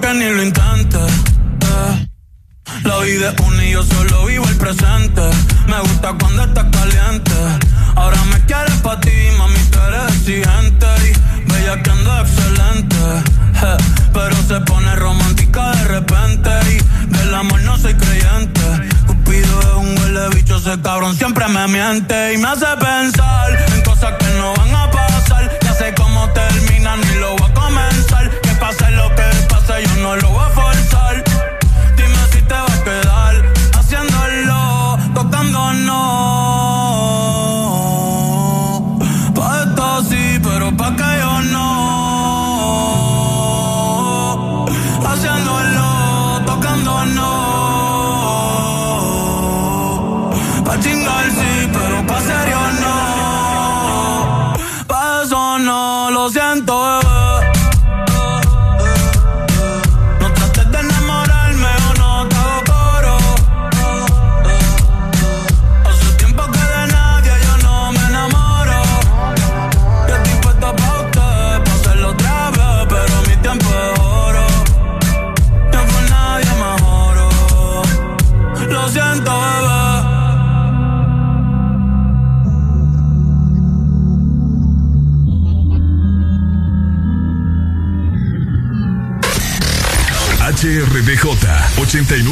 que ni lo intentes. Eh. La vida es una y yo solo vivo el presente. Me gusta cuando estás caliente. Ahora me quieres pa' ti, mami, tú eres exigente. Y bella que ando excelente. pero se pone romántica de repente. Y del amor no soy creyente. Cupido es un huele bicho, ese cabrón siempre me miente. Y me hace pensar en cosas que no van a pasar. Ya sé cómo terminan ni lo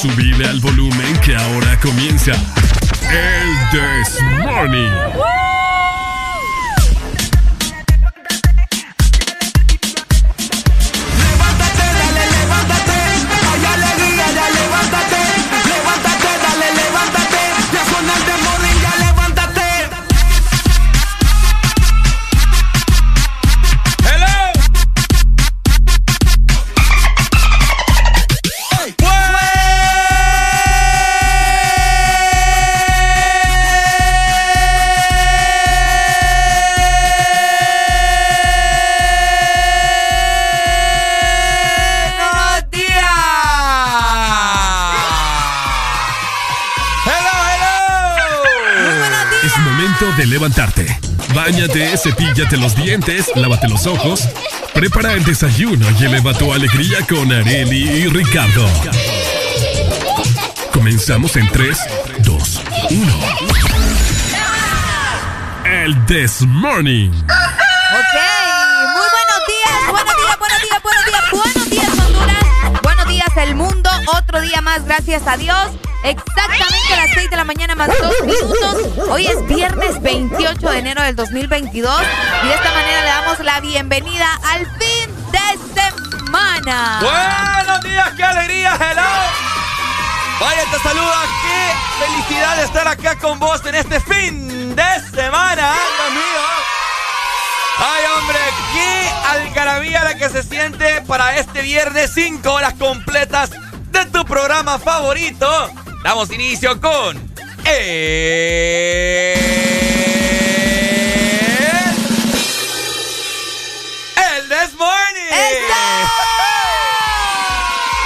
Subile al volumen que ahora comienza el This Morning. Báñate, cepíllate los dientes, lávate los ojos, prepara el desayuno y eleva tu alegría con Areli y Ricardo. Comenzamos en 3, 2, 1. El This Morning. Ok, muy buenos días, buenos días, buenos días, buenos días, buenos días Honduras, buenos días el mundo, otro día más, gracias a Dios. Exactamente a las 6 de la mañana más 2 minutos. Hoy es viernes 28 de enero del 2022 y de esta manera le damos la bienvenida al fin de semana. Buenos días, qué alegría, hello. Vaya, te saluda, qué felicidad de estar acá con vos en este fin de semana, Dios mío. Ay, hombre, qué algarabía la que se siente para este viernes, 5 horas completas de tu programa favorito. Damos inicio con. El. El This Morning.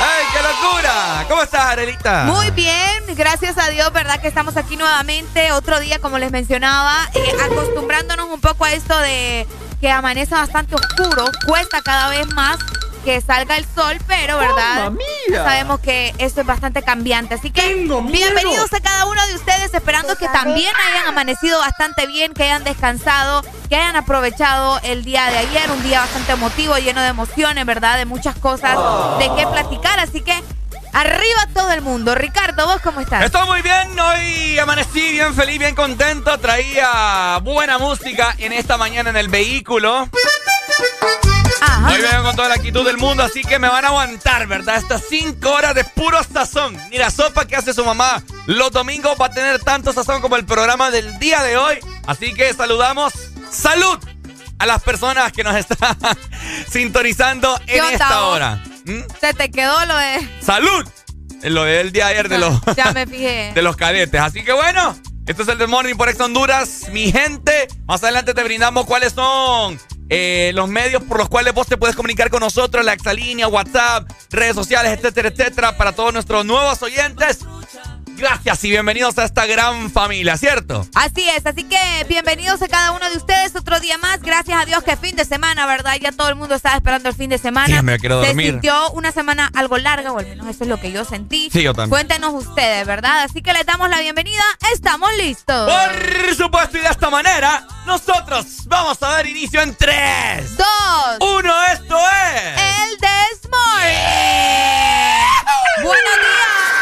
¡Ay, qué locura! ¿Cómo estás, Arelita? Muy bien, gracias a Dios, ¿verdad? Que estamos aquí nuevamente, otro día, como les mencionaba, eh, acostumbrándonos un poco a esto de que amanece bastante oscuro, cuesta cada vez más que salga el sol, pero verdad, sabemos que esto es bastante cambiante. Así que bienvenidos a cada uno de ustedes, esperando que también hayan amanecido bastante bien, que hayan descansado, que hayan aprovechado el día de ayer, un día bastante emotivo, lleno de emociones, ¿verdad? De muchas cosas de qué platicar. Así que Arriba todo el mundo. Ricardo, ¿vos cómo estás? Estoy muy bien. Hoy amanecí bien feliz, bien contento. Traía buena música en esta mañana en el vehículo. Hoy vengo con toda la actitud del mundo, así que me van a aguantar, ¿verdad? Estas cinco horas de puro sazón. Ni la sopa que hace su mamá los domingos va a tener tanto sazón como el programa del día de hoy. Así que saludamos. ¡Salud! A las personas que nos están sintonizando en esta hora. ¿Mm? Se te quedó lo de. ¡Salud! Lo del día de ayer de los. ya me fijé. De los cadetes. Así que bueno. Esto es el The Morning por Ex Honduras. Mi gente, más adelante te brindamos cuáles son eh, los medios por los cuales vos te puedes comunicar con nosotros, la exalínea, WhatsApp, redes sociales, etcétera, etcétera, para todos nuestros nuevos oyentes. Gracias y bienvenidos a esta gran familia, ¿cierto? Así es, así que bienvenidos a cada uno de ustedes otro día más. Gracias a Dios que fin de semana, ¿verdad? Ya todo el mundo estaba esperando el fin de semana. Sí, me quiero dormir. Se sintió una semana algo larga, o al menos eso es lo que yo sentí. Sí, yo también. Cuéntenos ustedes, ¿verdad? Así que les damos la bienvenida. Estamos listos. Por supuesto, y de esta manera, nosotros vamos a dar inicio en 3, 2, 1. Esto es. El Desmorning. Buenos días.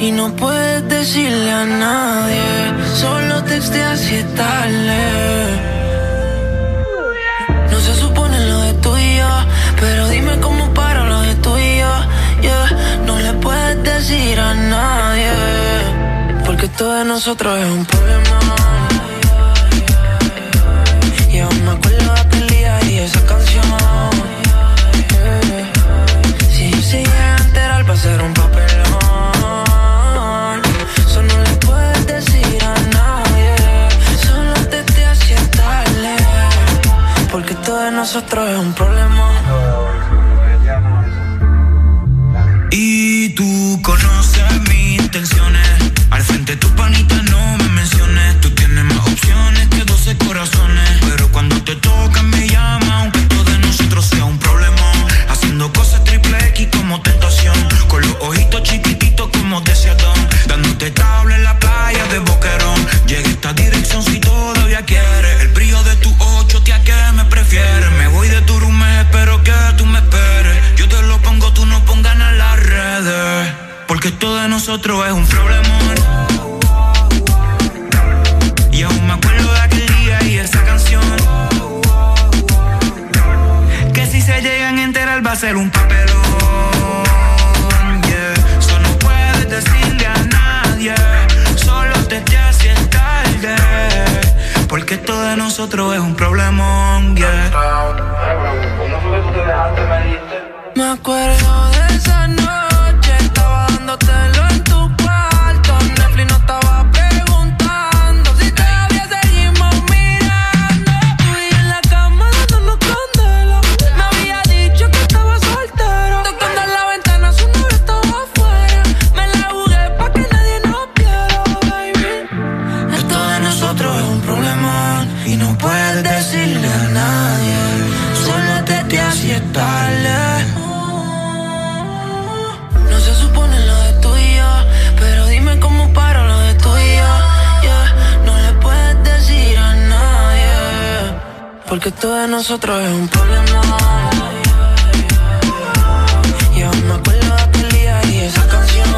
y no puedes decirle a nadie. Solo texteas y tarde. No se supone lo de tuyo, pero dime cómo para lo de tuyo. Yeah. No le puedes decir a nadie, porque todo de nosotros es un problema. Y aún me acuerdo de aquel día y esa canción. Si yo llega a enterar, va a ser un nosotros es un problema. Y tú conoces mis intenciones. Al frente tu panita Porque esto de nosotros es un problema. Y aún me acuerdo de aquel día y esa canción. Que si se llegan a enterar va a ser un papelón. Yeah. Eso no puedes decirle a nadie. Solo te te hace tarde. Porque esto de nosotros es un problema. Yeah. Me acuerdo de esa noche mirándote Porque todo de nosotros es un problema. Y aún me acuerdo de aquel día y esa canción.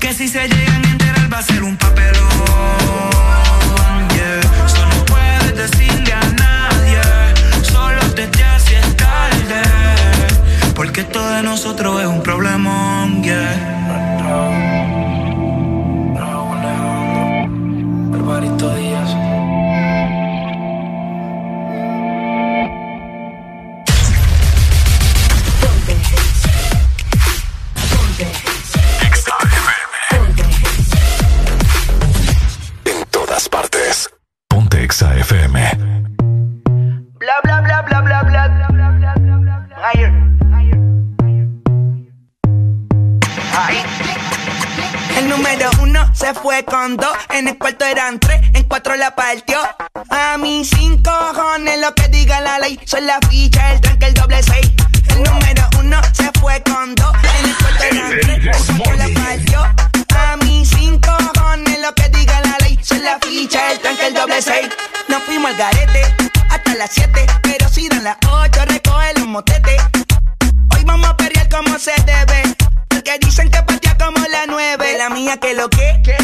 Que si se llegan a enterar va a ser un papelón. Yeah. Solo no puedes decirle a nadie. Solo te haces tarde. Porque todo de nosotros es un problema. Dos. En el cuarto eran tres, en cuatro la partió. A mí cinco cojones lo que diga la ley. Son la ficha, el tranque, el doble seis. El número uno se fue con dos. En el cuarto eran tres, en cuatro la partió. A mí cinco cojones lo que diga la ley. Son la ficha, el tranque, el doble seis. Nos fuimos al garete hasta las siete. Pero si dan las ocho, recoge los motetes. Hoy vamos a pelear como se debe. Porque dicen que patea la mía que lo que.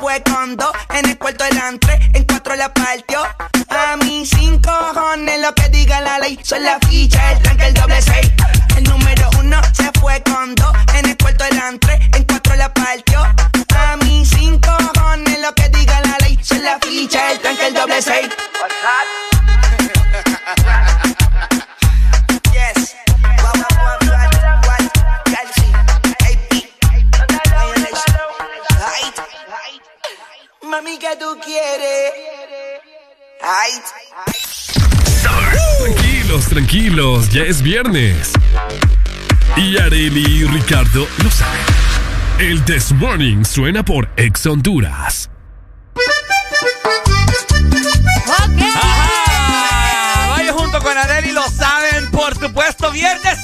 fue con dos. En el cuarto eran en cuatro la partió. A mí cinco cojones lo que diga la ley. Soy la ficha, el tranque, el doble seis. El número uno se fue con dos. En el cuarto eran tres, en cuatro la partió. A mí cinco cojones lo que diga la ley. Soy la ficha, el tranque, el doble seis. Mami, ¿qué tú quieres? Ay. Tranquilos, tranquilos, ya es viernes. Y Areli y Ricardo lo saben. El This Morning suena por Ex Honduras. Ok. Ajá. Vaya junto con Areli, lo saben, por supuesto, viernes.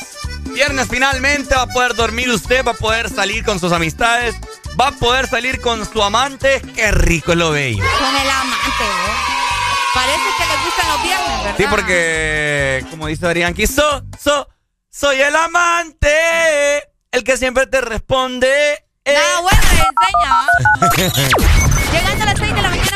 Viernes finalmente va a poder dormir usted, va a poder salir con sus amistades, va a poder salir con su amante. Qué rico es lo bello. Con el amante, ¿eh? Parece que le gustan los viernes, ¿verdad? Sí, porque, como dice Adrián, que so, so, soy el amante, el que siempre te responde. eh. Nada bueno le enseña. Llegando a las 6 de la mañana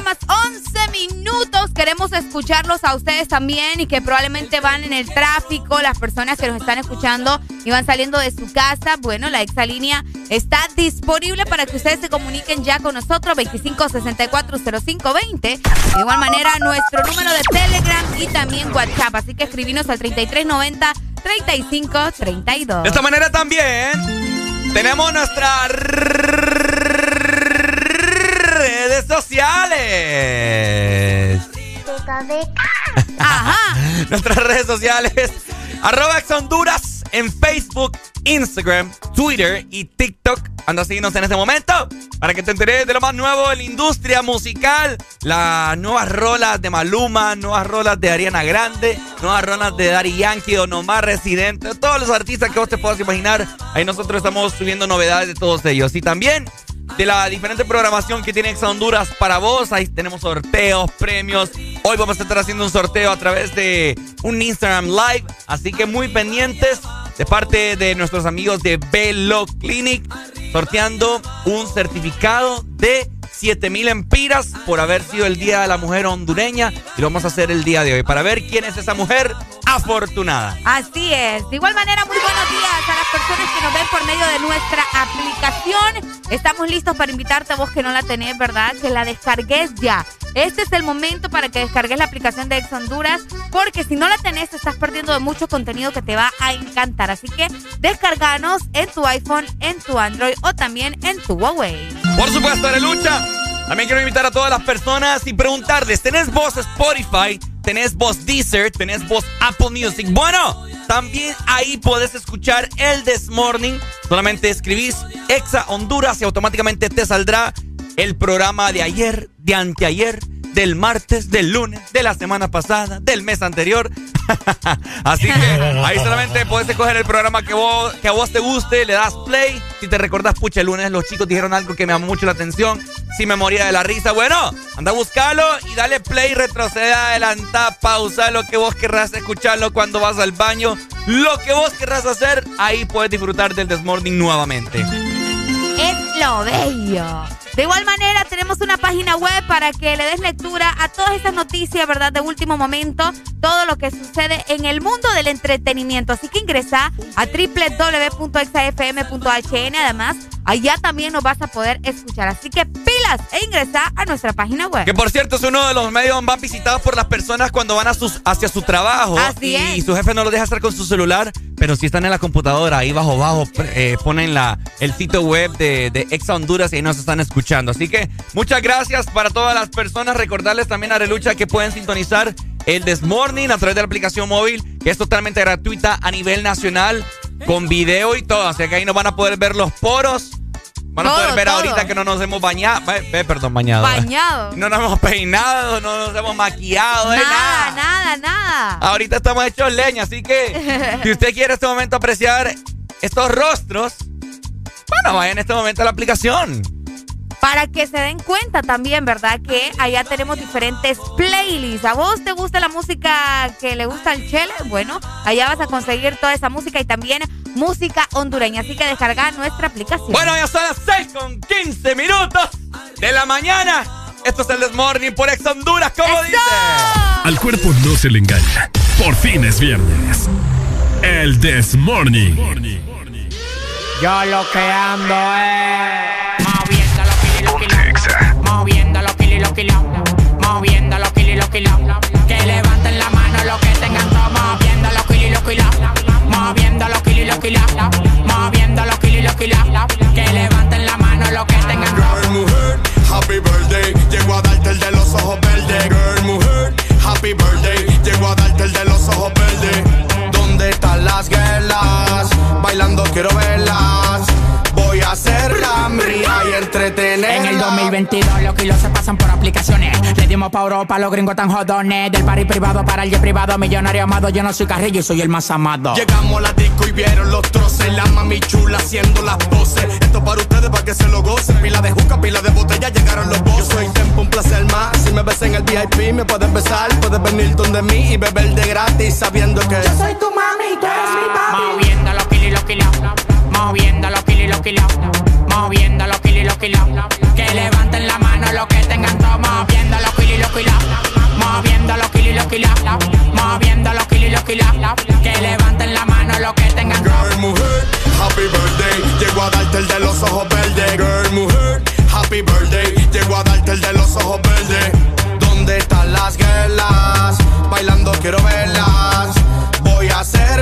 más 11 minutos. Queremos escucharlos a ustedes también y que probablemente van en el tráfico, las personas que nos están escuchando y van saliendo de su casa. Bueno, la exalínea está disponible para que ustedes se comuniquen ya con nosotros, 25640520. De igual manera, nuestro número de Telegram y también WhatsApp. Así que escribinos al 3390-3532. De esta manera también tenemos nuestras redes sociales. Ajá. Nuestras redes sociales. Arroba Honduras en Facebook, Instagram, Twitter y TikTok. Anda a seguirnos en este momento para que te enteres de lo más nuevo en la industria musical. Las nuevas rolas de Maluma, nuevas rolas de Ariana Grande, nuevas rolas de Daddy Yankee, Don Omar Residente, todos los artistas que vos te puedas imaginar. Ahí nosotros estamos subiendo novedades de todos ellos. Y también de la diferente programación que tiene Ex Honduras para vos. Ahí tenemos sorteos, premios. Hoy vamos a estar haciendo un sorteo a través de un Instagram Live. Así que muy pendientes de parte de nuestros amigos de Velo Clinic. Sorteando un certificado de 7000 empiras por haber sido el Día de la Mujer hondureña. Y lo vamos a hacer el día de hoy para ver quién es esa mujer afortunada. Así es. De igual manera, muy buenos días a las personas que nos ven por medio de nuestra aplicación. Estamos listos para invitarte a vos que no la tenés, ¿verdad? Que la descargues ya. Este es el momento para que descargues la aplicación de Ex Honduras, porque si no la tenés, te estás perdiendo de mucho contenido que te va a encantar. Así que descarganos en tu iPhone, en tu Android o también en tu Huawei. Por supuesto, de lucha. También quiero invitar a todas las personas y preguntarles, ¿tenés voz Spotify? ¿Tenés voz Deezer? ¿Tenés voz Apple Music? Bueno, también ahí podés escuchar el This Morning. Solamente escribís Exa Honduras y automáticamente te saldrá el programa de ayer, de anteayer, del martes, del lunes, de la semana pasada, del mes anterior. Así que ahí solamente puedes escoger el programa que, vos, que a vos te guste, le das play. Si te recordás, pucha, el lunes los chicos dijeron algo que me llamó mucho la atención. Si me moría de la risa, bueno, anda a buscarlo y dale play, retrocede, adelanta, pausa, lo que vos querrás escucharlo cuando vas al baño. Lo que vos querrás hacer, ahí puedes disfrutar del Desmorning nuevamente. Es lo bello. De igual manera, tenemos una página web para que le des lectura a todas estas noticias, ¿verdad? De último momento, todo lo que sucede en el mundo del entretenimiento. Así que ingresa a www.exafm.hn. Además, allá también nos vas a poder escuchar. Así que pilas e ingresa a nuestra página web. Que por cierto es uno de los medios más visitados por las personas cuando van a sus, hacia su trabajo. Así y, es. y su jefe no lo deja hacer con su celular, pero si están en la computadora, ahí bajo bajo eh, ponen la, el sitio web de, de Exa Honduras y ahí nos están escuchando. Así que muchas gracias para todas las personas. Recordarles también a Relucha que pueden sintonizar el Desmorning a través de la aplicación móvil, que es totalmente gratuita a nivel nacional, con video y todo. Así que ahí nos van a poder ver los poros. Van a Todo, poder ver todo. ahorita que no nos hemos bañado. Ve, ve, perdón, bañado. Bañado. No nos hemos peinado, no nos hemos maquillado, eh, Nada, nada, nada. Ahorita estamos hechos leña, así que si usted quiere en este momento apreciar estos rostros, bueno, vaya en este momento a la aplicación. Para que se den cuenta también, ¿verdad? Que allá tenemos diferentes playlists. ¿A vos te gusta la música que le gusta al Chele? Bueno, allá vas a conseguir toda esa música y también música hondureña. Así que descarga nuestra aplicación. Bueno, ya son las 6 con 15 minutos de la mañana. Esto es el Desmorning por Ex Honduras, ¿cómo ¡Eso! dice? Al cuerpo no se le engaña. Por fin es viernes. El Desmorning. Yo lo que ando es kilos, los kilos, moviendo los kilos, los kilos. Que levanten la mano los que tengan moviendo los kilos, los kilos, moviendo los kilos, los kilos, moviendo los kilos, los kilos. Que levanten la mano los que tengan. Girl, mujer, happy birthday. Llego a darte el de los ojos verdes. Girl, mujer, happy birthday. Llego a darte el de los ojos verdes. ¿Dónde están las guerras? Bailando quiero verlas. Voy a hacerla mía y entretenerla. En el 2022 los kilos se pasan por aplicaciones. Le dimos pa' Europa los gringos tan jodones. Del party privado para el jet privado. Millonario amado, yo no soy carrillo y soy el más amado. Llegamos a la disco y vieron los troces. La mami chula haciendo las poses. Esto para ustedes, para que se lo gocen. Pila de juca, pila de botella, llegaron los bosses. Yo soy tempo, un placer más. Si me ves en el VIP, me puedes besar. Puedes venir donde mí y beber de gratis. Sabiendo que yo soy tu mami, tú eres mi papi. Moviendo los kilos y los kilos. Moviendo los kilos y los kilos. Moviendo los kilos y los kilos. Que levanten la mano los que tengan. Moviendo los kilos y los kilos. Moviendo los kilos y los kilos. Moviendo los kilos y los kilos. Que levanten la mano los que tengan. Girl, mujer, happy birthday. Llego a darte el de los ojos verdes. Girl, mujer, happy birthday. Llego a darte el de los ojos verdes. ¿Dónde están las guerras? Bailando quiero verlas. Voy a hacerla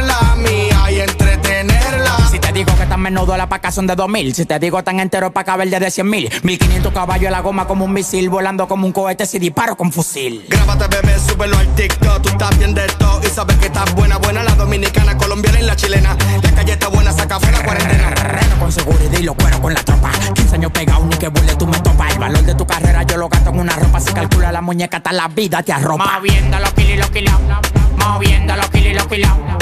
menudo la paca son de 2000 Si te digo tan entero pa' caber de 100 mil 1500 caballos en la goma como un misil Volando como un cohete si disparo con fusil Grábate, bebé, súbelo al TikTok. Tú estás bien de todo y sabes que estás buena, buena. La dominicana, colombiana y la chilena. La calle está buena, saca fuera cuarentena. Reno con seguridad y lo cuero con la tropa 15 años pegado ni que vuele tú me topa El valor de tu carrera yo lo gasto en una ropa Si calcula la muñeca hasta la vida te arropa Moviendo los kilos y los kilos Moviendo los kilos y los kilos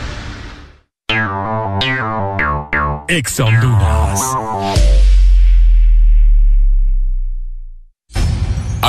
Ex Honduras.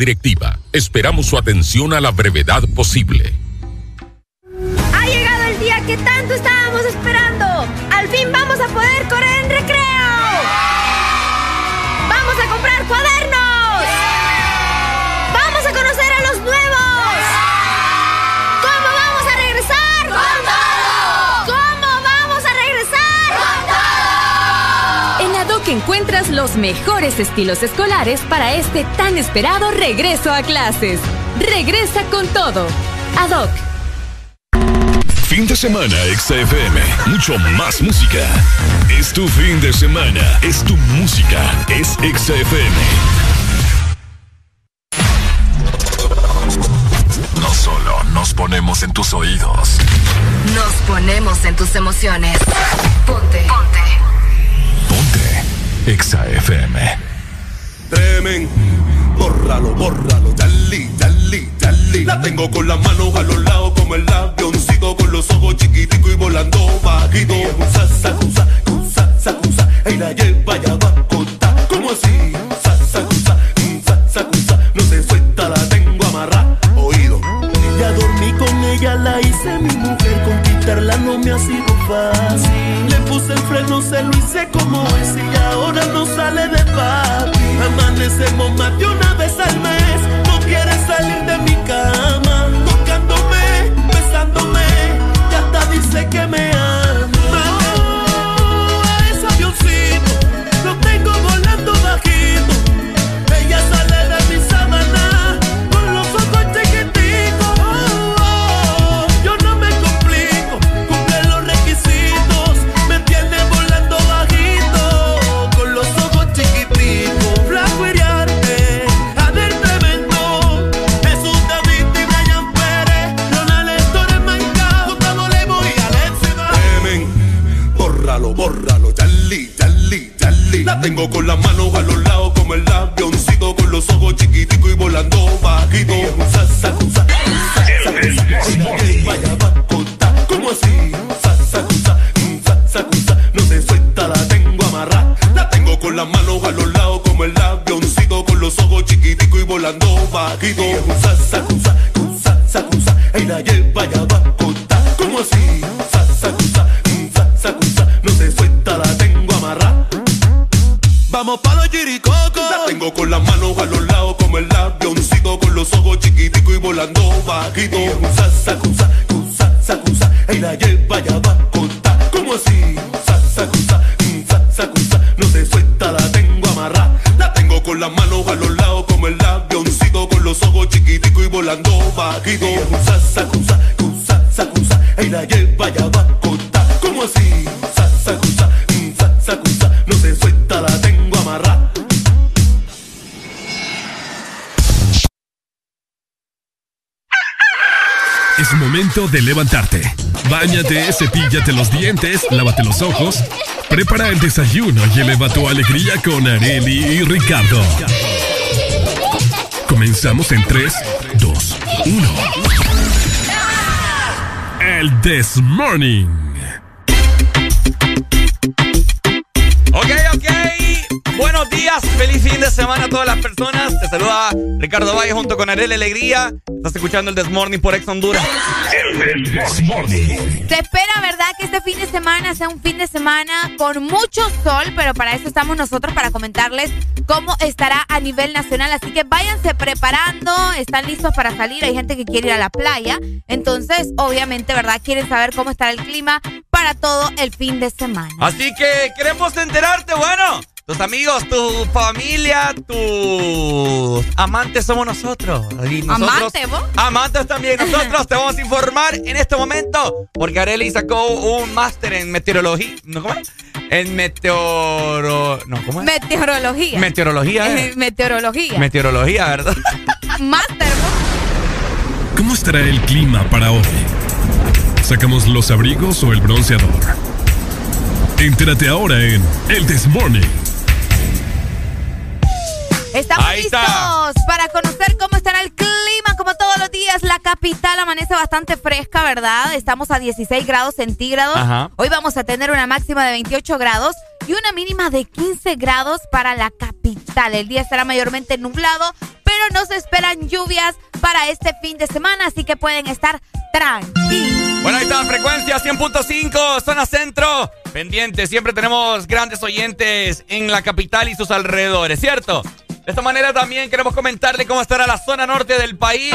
directiva. Esperamos su atención a la brevedad posible. Ha llegado el día que tanto estábamos Encuentras los mejores estilos escolares para este tan esperado regreso a clases. Regresa con todo. Ad hoc. Fin de semana XFM. Mucho más música. Es tu fin de semana. Es tu música. Es XFM. No solo nos ponemos en tus oídos. Nos ponemos en tus emociones. Ponte. Ponte. Ponte. XFM. Tremen, bórralo, bórralo, dali, dali, dali. La tengo con las manos a los lados como el avioncito, con los ojos chiquiticos y volando bajito. Sa, sa, sa, sa, sa, sa, y la lleva ya va a contar. ¿Cómo así? Sa, sa, sa, sa, no se suelta, la tengo amarrada. Oído. Ya dormí con ella, la hice mi mujer, conquistarla no me ha sido fácil. El freno, se lo hice como es y ahora no sale de papi. Amanecemos más de una vez al mes, no quiere salir de mi cama, tocándome, besándome, y hasta dice que La tengo con las manos a los lados como el avioncito, con los ojos chiquiticos y volando bajito. Vaya va contar. ¿Cómo así? No se suelta, la tengo amarrada. La tengo con las manos a los lados como el avioncito, con los ojos chiquiticos y volando bajito. Sa, sa, sa, sa, sa, sa, y la lleva ya va las manos a los lados como el avioncito, con los ojos chiquiticos y volando bajito. Sa, sa, sa, sa, sa, sa, y la lleva ya va a contar. ¿Cómo así? Sa, sa, sa, sa, sa, sa, no se suelta, la tengo amarrada. La tengo con las manos a los lados como el avioncito, con los ojos chiquiticos y volando bajito. Sa, sa, sa, sa, sa, sa, y la lleva ya va momento de levantarte. Báñate, cepíllate los dientes, lávate los ojos. Prepara el desayuno y eleva tu alegría con Areli y Ricardo. Comenzamos en 3, 2, 1. El This Morning. Días. Feliz fin de semana a todas las personas. Te saluda Ricardo Valle junto con Arely Alegría. Estás escuchando el Desmorning por Ex Honduras. El Desmorning. Se espera, ¿verdad? Que este fin de semana sea un fin de semana con mucho sol, pero para eso estamos nosotros para comentarles cómo estará a nivel nacional. Así que váyanse preparando, están listos para salir. Hay gente que quiere ir a la playa. Entonces, obviamente, ¿verdad? Quieren saber cómo estará el clima para todo el fin de semana. Así que queremos enterarte, bueno. Tus amigos, tu familia, tus amantes somos nosotros. ¿Amantes vos? Amantes también. Nosotros te vamos a informar en este momento porque Areli sacó un máster en meteorología. ¿No cómo es? En meteoro... No, ¿cómo es? Meteorología. Meteorología. ¿eh? Meteorología. Meteorología, ¿verdad? Máster, vos. ¿Cómo estará el clima para hoy? ¿Sacamos los abrigos o el bronceador? Entérate ahora en El This Morning. Estamos Ahí listos está. para conocer cómo estará el clima. Como todos los días, la capital amanece bastante fresca, ¿verdad? Estamos a 16 grados centígrados. Ajá. Hoy vamos a tener una máxima de 28 grados y una mínima de 15 grados para la capital. El día estará mayormente nublado, pero no se esperan lluvias para este fin de semana, así que pueden estar tranquilos. Bueno, ahí está, frecuencia 100.5, zona centro. Pendiente, siempre tenemos grandes oyentes en la capital y sus alrededores, ¿cierto? De esta manera también queremos comentarle cómo estará la zona norte del país.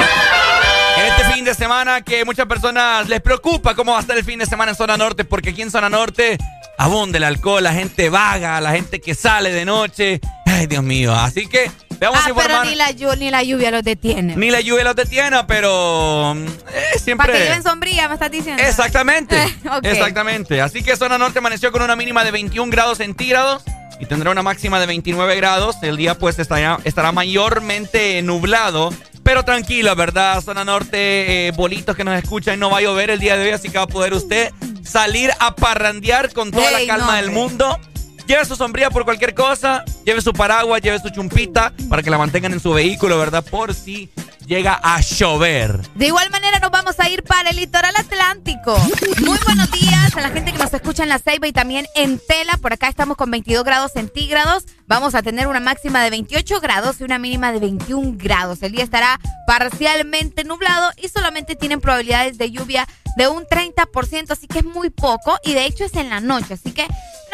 En este fin de semana que muchas personas les preocupa cómo va a estar el fin de semana en zona norte, porque aquí en zona norte abunda el alcohol, la gente vaga, la gente que sale de noche. Ay, Dios mío. Así que vamos Ah, a informar. pero ni la, llu- ni la lluvia los detiene. Ni la lluvia los detiene, pero mm, eh, siempre. Para que lleven sombría, me estás diciendo. Exactamente. Exactamente. Así que zona norte amaneció con una mínima de 21 grados centígrados y tendrá una máxima de 29 grados. El día pues estará, estará mayormente nublado. Pero tranquila, ¿verdad? Zona norte, eh, bolitos que nos escuchan, no va a llover el día de hoy, así que va a poder usted salir a parrandear con toda la calma no, del mundo. Lleve su sombría por cualquier cosa, lleve su paraguas, lleve su chumpita para que la mantengan en su vehículo, ¿verdad? Por si llega a llover. De igual manera nos vamos a ir para el litoral atlántico. Muy buenos días a la gente que nos escucha en La Ceiba y también en Tela. Por acá estamos con 22 grados centígrados. Vamos a tener una máxima de 28 grados y una mínima de 21 grados. El día estará parcialmente nublado y solamente tienen probabilidades de lluvia de un 30%, así que es muy poco y de hecho es en la noche, así que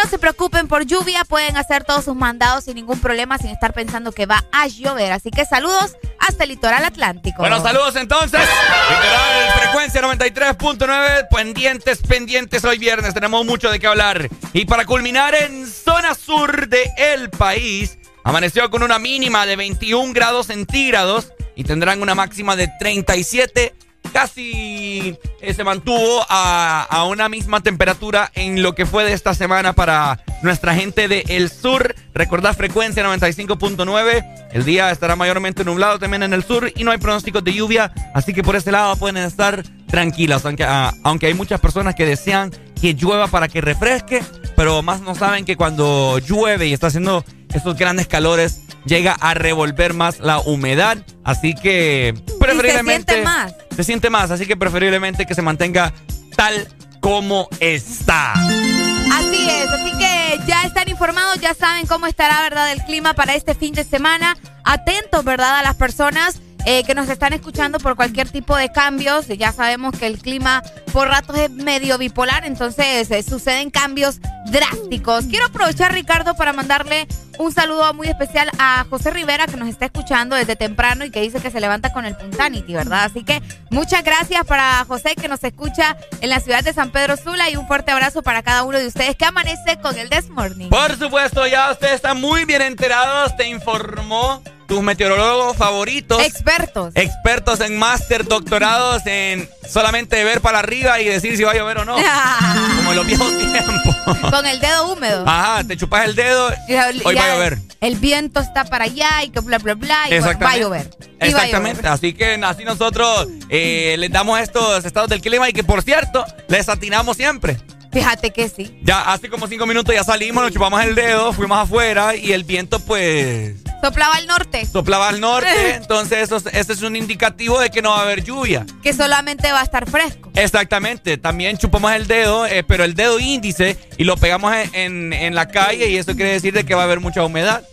no se preocupen por lluvia, pueden hacer todos sus mandados sin ningún problema, sin estar pensando que va a llover. Así que saludos hasta el litoral atlántico. Bueno, saludos entonces. Literal, frecuencia 93.9. Pendientes, pendientes. Hoy viernes tenemos mucho de qué hablar. Y para culminar en zona sur del país, amaneció con una mínima de 21 grados centígrados y tendrán una máxima de 37. Casi eh, se mantuvo a, una misma temperatura en lo que fue de esta semana para nuestra gente del sur. Recordad frecuencia 95.9. El día estará mayormente nublado también en el sur y no hay pronósticos de lluvia. Así que por ese lado pueden estar tranquilas. Aunque, ah, aunque hay muchas personas que desean que llueva para que refresque. Pero más no saben que cuando llueve y está haciendo estos grandes calores llega a revolver más la humedad. Así que preferiblemente... siente más. Se siente más. Así que preferiblemente que se mantenga tal como está. Así es, así que ya están informados, ya saben cómo estará, ¿verdad?, el clima para este fin de semana. Atentos, ¿verdad?, a las personas eh, que nos están escuchando por cualquier tipo de cambios. Ya sabemos que el clima por ratos es medio bipolar, entonces eh, suceden cambios drásticos. Quiero aprovechar, Ricardo, para mandarle un saludo muy especial a José Rivera, que nos está escuchando desde temprano y que dice que se levanta con el Puntanity, ¿verdad? Así que muchas gracias para José, que nos escucha en la ciudad de San Pedro Sula, y un fuerte abrazo para cada uno de ustedes que amanece con el This Morning. Por supuesto, ya ustedes están muy bien enterados. Te informó tus meteorólogos favoritos. Expertos. expertos en máster, doctorados en solamente ver para arriba y decir si va a llover o no. Como en los viejos tiempos. con el dedo húmedo. Ajá, te chupas el dedo. Y- y Hoy va ya a llover. El viento está para allá y que bla, bla, bla. Y bueno, va a llover. Y va a Exactamente. llover. Así que así nosotros eh, les damos estos estados del clima y que por cierto, les atinamos siempre. Fíjate que sí. Ya hace como cinco minutos ya salimos, nos chupamos el dedo, fuimos afuera y el viento pues Soplaba al norte. Soplaba al norte, entonces eso, este es un indicativo de que no va a haber lluvia. Que solamente va a estar fresco. Exactamente, también chupamos el dedo, eh, pero el dedo índice y lo pegamos en, en, la calle y eso quiere decir de que va a haber mucha humedad.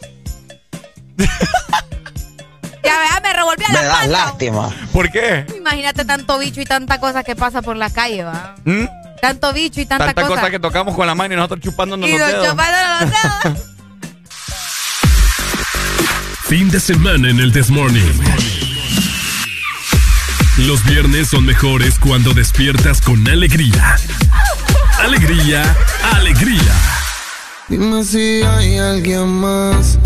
Ya vea, me revolví a la Me da lástima. ¿Por qué? Imagínate tanto bicho y tanta cosa que pasa por la calle, ¿va? ¿Mm? Tanto bicho y tanta, tanta cosa. cosa. que tocamos con la mano y nosotros chupándonos los dedos. chupándonos los dedos. fin de semana en el Desmorning. Los viernes son mejores cuando despiertas con alegría. Alegría, alegría. Dime si hay alguien más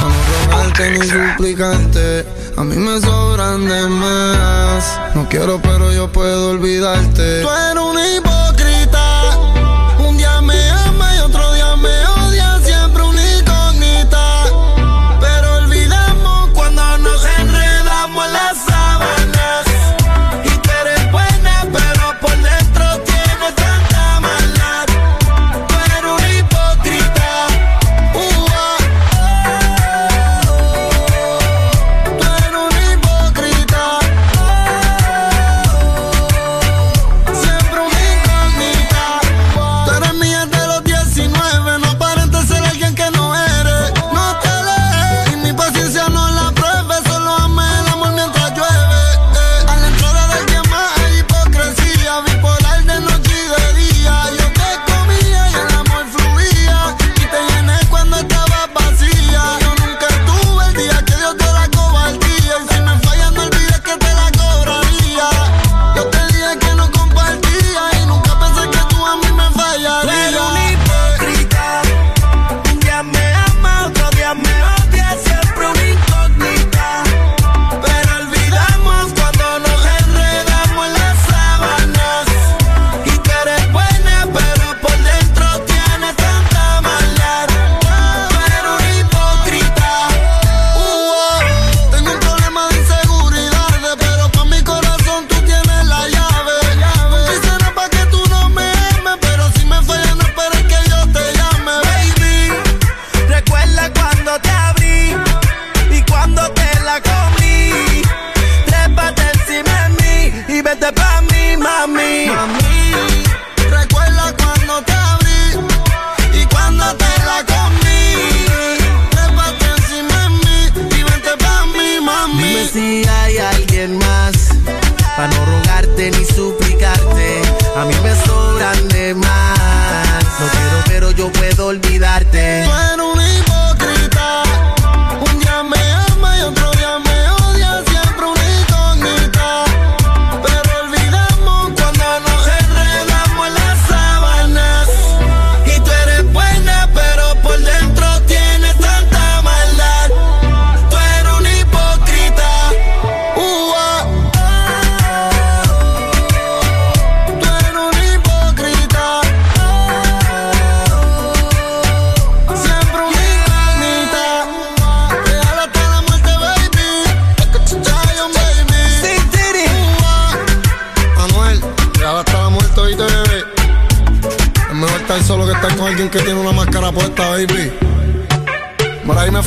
no rogarte ni suplicarte. A mí me sobran de más. No quiero, pero yo puedo olvidarte. Tú eres un hipócrita.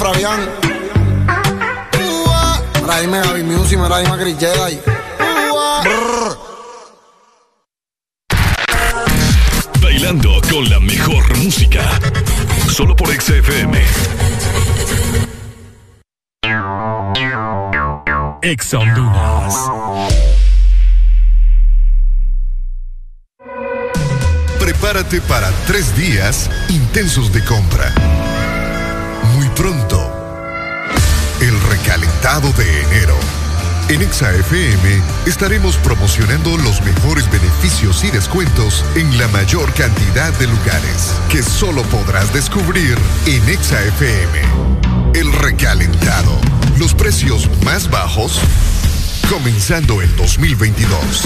Fabián. Mira, dime Javi Music, mira, dime Chris Jedi. Bailando con la mejor música. Solo por XFM. Ex. Prepárate para tres días intensos de compra. Pronto, el recalentado de enero. En ExaFM estaremos promocionando los mejores beneficios y descuentos en la mayor cantidad de lugares que solo podrás descubrir en ExaFM. El recalentado. Los precios más bajos comenzando el 2022.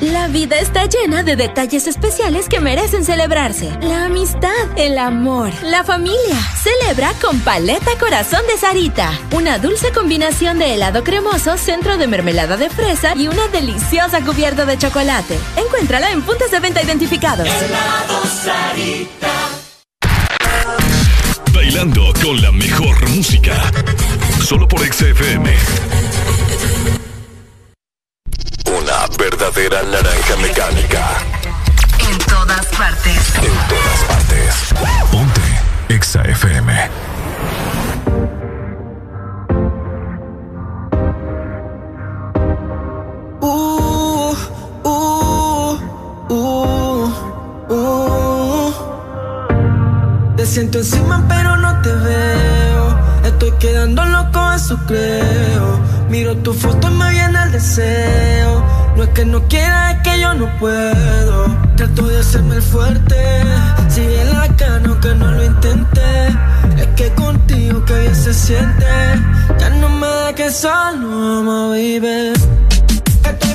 La vida está llena de detalles especiales que merecen celebrarse. La amistad, el amor, la familia. Celebra con Paleta Corazón de Sarita. Una dulce combinación de helado cremoso, centro de mermelada de fresa y una deliciosa cubierta de chocolate. Encuéntrala en puntos de venta identificados. Helado Sarita. Bailando con la mejor música. Solo por XFM. Una verdadera naranja mecánica. En todas partes. En todas partes. Ponte XFM. Uh, uh, uh, uh. Te siento encima pero no te veo. Estoy quedando loco, eso creo. Miro tu foto y me viene el deseo. No es que no quiera, es que yo no puedo. Trato de hacerme el fuerte. Sigue la cano que no lo intenté. Es que contigo que bien se siente. Ya no me da que solo, ama, baby. Estoy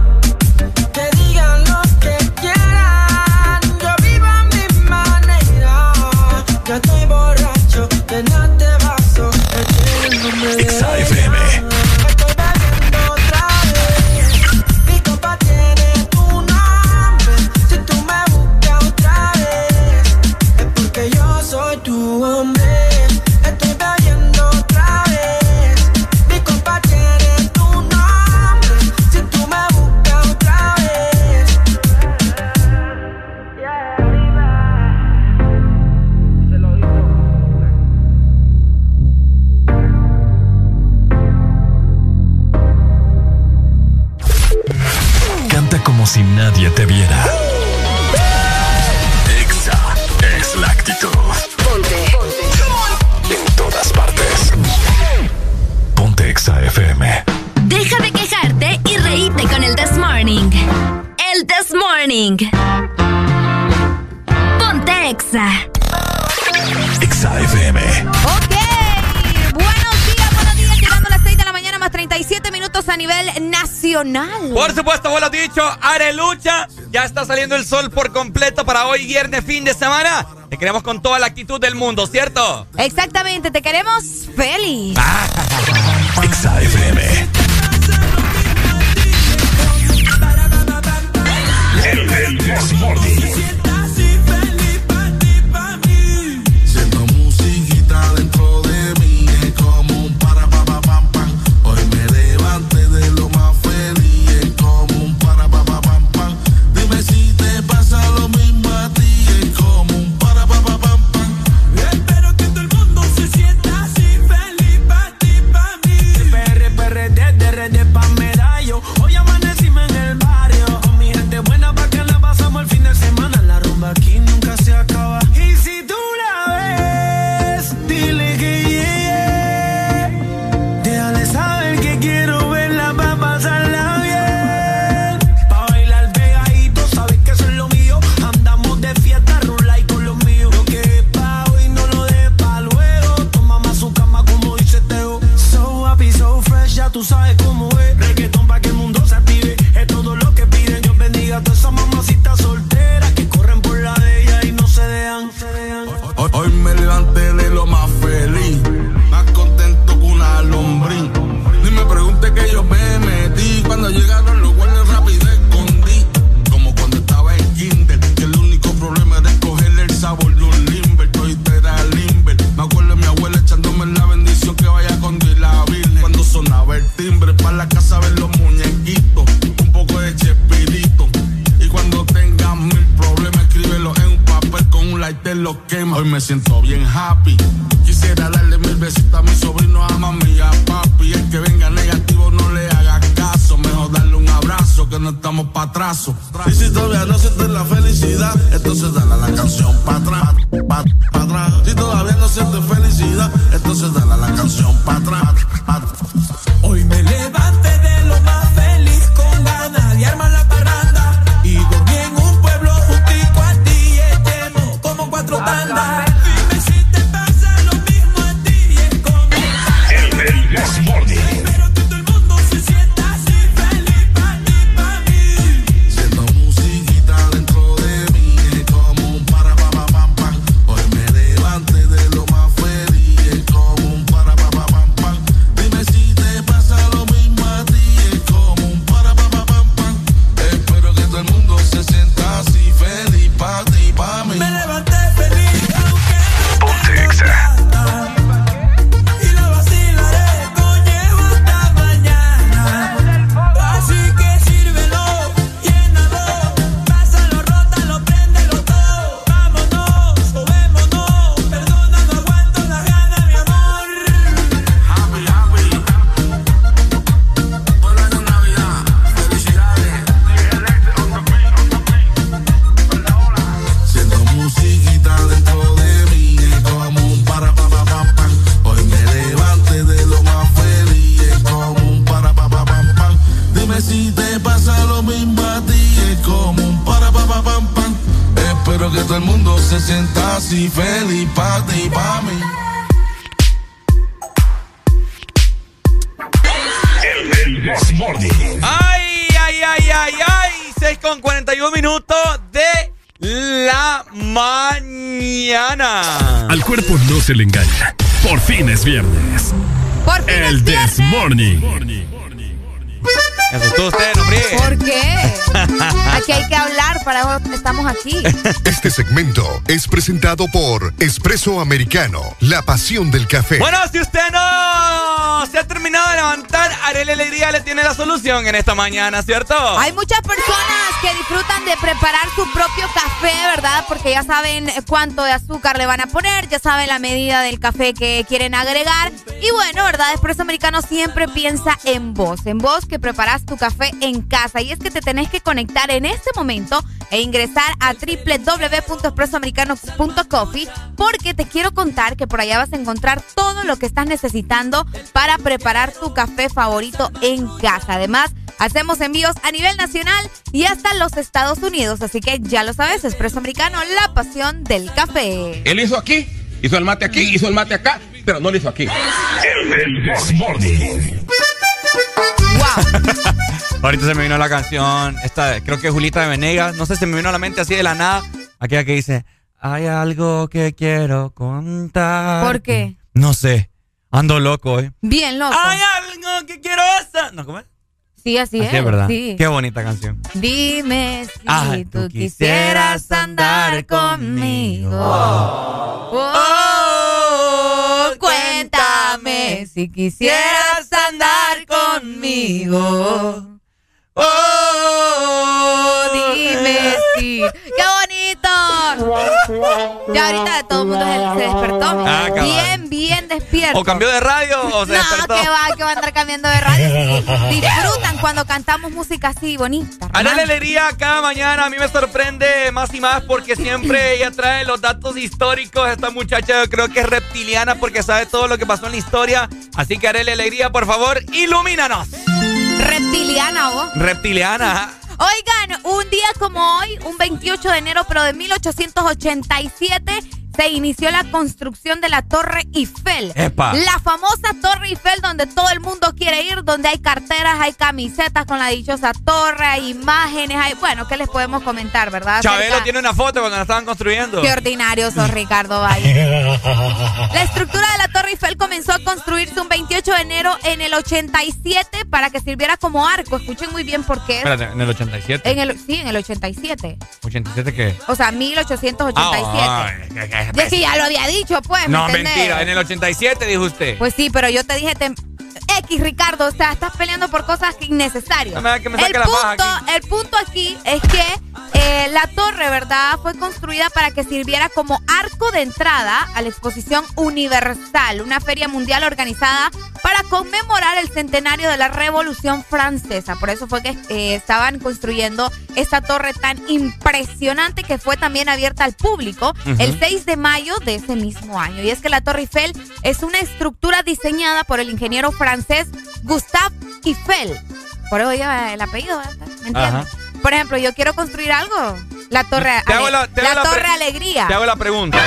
por completo para hoy viernes fin de semana. Te queremos con toda la actitud del mundo, ¿cierto? Exactamente, te queremos feliz. Ah, presentado por Espresso Americano, la pasión del café. Bueno, si usted no se ha terminado de levantar, Arele Alegría le tiene la solución en esta mañana, ¿cierto? Hay muchas personas que disfrutan de preparar su propio café, ¿verdad? Porque ya saben cuánto de azúcar le van a poner, ya saben la medida del café que quieren agregar. Y bueno, ¿verdad? Espresso Americano siempre piensa en vos, en vos que preparas tu café en casa. Y es que te tenés que conectar en este momento e ingresar a www.expresoamericano.coffee porque te quiero contar que por allá vas a encontrar todo lo que estás necesitando para preparar tu café favorito en casa. Además, Hacemos envíos a nivel nacional y hasta los Estados Unidos. Así que ya lo sabes, Expreso Americano, la pasión del café. Él hizo aquí, hizo el mate aquí, hizo el mate acá, pero no lo hizo aquí. El. Ahorita se me vino la canción, esta, creo que Julita de Venegas, no sé, se me vino a la mente así de la nada, aquella que dice, hay algo que quiero contar. ¿Por qué? No sé, ando loco hoy. Bien loco. Hay algo que quiero hacer. No, ¿cómo es? Sí, así, Así es. es verdad. Sí. Qué bonita canción. Dime si Ah, tú quisieras andar conmigo. Oh, cuéntame si quisieras andar conmigo. Oh, dime si. ¡Qué bonito! Ya ahorita todo el mundo se, despertó. Ah, bien, bien despierto. O cambió de radio o se no, despertó. que va, que va a andar cambiando de radio. Sí, Disfrutan cuando cantamos música así bonita. Ana Alegría cada mañana a mí me sorprende más y más porque siempre ella trae los datos históricos. Esta muchacha yo creo que es reptiliana porque sabe todo lo que pasó en la historia. Así que Arele Alegría, por favor, ilumínanos. Reptiliana, vos. Reptiliana. Oigan, un día como hoy, un 28 de enero, pero de 1887, se inició la construcción de la Torre Eiffel. Epa. La famosa Torre Eiffel donde todo el mundo quiere ir, donde hay carteras, hay camisetas con la dichosa torre, hay imágenes, hay... Bueno, ¿qué les podemos comentar, verdad? Chabelo Acerca- tiene una foto cuando la estaban construyendo. Qué ordinario sos, Ricardo Valle. La estructura de la Eiffel comenzó a construirse un 28 de enero en el 87 para que sirviera como arco. Escuchen muy bien por qué. Espérate, en el 87. En el, sí, en el 87. ¿87 qué? O sea, 1887. Ay, qué- qué- Ya sí, ya lo había dicho, pues. ¿me No, entendés? mentira, en el 87 dijo usted. Pues sí, pero yo te dije X, Ricardo, o sea, estás peleando por cosas innecesarias. No me hagas que me saque el, la punto, faja el punto aquí es que eh, la torre, ¿verdad? Fue construida para que sirviera como arco de entrada a la exposición universal, una feria mundial organizada para conmemorar el centenario de la Revolución Francesa. Por eso fue que eh, estaban construyendo esta torre tan impresionante que fue también abierta al público el 6 de mayo de ese mismo año. Y es que la Torre Eiffel es una estructura diseñada por el ingeniero francés Gustave Eiffel. Por eso lleva el apellido, ¿verdad? ¿me entiendes? Por ejemplo, yo quiero construir algo. La Torre, Te hago Ale- la- te hago la Torre Alegría. Te hago la pregunta.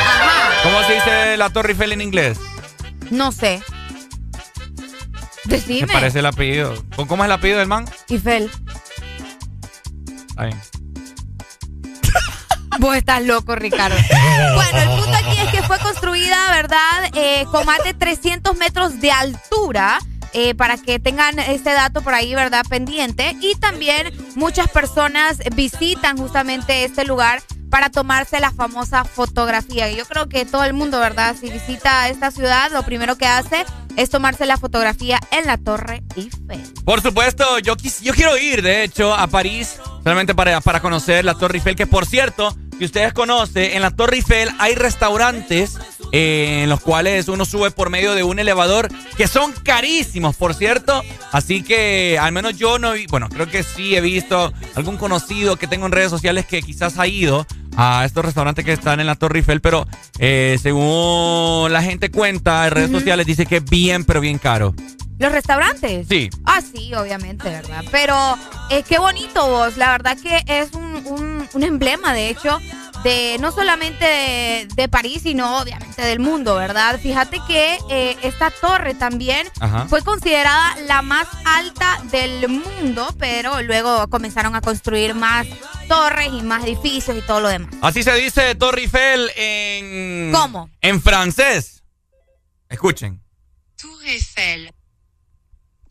¿Cómo se dice la Torre Eiffel en inglés? No sé. Me Decime. parece el apellido. ¿Cómo- ¿Cómo es el apellido del man? Eiffel. Vos estás loco, Ricardo. Bueno, el punto aquí es que fue construida, ¿verdad? Eh, con más de 300 metros de altura. Eh, para que tengan este dato por ahí, ¿verdad? Pendiente. Y también muchas personas visitan justamente este lugar para tomarse la famosa fotografía. Yo creo que todo el mundo, ¿verdad? Si visita esta ciudad, lo primero que hace es tomarse la fotografía en la Torre Eiffel. Por supuesto, yo, quis- yo quiero ir, de hecho, a París, solamente para, para conocer la Torre Eiffel, que por cierto, si ustedes conocen, en la Torre Eiffel hay restaurantes eh, en los cuales uno sube por medio de un elevador, que son carísimos, por cierto. Así que al menos yo no bueno, creo que sí he visto algún conocido que tengo en redes sociales que quizás ha ido a estos restaurantes que están en la Torre Eiffel, pero eh, según la gente cuenta en redes sociales, dice que es bien, pero bien caro. ¿Los restaurantes? Sí. Ah, sí, obviamente, ¿verdad? Pero eh, qué bonito vos. La verdad que es un, un- un emblema, de hecho, de no solamente de, de París, sino obviamente del mundo, ¿verdad? Fíjate que eh, esta torre también Ajá. fue considerada la más alta del mundo, pero luego comenzaron a construir más torres y más edificios y todo lo demás. Así se dice Torre Eiffel en. ¿Cómo? En francés. Escuchen. Tour Eiffel.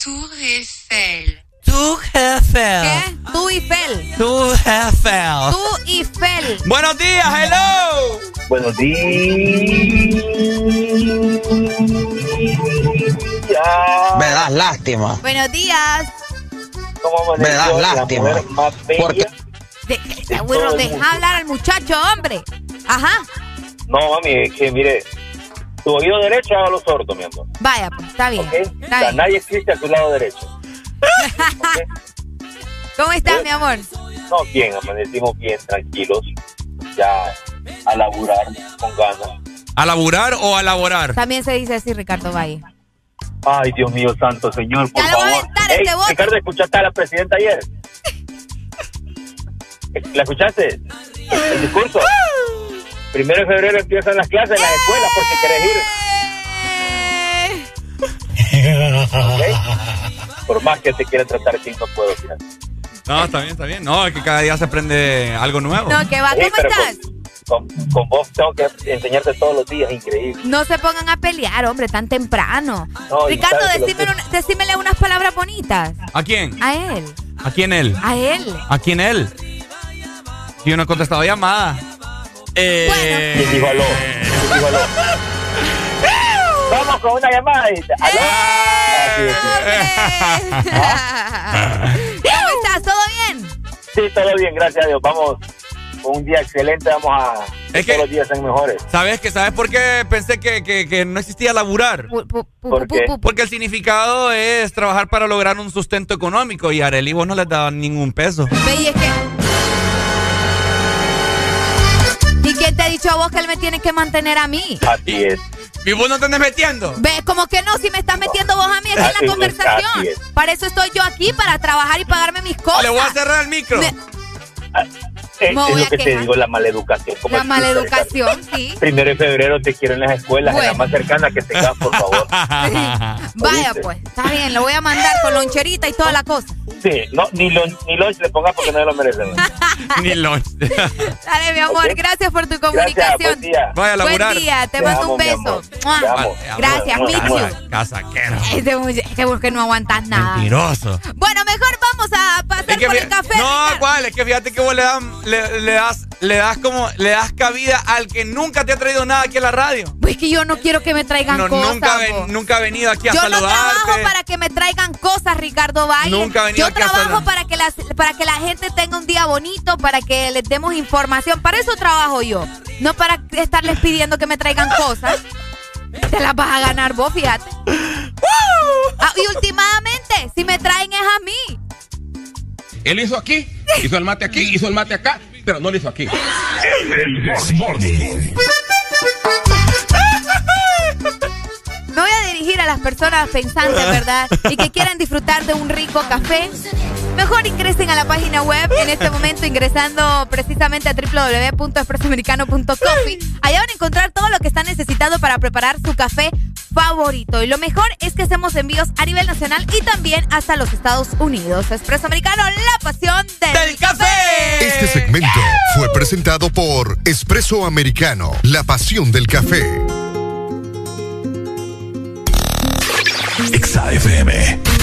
Tour Eiffel. Tour Eiffel. ¿Qué? Tú Eiffel. Tour Eiffel. Tú Eiffel. Buenos días, hello. Buenos días. Me das lástima. Buenos días. ¿Cómo Me das lástima. Porque De, de- güiro, deja hablar al muchacho, hombre. Ajá. No, mami, es que mire, tu oído derecho hágalo sordo, mi amor. Vaya, pues, está bien. ¿ok? Está O sea, bien. nadie existe a tu lado derecho. ¿Cómo estás, mi amor? No, bien, amanecimos bien, tranquilos. Ya a laburar con ganas. ¿A laburar o a laborar? También se dice así, Ricardo Valle. Ay, Dios mío santo, señor, por Ya le voy a favor. aventar Ey, este. Ricardo, ¿escuchaste a la presidenta ayer? ¿La escuchaste? ¿El discurso? Primero de febrero empiezan las clases en las escuelas porque querés ir. Por más que te quiera tratar así, no puedo, fíjate. No, está bien, está bien. No, es que cada día se aprende algo nuevo. No, que va, Sí, ¿cómo pero estás? Con, con vos tengo que enseñarte todos los días, increíble. No se pongan a pelear, hombre, tan temprano. No, Ricardo, una- decímele unas palabras bonitas. ¿A quién? A él, ¿A quién él? a él. ¿A quién él? Yo no he contestado llamada. Eh, ¿Quién dijo aló? ¿Quién dijo aló? Vamos con una llamada. y- ¿Aló? Es. ¿Cómo estás? ¿Todo bien? Sí, todo bien, gracias a Dios. Vamos un día excelente, vamos a... Es todos los días sean mejores. ¿Sabes que ¿Sabes por qué pensé que, que- que no existía laburar? ¿Por qué? Porque el significado es trabajar para lograr un sustento económico y a Arely vos no les daban ningún peso. Ve, y es que... dicho a vos que él me tiene que mantener a mí? Así es. ¿Y vos no te andes metiendo? Ve, como que no, si me estás metiendo vos a mí aquí en la es, conversación. es. Para eso estoy yo aquí, para trabajar y pagarme mis cosas. Le voy a cerrar el micro. Me- Es, Me es voy lo que te digo, la maleducación. como La maleducación, sí. Primero de febrero te quiero en las escuelas, en la más cercana que tengas, por favor. Vaya pues, está bien, lo voy a mandar con loncherita y toda la cosa. Sí, no, ni, lunch, ni lunch le pongas porque no lo merecen. Ni lunch. Dale, mi amor, gracias por tu Gracias, comunicación. buen día. Vaya a laburar. Buen día, te Te mando amo, un beso. amo. Gracias, you. Casaquero. Este este vos que no aguantas nada. Mentiroso. Bueno, mejor vamos a pasar Es que por el café. no, Ricardo. ¿cuál? Es que fíjate que vos le, dan- le, le das, le das como, le das cabida al que nunca te ha traído nada aquí a la radio. Pues que yo no quiero que me traigan No, cosas. nunca, ven- nunca ha venido aquí a Yo no saludarte. trabajo para que me traigan cosas, Ricardo Valle. Nunca ha venido Yo aquí a trabajo para que, las, para que la gente tenga un día bonito, para que les demos información. Para eso trabajo yo. No para estarles pidiendo que me traigan cosas. Te las vas a ganar vos, fíjate. Ah, y últimamente, si me traen es a mí. Él hizo aquí, hizo el mate aquí, hizo el mate acá, pero no lo hizo aquí. Me voy a dirigir a las personas pensantes, ¿verdad? Y que quieran disfrutar de un rico café. Mejor ingresen a la página web en este momento ingresando precisamente a www.expresoamericano.coffee. Allá van a encontrar todo lo que están necesitando para preparar su café favorito. Y lo mejor es que hacemos envíos a nivel nacional y también hasta los Estados Unidos. Expreso Americano, la pasión del, café. Este segmento fue presentado por Espresso Americano, la pasión del café. FM.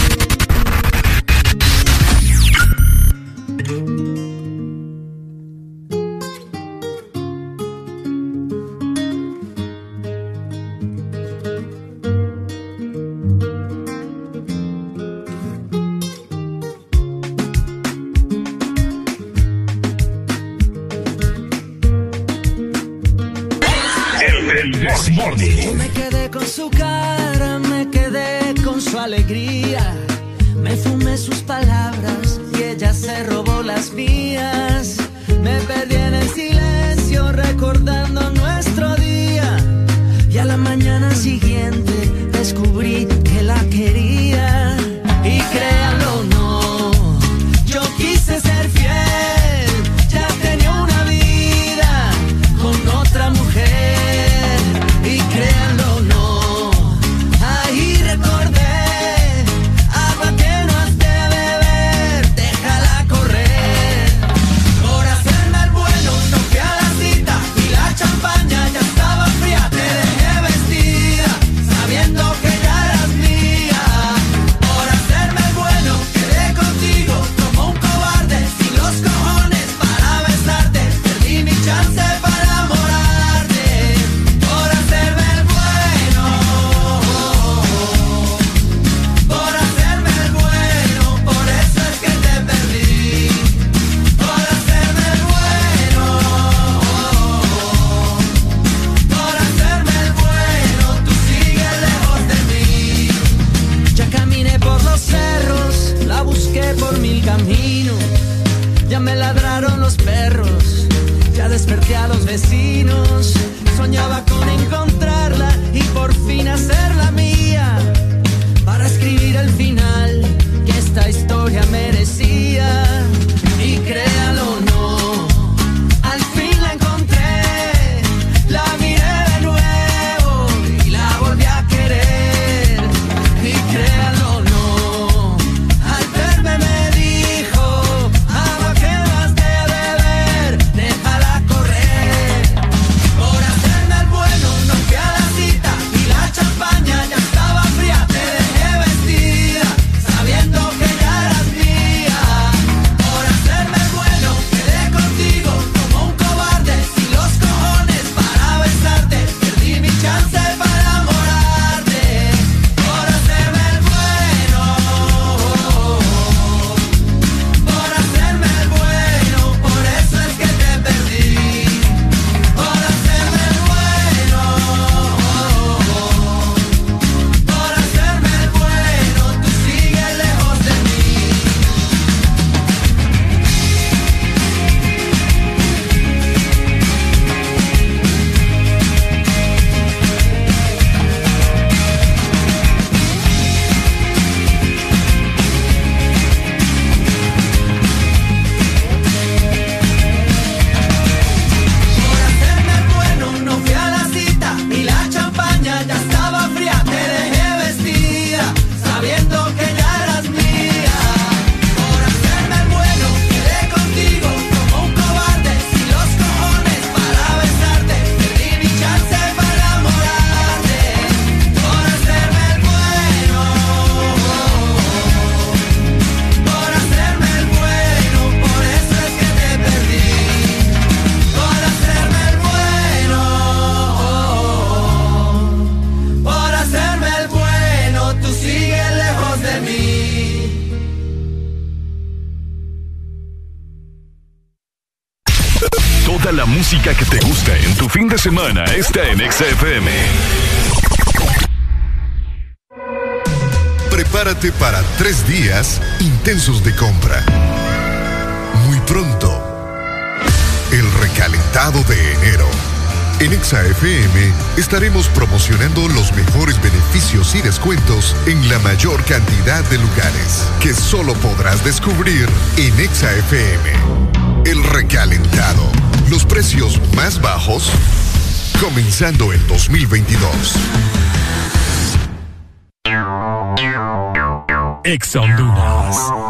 Está en XFM. Prepárate para tres días intensos de compra. Muy pronto, el recalentado de enero. En ExaFM estaremos promocionando los mejores beneficios y descuentos en la mayor cantidad de lugares que solo podrás descubrir en ExaFM. El recalentado. Los precios más bajos comenzando en 2022. Ex Honduras.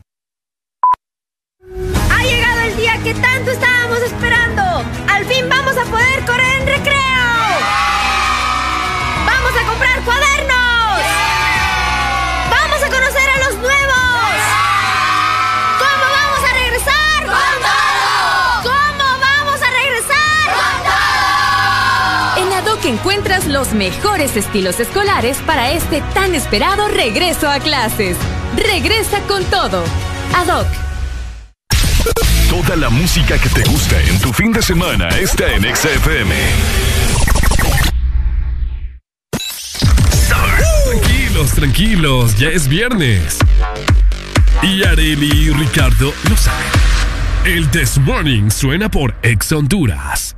Que tanto estábamos esperando. Al fin vamos a poder correr en recreo. Vamos a comprar cuadernos. Vamos a conocer a los nuevos. ¿Cómo vamos a regresar? ¡Con todo! ¿Cómo vamos a regresar? En ADOC encuentras los mejores estilos escolares para este tan esperado regreso a clases. Regresa con todo. ADOC. Toda la música que te gusta en tu fin de semana está en XFM. Tranquilos, tranquilos, ya es viernes. Y Areli y Ricardo lo saben. El This Morning suena por Ex Honduras.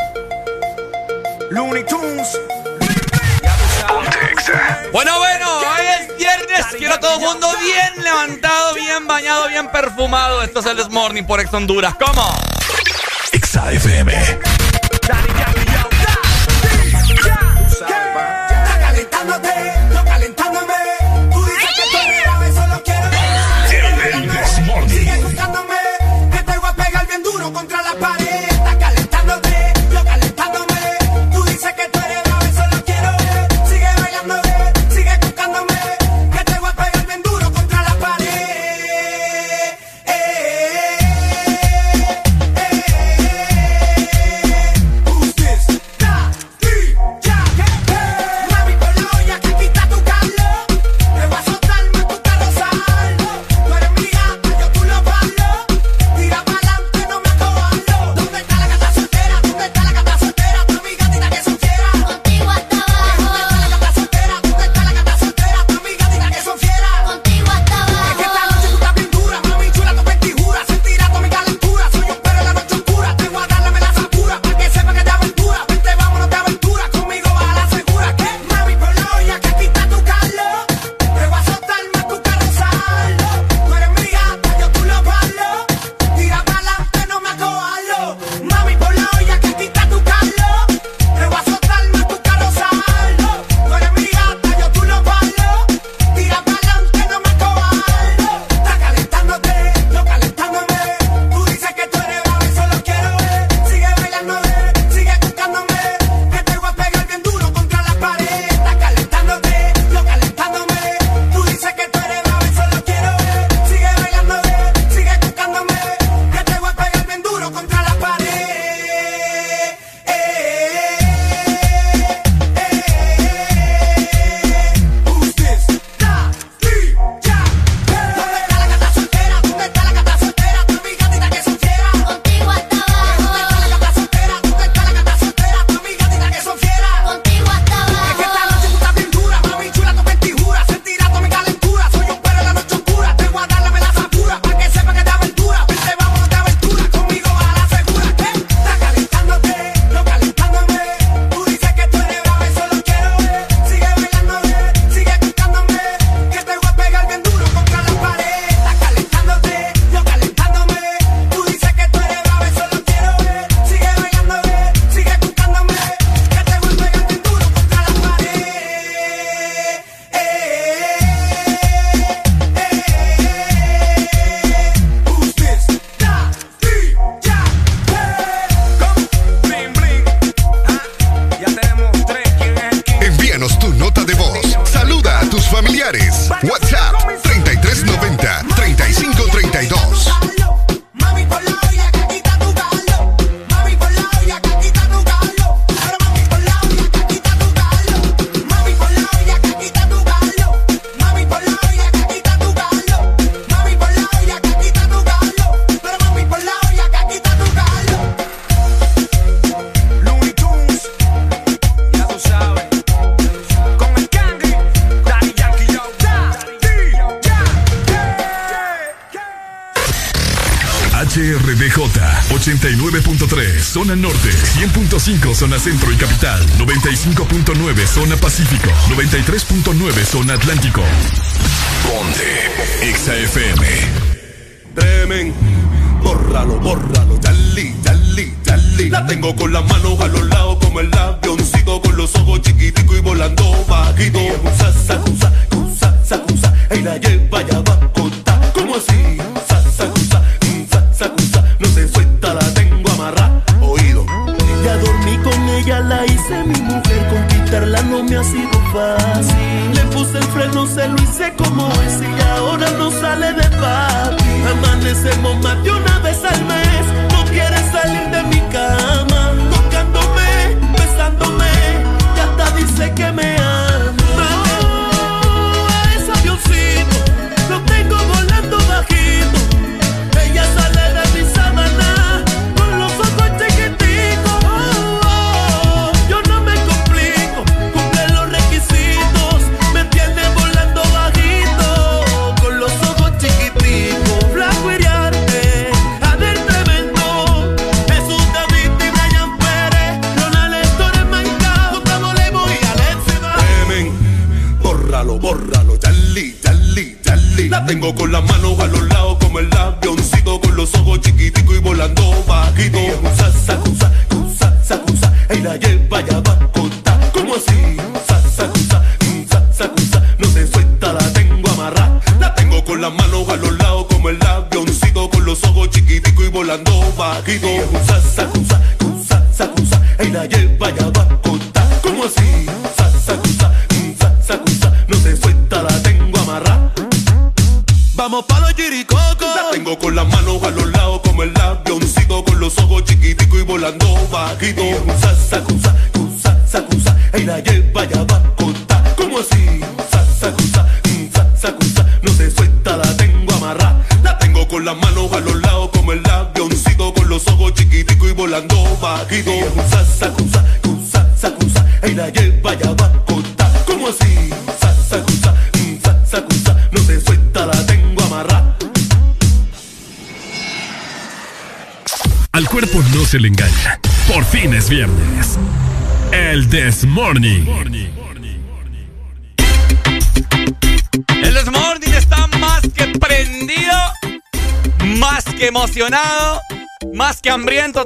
Looney Tunes. Bueno, bueno, hoy es viernes. Quiero a todo el mundo bien levantado, bien bañado, bien perfumado. Esto es el This Morning por Ex Honduras. ¿Cómo? XFM. calentándote,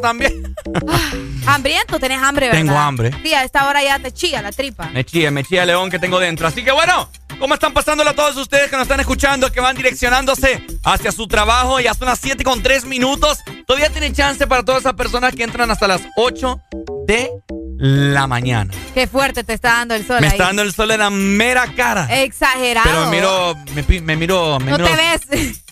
hambriento también. Hambriento, tenés hambre, ¿verdad? Tengo hambre. Sí, a esta hora ya te chilla la tripa. Me chilla, me chilla el león que tengo dentro. Así que bueno, ¿cómo están pasándolo a todos ustedes que nos están escuchando, que van direccionándose hacia su trabajo? Ya son las 7 con 3 minutos. Todavía tiene chance para todas esas personas que entran hasta las 8 de la mañana. Qué fuerte te está dando el sol Me ahí. está dando el sol en la mera cara. Exagerado. Pero me miro, me, me miro, me No miro- te ves.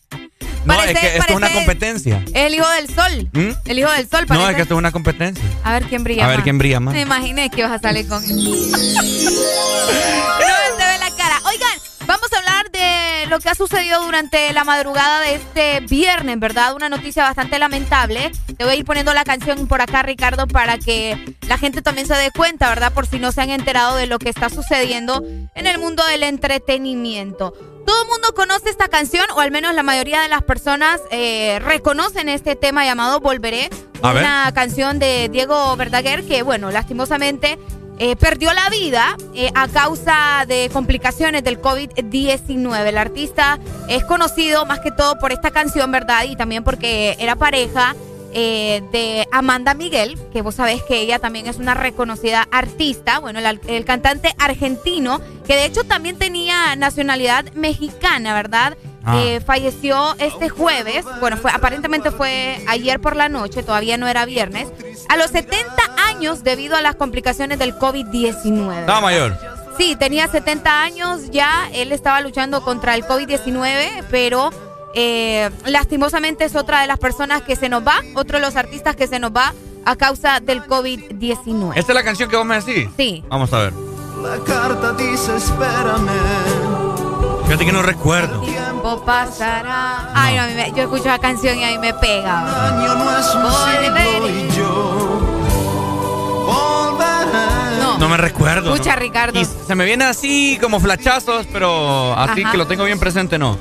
No, Parece- es que esto es una competencia. El hijo del sol. ¿Mm? El hijo del sol No, parece. es que esto es una competencia. A ver quién brilla A ver más. quién brilla más. Me imaginé que ibas a salir con no te ve la cara. Oigan, vamos a hablar de lo que ha sucedido durante la madrugada de este viernes, ¿verdad? Una noticia bastante lamentable. Te voy a ir poniendo la canción por acá, Ricardo, para que la gente también se dé cuenta, ¿verdad? Por si no se han enterado de lo que está sucediendo en el mundo del entretenimiento. El mundo conoce esta canción, o al menos la mayoría de las personas eh, reconocen este tema llamado Volveré. A ver. una canción de Diego Verdaguer que, bueno, lastimosamente eh, perdió la vida eh, a causa de complicaciones del COVID-19. El artista es conocido más que todo por esta canción, ¿verdad? Y también porque era pareja eh, de Amanda Miguel, que vos sabés que ella también es una reconocida artista, bueno, el, el cantante argentino, que de hecho también tenía nacionalidad mexicana, ¿verdad? Ah. Eh, falleció este jueves, bueno, fue aparentemente fue ayer por la noche, todavía no era viernes, a los 70 años debido a las complicaciones del COVID-19. Estaba mayor. Sí, tenía 70 años ya, él estaba luchando contra el COVID-19, pero eh, lastimosamente es otra de las personas que se nos va, otro de los artistas que se nos va a causa del COVID-19. ¿Esta es la canción que vos me decís? Sí. Vamos a ver. La carta dice espérame. Fíjate que no recuerdo. Tiempo pasará. Ay, no, a mí me- yo escucho la canción y a mí me pega. Año no es un siglo y yo volveré. No. No me recuerdo. Escucha, ¿no? Ricardo. Y se me viene así como flachazos, pero así Ajá. que lo tengo bien presente, no.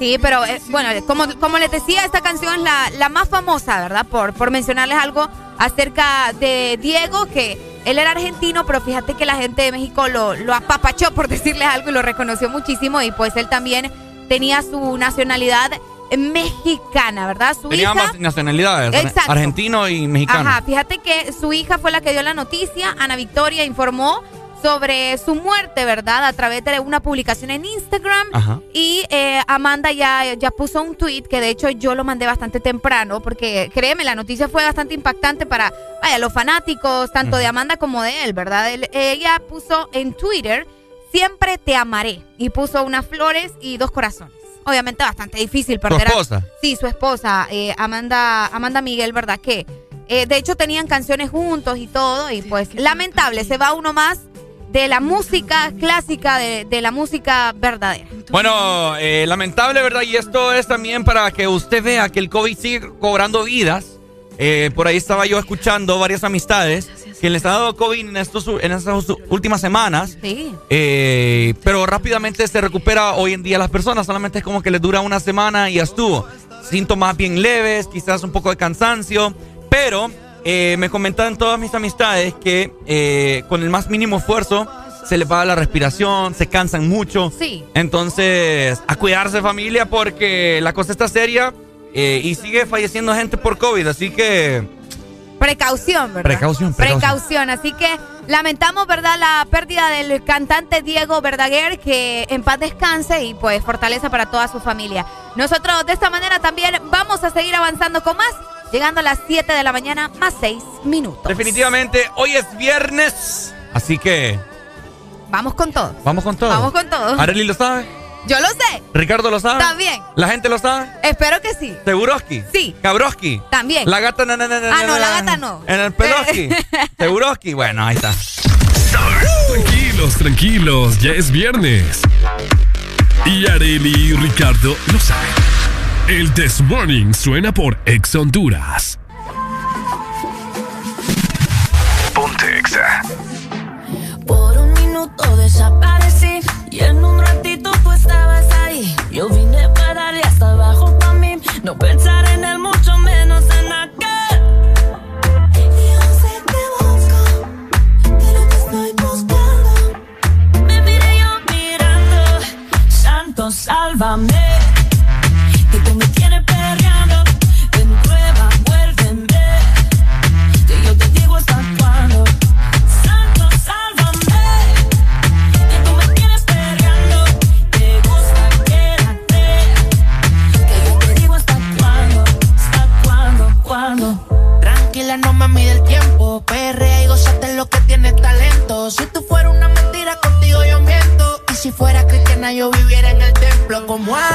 Sí, pero eh, bueno, como, como les decía, esta canción es la, la más famosa, ¿verdad? Por, por mencionarles algo acerca de Diego, que él era argentino, pero fíjate que la gente de México lo, lo apapachó, por decirles algo, y lo reconoció muchísimo. Y pues él también tenía su nacionalidad mexicana, ¿verdad? Su Tenía hija. ambas nacionalidades, Exacto. argentino y mexicano. Ajá, fíjate que su hija fue la que dio la noticia. Ana Victoria informó sobre su muerte, ¿verdad? A través de una publicación en Instagram. Ajá. Y eh, Amanda ya, ya puso un tweet que de hecho yo lo mandé bastante temprano porque créeme, la noticia fue bastante impactante para vaya, los fanáticos, tanto de Amanda como de él, ¿verdad? Él- ella puso en Twitter, siempre te amaré. Y puso unas flores y dos corazones. Obviamente bastante difícil perder a- esposa? Sí, su esposa, eh, Amanda, Amanda Miguel, ¿verdad? Que eh, de hecho tenían canciones juntos y todo. Y pues lamentable, se va uno más de la música clásica, de, de la música verdadera. Bueno, eh, lamentable, ¿verdad? Y esto es también para que usted vea que el COVID sigue cobrando vidas. Eh, por ahí estaba yo escuchando varias amistades que les ha dado COVID en, estos, en estas últimas semanas. Sí. Eh, pero rápidamente se recupera hoy en día las personas. Solamente es como que les dura una semana y ya estuvo. Síntomas bien leves, quizás un poco de cansancio. Pero eh, me comentaban todas mis amistades que eh, con el más mínimo esfuerzo se les va la respiración, se cansan mucho. Sí. Entonces, a cuidarse familia porque la cosa está seria eh, y sigue falleciendo gente por COVID. Así que Precaución, ¿verdad? Precaución, precaución. Precaución. Así que lamentamos, ¿verdad?, la pérdida del cantante Diego Verdaguer, que en paz descanse y pues fortaleza para toda su familia. Nosotros de esta manera también vamos a seguir avanzando con más, llegando a las 7 de la mañana más 6 minutos. definitivamente hoy es viernes. Así que Vamos con todo. vamos con todo. Vamos con todo. Arely lo sabe. Yo lo sé. Ricardo lo sabe. También. La gente lo sabe. Espero que sí. Seguroski. Sí. Cabroski. También. La gata. na, na, na, na, Ah, no, la gata no. En el peloski. Seguroski. Bueno, ahí está. Tranquilos, tranquilos, ya es viernes. Y Areli y Ricardo lo saben. El This Morning suena por Ex Honduras. Ponte Exa. Por un minuto desaparecí y en un ratito tú estabas ahí. Yo vine para darle hasta abajo para mí, no pensar en él, mucho menos en aquel. Yo sé que busco, pero te estoy buscando. Me miré yo mirando, santo, sálvame. Si tú fueras una mentira, contigo yo miento. Y si fuera cristiana, yo viviera en el templo. Como hace,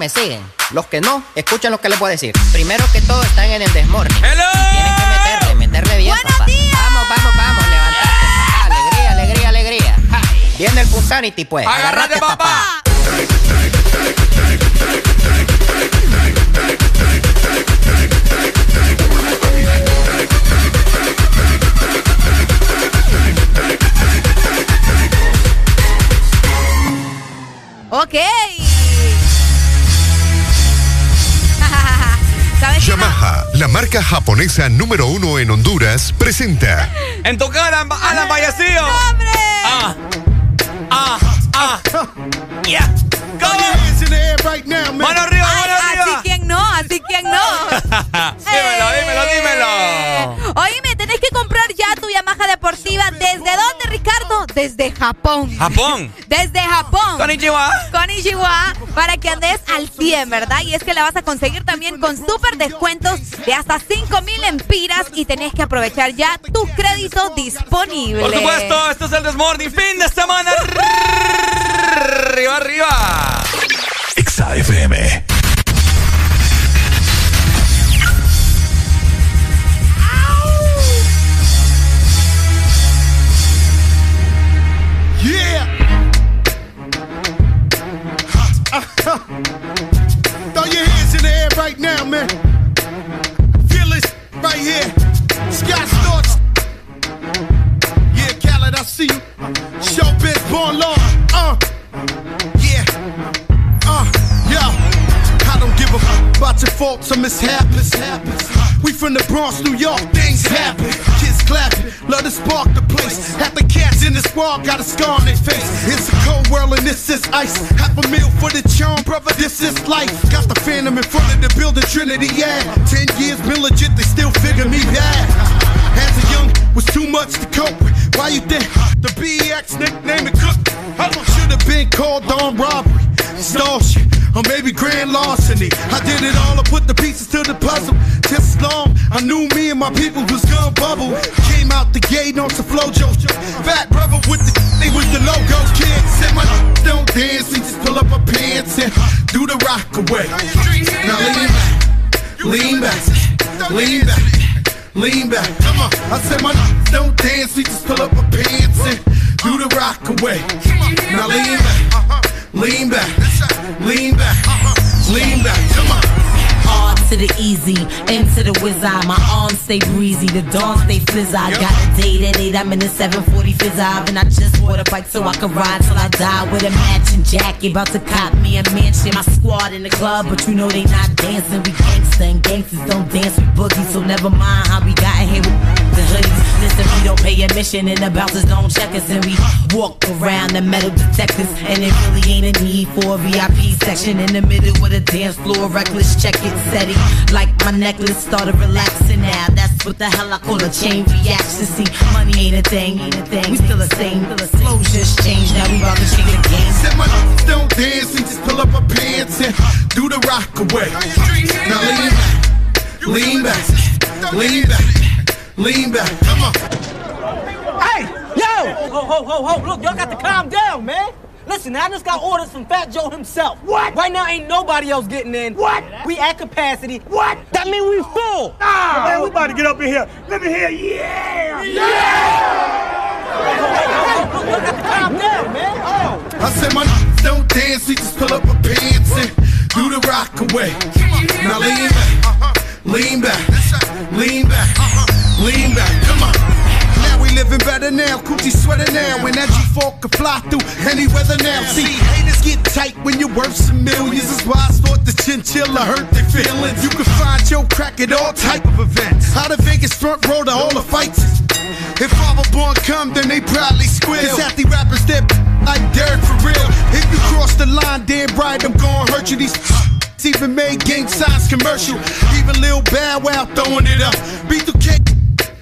me siguen. Los que no, escuchen lo que les voy a decir. Primero que todo, están en el desmorning. ¡Hello! Tienen que meterle, meterle bien, ¡Buenos días! Vamos, vamos, vamos, levantarte, Alegría, alegría, alegría. Viene el Punsanity, pues. ¡Agárrate, papá. Japonesa número uno en Honduras, presenta. En tu cara, Alan Vallecillo. ¡Hombre! Ah, ah, ah. Yeah. Go. Mano arriba, mano arriba. Así quien no, así quien no. dímelo, dímelo, dímelo. Oíme, tenés que comprar ya tu Yamaha deportiva. ¿Desde dónde, Desde Japón. ¿Japón? Desde Japón. Konnichiwa. Konnichiwa. Para que andes al 100, ¿verdad? Y es que la vas a conseguir también con súper descuentos de hasta 5 mil empiras y tenés que aprovechar ya tu crédito disponible. Por supuesto, esto es el Desmorning. Fin de semana. Arriba, arriba. XAFM. Throw your hands in the air right now, man. Feel this right here. Scott Storch. Yeah, Khaled, I see you. Showbiz, born law. Uh, yeah. Uh, yo. Fuck about your faults or mishaps. We from the Bronx, New York, things happen. Kids clapping, love to spark the place. Half the cats in the squad got a scar on their face. It's a cold world and this is ice. Half a meal for the charm, brother, this is life. Got the phantom in front of the building, Trinity, yeah. Ten years been legit, they still figure me bad. As a young, was too much to cope with. Why you think the BX nickname it cook? Should have been called on robbery, shit, or maybe grand larceny. I did it all, I put the pieces to the puzzle. Just long, I knew me and my people was gonna bubble. Came out the gate on some flojo. Fat brother with the they was the logo kid. Said my don't dance, we just pull up our pants and do the rock away. Now lean back, lean back, lean back. Lean back, come on. I said my don't dance, we just pull up our pants and do the rock away. Now lean back, lean back, lean back, lean back, come on. To the easy, into to the wizard. My arms stay breezy, the dawn stay fizz. I got a date at 8, I'm in the 740 fizz and I just bought a bike so I can ride till I die with a matching jacket. About to cop me a mansion. My squad in the club, but you know they not dancing. We gangsta and gangsters don't dance with boogie, so never mind how we got here with the hoodies. Listen, we don't pay admission and the bouncers don't check us, and we walk around the metal detectors. And it really ain't a need for a VIP section in the middle with a dance floor. Reckless, check it, steady. Like my necklace started relaxing now. That's what the hell I call a chain reaction. See, money ain't a thing, ain't a thing. We still the same. Flows just changed. Now we about to change the game. Said my don't dance, we just pull up our pants and do the rock away. Now lean back, lean back, lean back, lean back. Come on. Hey, yo! Ho, ho, ho, ho! Look, y'all got to calm down, man. Listen, I just got orders from Fat Joe himself. What? Right now, ain't nobody else getting in. What? We at capacity. What? That mean we full. Nah, man, we about to get up in here. Let me hear, yeah! Yeah! Look, y'all got calm down, man. Oh. I said my don't dance, we just pull up our pants and do the rock away. Now lean back, lean back, lean back, lean back. Come on. Now we living better now, coochie sweater now, and that G4 can fly through any weather now. See, haters get tight when you're worth some millions. That's why I thought the chinchilla hurt their feelings. You can find your crack at all type of events. Out of Vegas front row to all the fights. If Father Born come, then they probably squeal. At the rappers that like Derek for real. If you cross the line, damn right, I'm gonna hurt you. These even made gang signs commercial. Even Lil Bow Wow throwing it up. B2K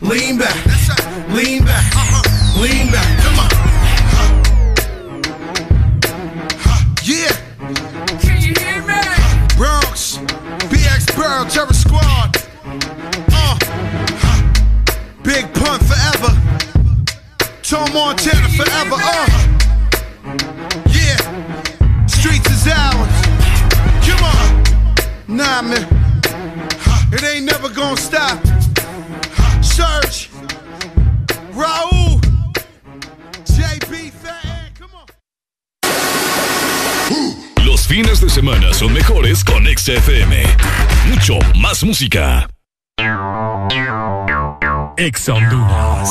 lean back, lean back, lean back. Come on. Yeah. Can you hear me? Bronx, BX Burrow, Terror Squad. Uh. Big Pun forever. Tom Montana forever. Uh. Yeah. Streets is ours. Come on. Nah, man. It ain't never gonna stop. Raul. JB Fat. Come on. Los fines de semana son mejores con XFM. Mucho más música. Ex Honduras.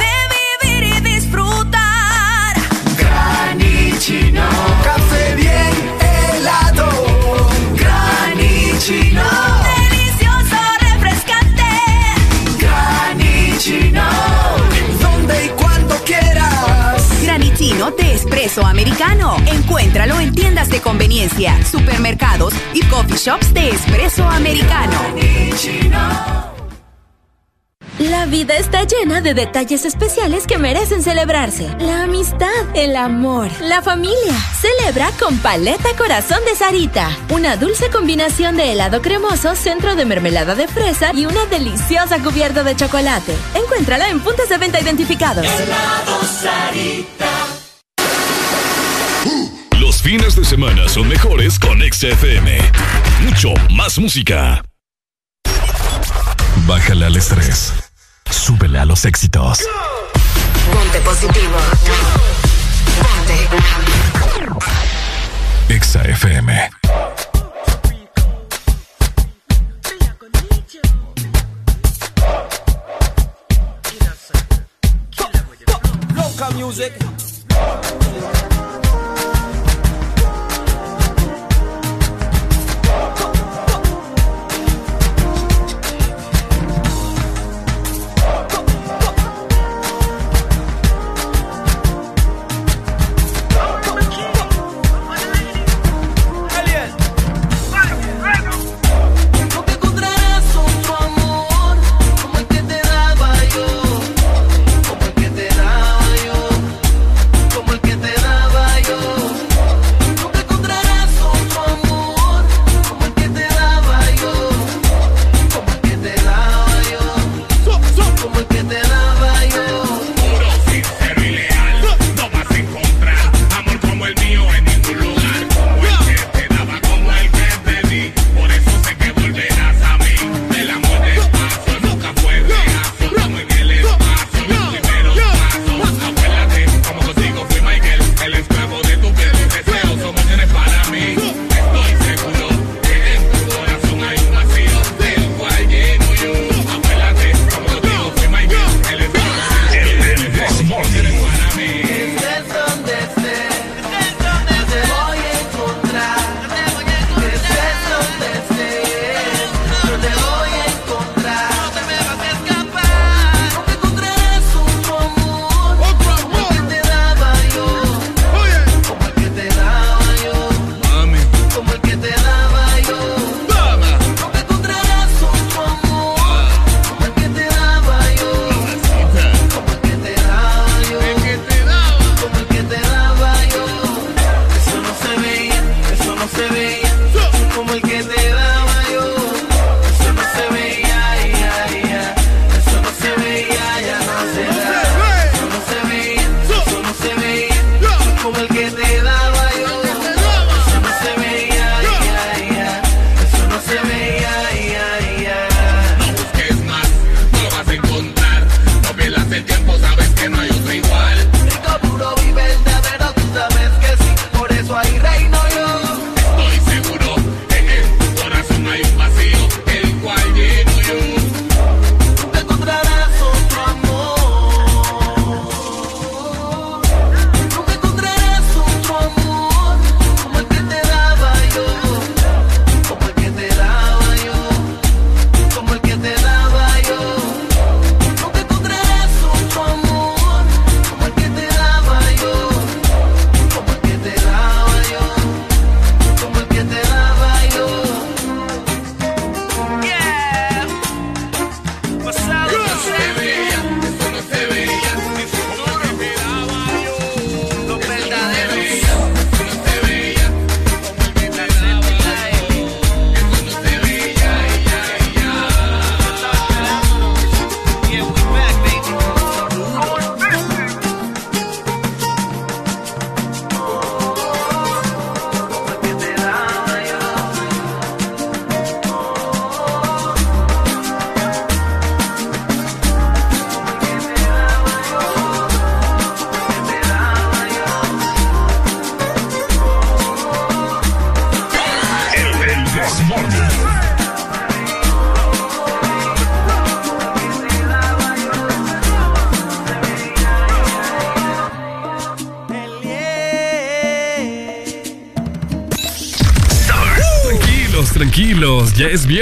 Expreso Americano. Encuéntralo en tiendas de conveniencia, supermercados y coffee shops de Expreso Americano. La vida está llena de detalles especiales que merecen celebrarse. La amistad, el amor, la familia. Celebra con Paleta Corazón de Sarita. Una dulce combinación de helado cremoso, centro de mermelada de fresa y una deliciosa cubierta de chocolate. Encuéntrala en puntos de venta identificados. Helado Sarita. Los fines de semana son mejores con XFM. Mucho más música. Bájale al estrés. Súbele a los éxitos. Ponte positivo. Ponte. Exa FM. Music.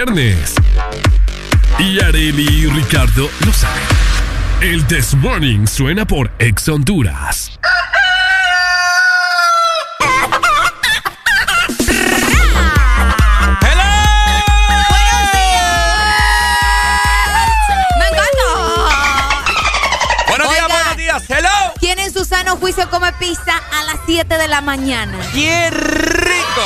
viernes. Y Areli y Ricardo lo saben. El This Morning suena por Ex Honduras. Hello. Buenos días. Tienen su sano juicio come pizza a las 7 de la mañana. ¡Qué rico!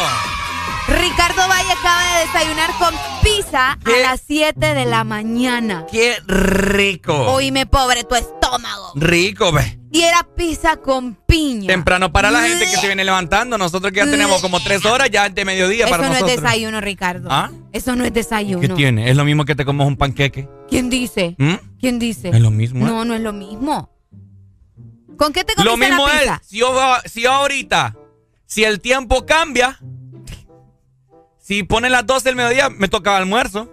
Ricardo Valle acaba de desayunar con pizza a las 7 de la mañana. ¡Qué rico! Oíme, pobre tu estómago. Rico, ve. Y era pizza con piña. Temprano para la gente que se viene levantando. Nosotros que ya tenemos como tres horas, ya es de mediodía Eso para no nosotros. es desayuno, Ricardo. ¿Ah? Eso no es desayuno. ¿Qué tiene? Es lo mismo que te comes un panqueque. ¿Quién dice? ¿Mm? ¿Quién dice? Es lo mismo, ¿eh? No, no es lo mismo. ¿Con qué te comiste Lo mismo la es, pizza? si yo, si yo ahorita, si el tiempo cambia, si ponen las 12 del mediodía, me toca almuerzo.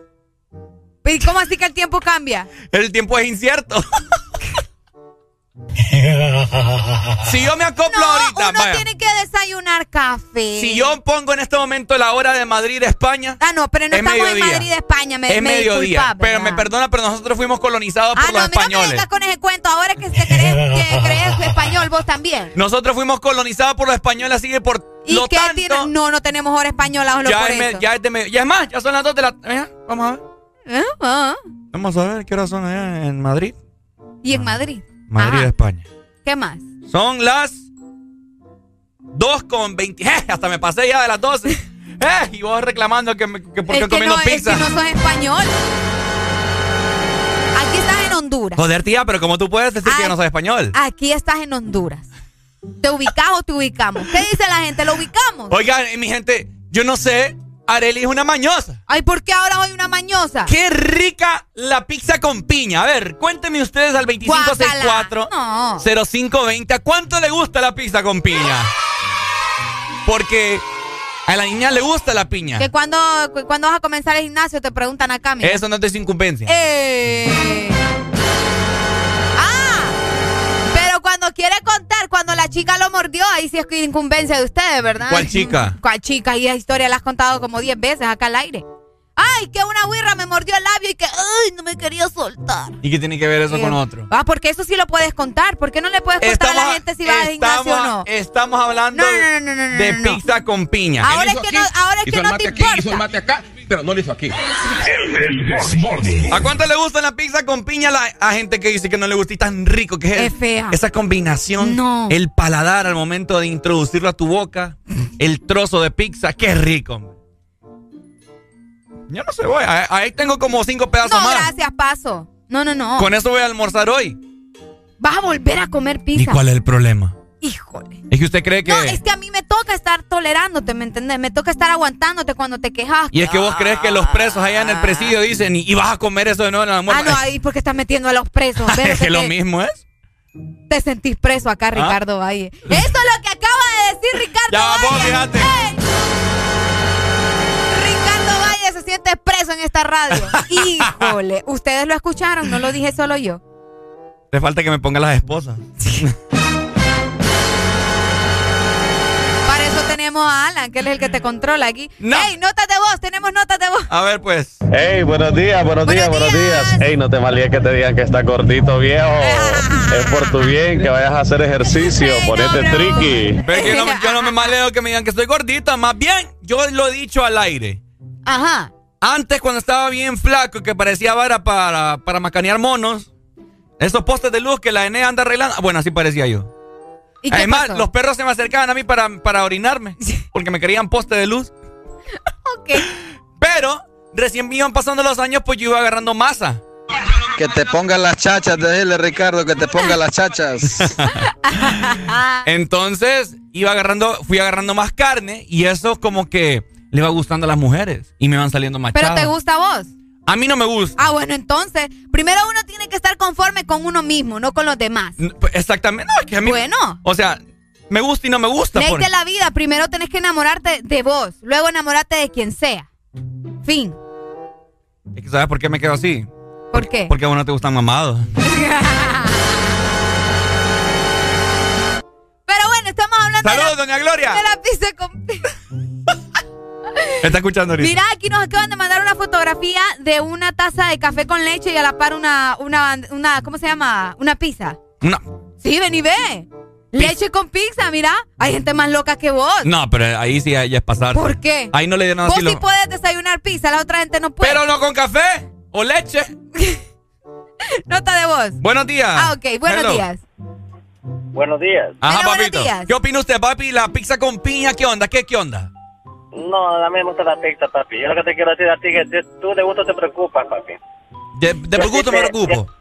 ¿Y cómo así que el tiempo cambia? El tiempo es incierto. si yo me acoplo No, ahorita, uno vaya. tiene que desayunar café. Si yo pongo en este momento la hora de Madrid, España. Ah, no, pero no es estamos mediodía. en Madrid, España. Me, es me mediodía. disculpa, pero me perdona, pero nosotros fuimos colonizados Ah, por no, los a mí no me españoles. vengas con ese cuento. Ahora que te crees, que crees español, vos también. Nosotros fuimos colonizados por los españoles, así que por ¿Y lo qué tanto, tiene? No, no tenemos hora española, solo ya, por es eso. ya es de medio- ya es más, ya son las 2 de la eh, Vamos a ver. ¿Eh? Ah. Vamos a ver qué hora son allá en Madrid. Y en Madrid. Madrid, Ajá. España. ¿Qué más? Son las 2 con 20. ¡Eh! Hasta me pasé ya de las 12. ¡Eh! Y vos reclamando que, me, que por qué comiendo no, pizza. Es que no sos español. Aquí estás en Honduras. Joder, tía, pero como tú puedes decir que no soy español. Aquí estás en Honduras. ¿Te ubicas o te ubicamos? ¿Qué dice la gente? ¿Lo ubicamos? Oigan, mi gente, yo no sé. Areli es una mañosa. Ay, ¿por qué ahora soy una mañosa? ¡Qué rica la pizza con piña! A ver, cuéntenme ustedes al 2564-0520. ¿A cuánto le gusta la pizza con piña? Porque a la niña le gusta la piña. Que cuando, cu- cuando vas a comenzar el gimnasio te preguntan acá, mira. Eso no es de incumbencia. Eh. Cuando quiere contar, cuando la chica lo mordió, ahí sí es que incumbencia de ustedes, ¿verdad? ¿Cuál chica? ¿Cuál chica? Y esa historia la has contado como 10 veces acá al aire. Ay, que una guirra me mordió el labio y que, ay, no me quería soltar. ¿Y qué tiene que ver eso Eh, con otro? Ah, porque eso sí lo puedes contar. ¿Por qué no le puedes contar a la gente si va al gimnasio o no? estamos hablando No, no, no, no, no, de pizza con piña. Ahora es que no, ahora es que no te importa. acá, pero no lo hizo aquí. ¿A cuánto le gusta la pizza con piña a la a gente que dice que no le gusta y tan rico que es? Es fea. Esa combinación, No. el paladar al momento de introducirlo a tu boca, el trozo de pizza, qué rico. Yo no sé, voy. Ahí ahí tengo como cinco pedazos No, más. gracias, paso. No, no, no. Con eso voy a almorzar hoy. Vas a volver a comer ¿Y pizza. cuál es el problema? Híjole. Es que usted cree que... No, es que a mí me toca estar tolerándote, ¿me entendés? Me toca estar aguantándote cuando te quejas. Y es que vos crees que los presos allá en el presidio dicen, y, y vas a comer eso de nuevo en el almuerzo. Ah, no, ahí porque estás metiendo a los presos. Es que lo mismo es. Te sentís preso acá, Ricardo Valle. Eso es lo que acaba de decir Ricardo Ya, Valle. vos, fíjate. ¡Ey! Ricardo Valle se siente preso en esta radio. Híjole, ustedes lo escucharon, no lo dije solo yo. Te falta que me ponga las esposas. Tenemos a Alan, que él es el que te controla aquí. ¡Ey, notas de voz! Tenemos notas de voz. A ver, pues. Hey, buenos días, buenos días, buenos días. Hey, no te malíes que te digan que está gordito, viejo. es por tu bien que vayas a hacer ejercicio. Ponete tricky. Pero yo no, me- yo no me maleo que me digan que estoy gordita. Más bien, yo lo he dicho al aire. Ajá. Antes, cuando estaba bien flaco, que parecía vara para, para macanear monos, esos postes de luz que la ENE anda arreglando. Bueno, así parecía yo. ¿Y qué Además, pasó? los perros se me acercaban a mí para, para orinarme, porque me querían poste de luz. ok. Pero, recién me iban pasando los años, pues yo iba agarrando masa. Que te pongan las chachas, decirle Ricardo, que te pongan las chachas. Entonces, iba agarrando, fui agarrando más carne y eso como que le va gustando a las mujeres y me van saliendo más ¿Pero te gusta a vos? A mí no me gusta. Ah, bueno, entonces, primero uno tiene que estar conforme con uno mismo, no con los demás. Pues, Exactamente. No, es que a mí. Bueno. O sea, me gusta y no me gusta. Ley por- de la vida, primero tenés que enamorarte de vos, luego enamorarte de quien sea. Fin. Es que ¿Sabes por qué me quedo así? ¿Por qué? Porque a vos no te gustan mamados. Pero bueno, estamos hablando de Saludos, la- doña Gloria. de la pizza con... ¿Está escuchando ahorita? Mira, aquí nos acaban de mandar una fotografía de una taza de café con leche y a la par una, una, una ¿cómo se llama? Una pizza. No. Sí, ven y ve. Leche con pizza, mira. Hay gente más loca que vos. No, pero ahí sí ya es pasar. ¿Por qué? Ahí no le dieron Vos así sí lo- puedes desayunar pizza, la otra gente no puede. Pero no con café o leche. Nota de voz. Buenos días. Ah, ok, buenos Hello. días. Buenos días. Ajá, papito. ¿Qué opina usted, papi? La pizza con piña, ¿qué onda? ¿Qué, qué onda? No, a mí me gusta la pizza, papi. Yo lo que te quiero decir a ti es que tú de gusto te preocupas, papi. De, de Yo a gusto ti me te- preocupo.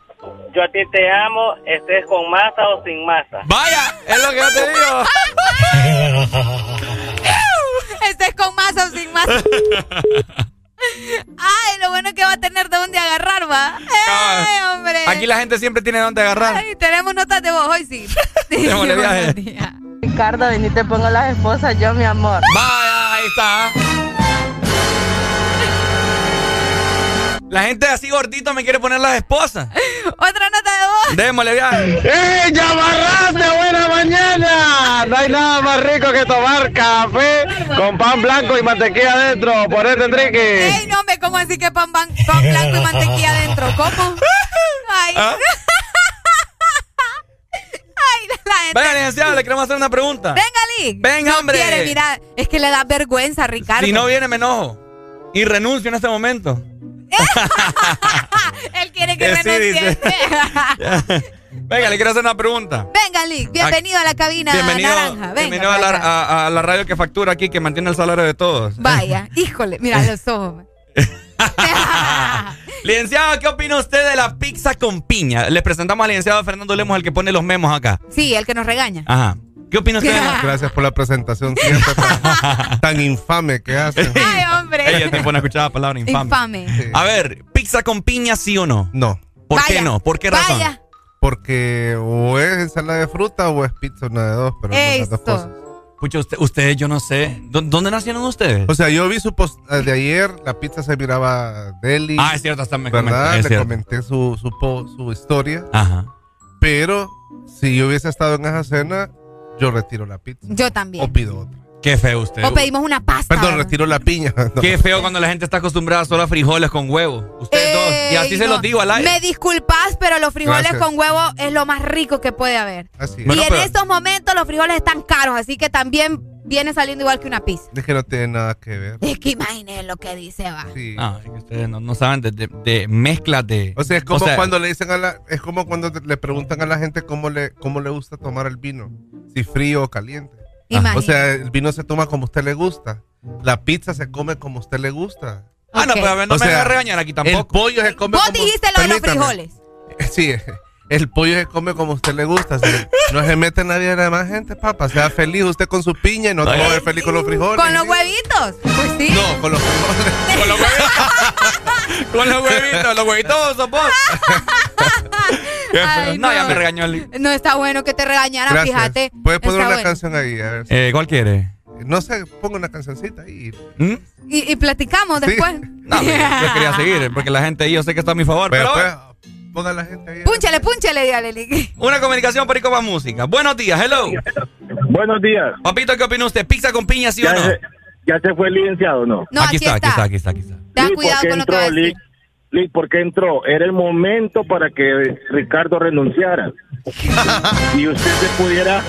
Yo a ti te amo, estés con masa o sin masa. Vaya, es lo que yo te digo. Este es con masa o sin masa. Ay, lo bueno es que va a tener de dónde agarrar, va. Ay, hombre. Aquí la gente siempre tiene dónde agarrar. Ay, tenemos notas de voz hoy, sí. Démosle viaje. Ricardo, ven y te pongo las esposas yo, mi amor. Vaya, ahí está. La gente así gordito me quiere poner las esposas. Otra nota de voz. Démosle viaje. ¡Eh, ya amarraste! ¡Buena mañana! No hay nada más rico que tomar café con pan blanco y mantequilla adentro. Ponete, Enrique. Ey, no, hombre, ¿cómo así que pan, pan blanco y mantequilla adentro? ¿Cómo? Ay. ¿Ah? Ay, la gente. Venga, licenciado, le queremos hacer una pregunta. Venga, Lee. Venga, No hombre. quiere, mira, es que le da vergüenza, Ricardo. Si no viene, me enojo. Y renuncio en este momento. Él quiere que Que sí, renuncie. Venga, le quiero hacer una pregunta. Venga, Lee, bienvenido a la cabina Bienvenido, naranja. Venga, bienvenido a, para la, acá. a- a la radio que factura aquí, que mantiene el salario de todos. Vaya, híjole, mira los ojos. Licenciado, ¿qué opina usted de la pizza con piña? Le presentamos al licenciado Fernando Lemos, el que pone los memos acá. Sí, el que nos regaña. Ajá. ¿Qué opina usted? de la- Gracias por la presentación siempre tan, tan infame que hacen. Ay, hombre. Ella te pone a escuchar la palabra infame. Infame. A ver, ¿pizza con piña sí o no? No. ¿Por Vaya, qué no? ¿Por qué razón? Vaya. Porque o es ensalada de fruta o es pizza, una de dos, pero no las dos Esto. cosas. Pucha, usted, ustedes, yo no sé. ¿Dó- ¿Dónde nacieron ustedes? O sea, yo vi su post eh, de ayer, la pizza se miraba deli. Ah, es cierto, hasta me ¿verdad? comenté, es Le cierto. comenté su, su, su historia. Ajá. Pero si yo hubiese estado en esa cena, yo retiro la pizza. Yo también. O pido otra. Qué feo usted. O pedimos una pasta. Perdón, retiro la piña. No. Qué feo cuando la gente está acostumbrada solo a frijoles con huevo. Ustedes dos. Y así se los digo al aire. Me disculpas, pero los frijoles Gracias. con huevo es lo más rico que puede haber. Así es. Bueno, y en pero- estos momentos los frijoles están caros, así que también viene saliendo igual que una pizza. Es que no tiene nada que ver. Es que imagínense lo que dice, va. Sí. No, es que ustedes no, no saben de, de- de mezclas de. O sea, es como o sea, cuando le dicen a la, es como cuando te- le preguntan a la gente cómo le, cómo le gusta tomar el vino, si frío o caliente. O sea, el vino se toma como a usted le gusta. La pizza se come como a usted le gusta. Ah, no, pues a ver, no O me sea, va a regañar aquí El tampoco. pollo se come Vos como dijiste lo de los frijoles. Sí, el pollo se come como a usted le gusta. si no se mete nadie de más gente, papá. Sea feliz usted con su piña y no te va a ver feliz con los frijoles. Con los huevitos. Pues sí. No, con los frijoles. Con los huevitos. Con los huevitos. Los huevitos vos. Ay, no, ya me regañó el. No está bueno que te regañaran, Gracias. fíjate. Puedes poner Está una bueno. canción ahí, a ver. Eh, ¿Cuál quiere? No sé, ponga una cancioncita ahí. ¿Mm? Y, y platicamos Sí. después. No, yo yo quería seguir, porque la gente ahí yo sé que está a mi favor. Pero, Pero, pues, ponga la gente ahí. Púnchale, púnchale, dígale, una comunicación por Icoba Música. Buenos días, hello. Buenos días. Papito, ¿qué opina usted? ¿Pizza con piña, sí o ¿Ya, no? se, ya se fue el licenciado o no? No, aquí, está. aquí está, aquí está, aquí está. Ten Lick, cuidado ¿por qué con lo que entró, a decir. Lick? Lick, ¿por qué entró? Era el momento para que Ricardo renunciara. y usted se pudiera,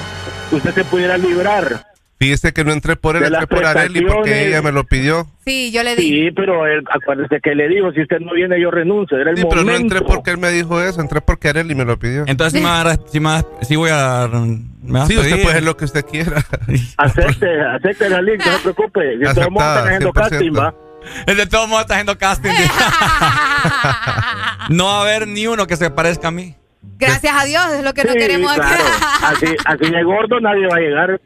usted se pudiera librar. Fíjese que no entré por él, De entré por Areli porque ella me lo pidió. Sí, yo le di. Sí, pero él, acuérdese que le dijo, si usted no viene yo renuncio. Era el Sí, pero no momento. entré porque él me dijo eso, entré porque Areli me lo pidió. Entonces, si me va a, si me si voy a. Me Sí, usted puede hacer lo que usted quiera. Acepte, acepte la link, no se preocupe. Si todos modos están haciendo 100%. casting, va. El de todos modos está haciendo casting. no va a haber ni uno que se parezca a mí. Gracias a Dios, es lo que no Sí, queremos claro. acá. Así, así de gordo nadie va a llegar.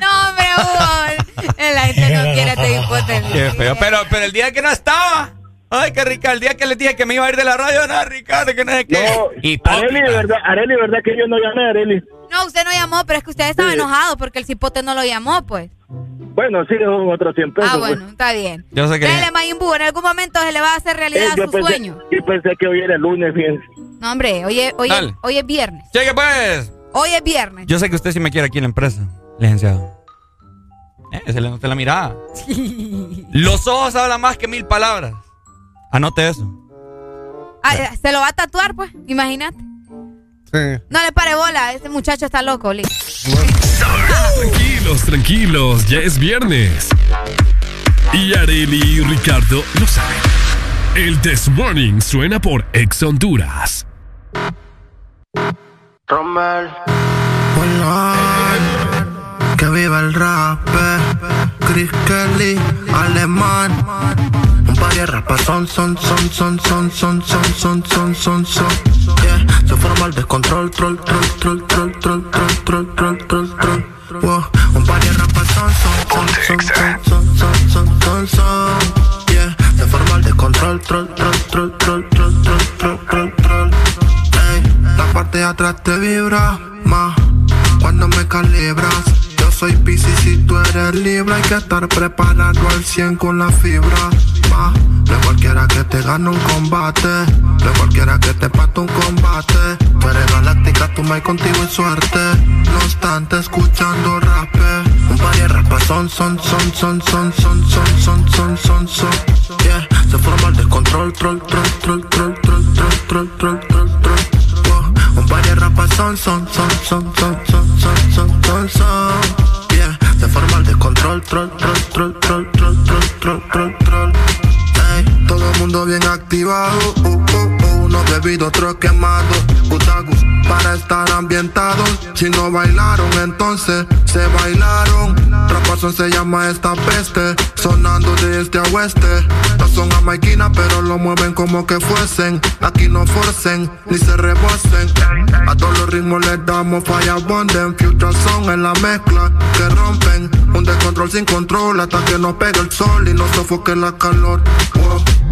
No, hombre, Hugo. La gente no quiere este hipotético. Qué feo. Pero, pero el día que no estaba. Ay, qué rica. El día que le dije que me iba a ir de la radio, no, Ricardo, que no sé qué. No, Hipócrita. Areli, de verdad, Areli, verdad que yo no llamé Areli. No, usted no llamó, pero es que usted estaba Sí. enojado porque el cipote no lo llamó, pues. Bueno, sí, son otros 100 pesos. Ah, pues. bueno, está bien. Yo sé que. Dele, Mayimbu, en algún momento se le va a hacer Eh, realidad yo su pensé, sueño. y pensé que hoy era el lunes, fíjense. No, hombre, hoy es, hoy, es, Dale. hoy es viernes. Cheque, pues. Hoy es viernes. Yo sé que usted sí me quiere aquí en la empresa, licenciado. Eh, se le nota la mirada. Los ojos hablan más que mil palabras. Anote eso. Ah, eh, se lo va a tatuar, pues, imagínate. Sí. No le pare bola, este muchacho está loco, Lee. Tranquilos, tranquilos, ya es viernes. Y Areli y Ricardo lo saben. El This Morning suena por Ex Honduras. Rommel, Hola, que viva el rap. Chris Kelly, alemán. Un par de rapas son, son, son, son, son, son, son, son, son, son, son. Yeah, se forma el descontrol, troll, troll, troll, troll, troll, troll, troll, troll, troll. Wow, un par de rapas son, son, son, son, son, son, son, son, son. Yeah, se forma el descontrol, troll, troll, troll, troll, troll, troll, troll, troll, la parte de atrás te vibra más cuando me calibras. Soy Pisces y tú eres libre. Hay que estar preparado al 100 con la fibra. Ma, no es cualquiera que te gane un combate. No es cualquiera que te pate un combate. Tú eres galáctica, tú me contigo y suerte. No obstante, escuchando rap. Un par de rapas son, son, son, son, son, son, son, son, son, son, son. Yeah, se forma el descontrol, troll, troll, troll, troll, troll, troll, troll, troll, troll, troll. Un par de rapas son, son, son, son, son, son, son, son, son, son. Se forma el descontrol, troll, troll, troll, troll, troll, troll, troll, troll, troll. Ey, todo el mundo bien activado, uh, uh, uno bebido, otro quemado, Utagus, para estar ambientados. Si no bailaron, entonces se bailaron. Rapazón se llama esta peste, sonando de este a oeste. No son jamaiquinas, pero lo mueven como que fuesen. Aquí no forcen, ni se rebosen. A todos los ritmos les damos falla bonden. Future en la mezcla que rompen. Un descontrol sin control hasta que nos pegue el sol y nos sofoque la calor. Wow.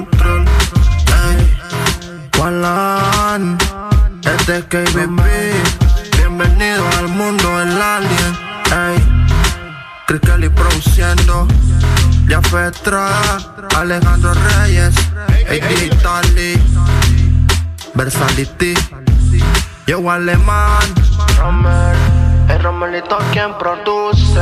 Walan, este es KBB. Bienvenido al mundo del alien. Ey, Chris Kelly produciendo. Ya fue Estrada, Alejandro Reyes, AD Italy, Versality, yo alemán, Romer, el Romelito quien produce.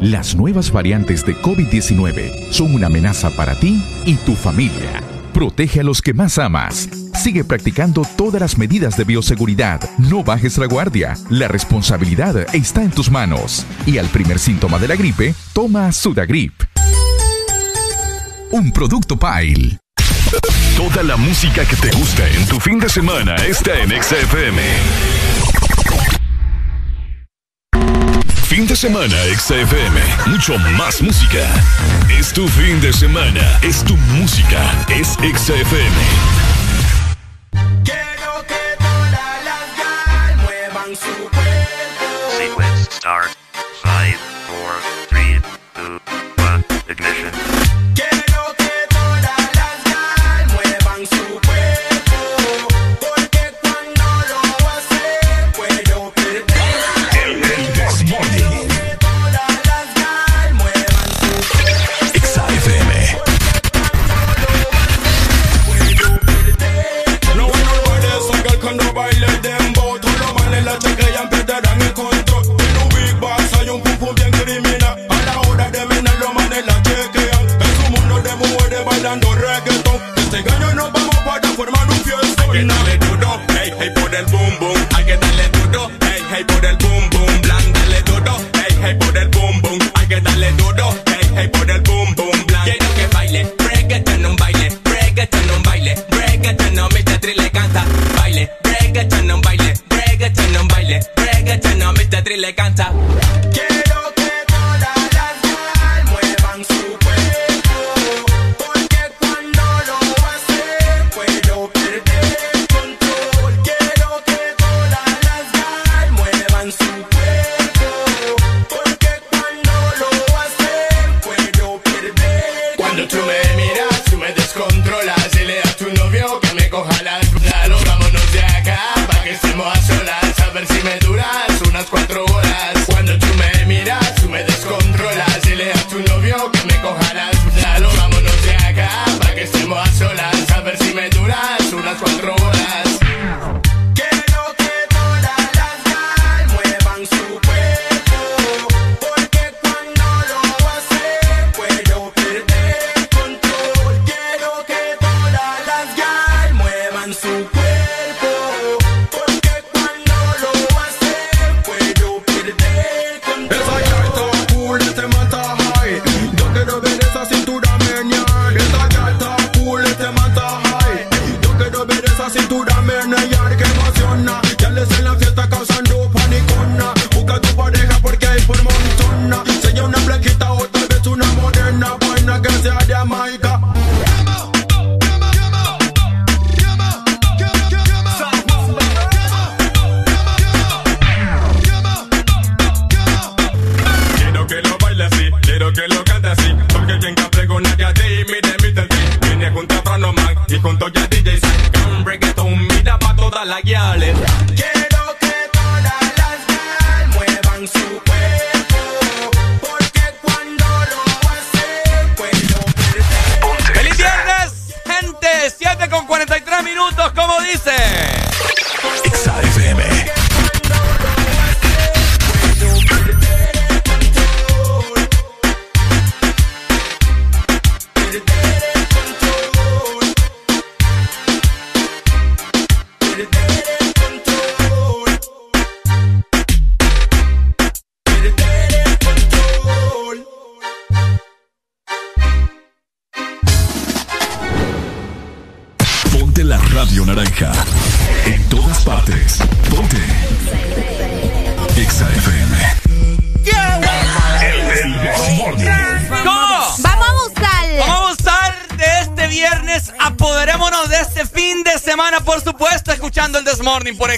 Las nuevas variantes de COVID-19 son una amenaza para ti y tu familia. Protege a los que más amas. Sigue practicando todas las medidas de bioseguridad. No bajes la guardia. La responsabilidad está en tus manos. Y al primer síntoma de la gripe, toma Sudagrip. Un producto Pile. Toda la música que te gusta en tu fin de semana está en XFM. Fin de semana XFM. Mucho más música. Es tu fin de semana. Es tu música. Es XFM. Quiero que todas las gal muevan su cuerpo. Sequence start. Five, four, three, two, one. Ignition.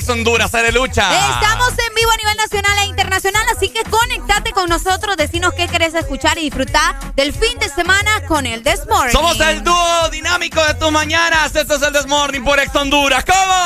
Honduras, Honduras, Lucha. Estamos en vivo a nivel nacional e internacional, así que conectate con nosotros, decinos qué querés escuchar y disfrutar del fin de semana con el Desmorning. Somos el dúo dinámico de tus mañanas. Esto es el Desmorning por Ex Honduras. ¿Cómo?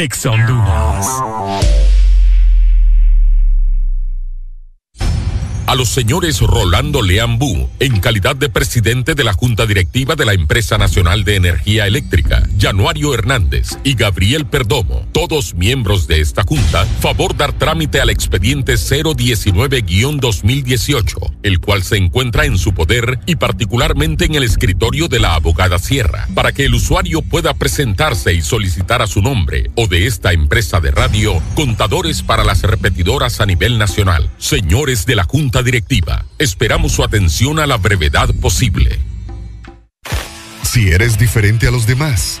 Ex Honduras. a los señores Rolando Leambú, en calidad de presidente de la Junta Directiva de la Empresa Nacional de Energía Eléctrica, Januario Hernández y Gabriel Perdomo, todos miembros de esta Junta, favor dar trámite al expediente 019-2018, el cual se encuentra en su poder y particularmente en el escritorio de la abogada Sierra, para que el usuario pueda presentarse y solicitar a su nombre o de esta empresa de radio contadores para las repetidoras a nivel nacional. Señores de la Junta Directiva, esperamos su atención a la brevedad posible. Si eres diferente a los demás,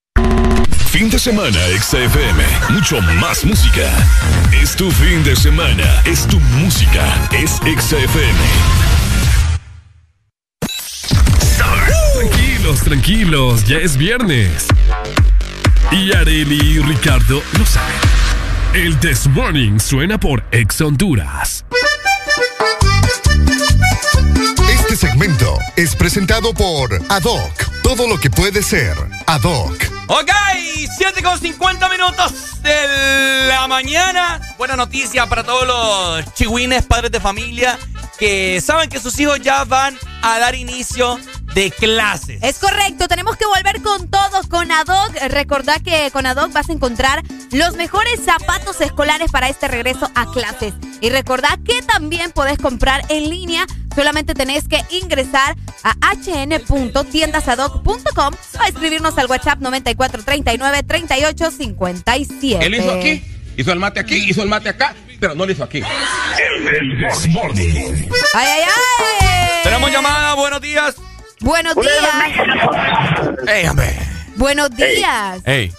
Fin de semana, XFM. Mucho más música. Es tu fin de semana. Es tu música. Es XFM. Tranquilos, tranquilos, ya es viernes. Y Areli y Ricardo lo saben. El This Morning suena por Ex Honduras. Este segmento es presentado por Adoc. Todo lo que puede ser Adoc. Ok, 7 con 50 minutos de la mañana. Buena noticia para todos los chihuines, padres de familia, que saben que sus hijos ya van a dar inicio de clases. Es correcto, tenemos que volver con todos con Adoc. Recordá que con Adoc vas a encontrar los mejores zapatos escolares para este regreso a clases. Y recordá que también podés comprar en línea. Solamente tenés que ingresar a hn.tiendasadoc.com o escribirnos al WhatsApp 9439 3857. Él hizo aquí, hizo el mate aquí, hizo el mate acá, pero no lo hizo aquí. El. ¡Ay, ay, ay! Tenemos llamada, buenos días. Buenos días. Ey, hombre. Buenos días. Ey,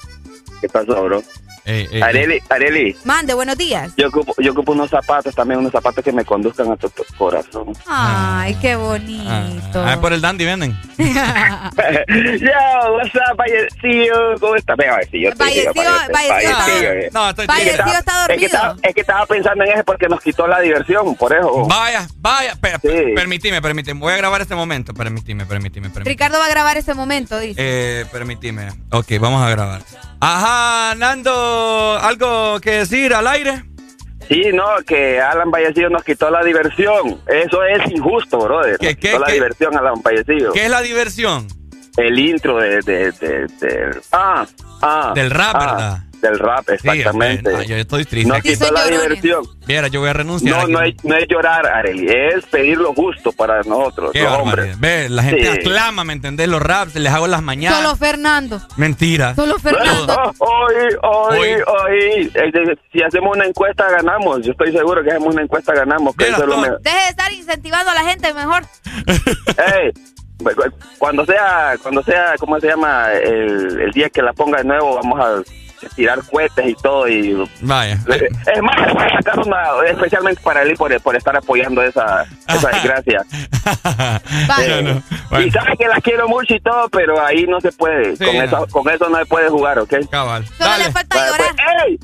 ¿Qué pasó, bro? Ey, ey. Areli, Areli, Mande, buenos días. yo ocupo, yo ocupo unos zapatos también, unos zapatos que me conduzcan a tu, tu corazón. Ay, qué bonito. Ah, por el dandy venden. Yo, what's up, Vallecillo? ¿Cómo estás? Venga, Vallecillo. sí, Vallecillo, Vallecillo, eh. No, estoy Es que Vallecillo estaba- está Es que, dormido. estaba, es que estaba pensando en ese porque nos quitó la diversión, por eso. Vaya, vaya, pe- Sí. permitime, permitime. Voy a grabar este momento. Permitime, permitime, permitime. Ricardo va a grabar ese momento, dice. Eh, permitime. Ok, vamos a grabar. Ajá, Nando, ¿algo que decir al aire? Sí, no, que Alan Vallecillo nos quitó la diversión. Eso es injusto, brother. ¿Qué, Nos qué, la qué? diversión Alan Vallecillo. ¿Qué es la diversión? El intro de, de, de, de- ah, ah, Del rap, ah, ¿verdad? Del rap, exactamente. hombre, no, yo estoy triste. Aquí- quitó la diversión. Viera, yo voy a renunciar. No, aquí. no es, no es llorar, Areli, es pedir lo justo para nosotros, Qué los barbaridad. hombres. Ve, la gente Sí. aclama, ¿me entendés? Los raps, les hago las mañanas. Solo Fernando. Mentira. Solo Fernando. Hoy, hoy, Hoy. hoy. Eh, Si hacemos una encuesta, ganamos. Yo estoy seguro que hacemos una encuesta, ganamos. Que eso es lo mejor. Deje de estar incentivando a la gente mejor. Ey, cu- cu- cuando sea, cuando sea, ¿cómo se llama? El, el día que la ponga de nuevo, vamos a tirar cohetes y todo. y Vaya. Eh, Es más, sacar una, especialmente para él por, por estar apoyando esa, esa desgracia. Vaya. Eh, Bueno, bueno. Y sabe que la quiero mucho y todo, pero ahí no se puede. Sí, con, no. eso, con eso no se puede jugar, ¿ok? Cabal. Solo Dale. le falta Vale, llorar. pues, ¡Ey!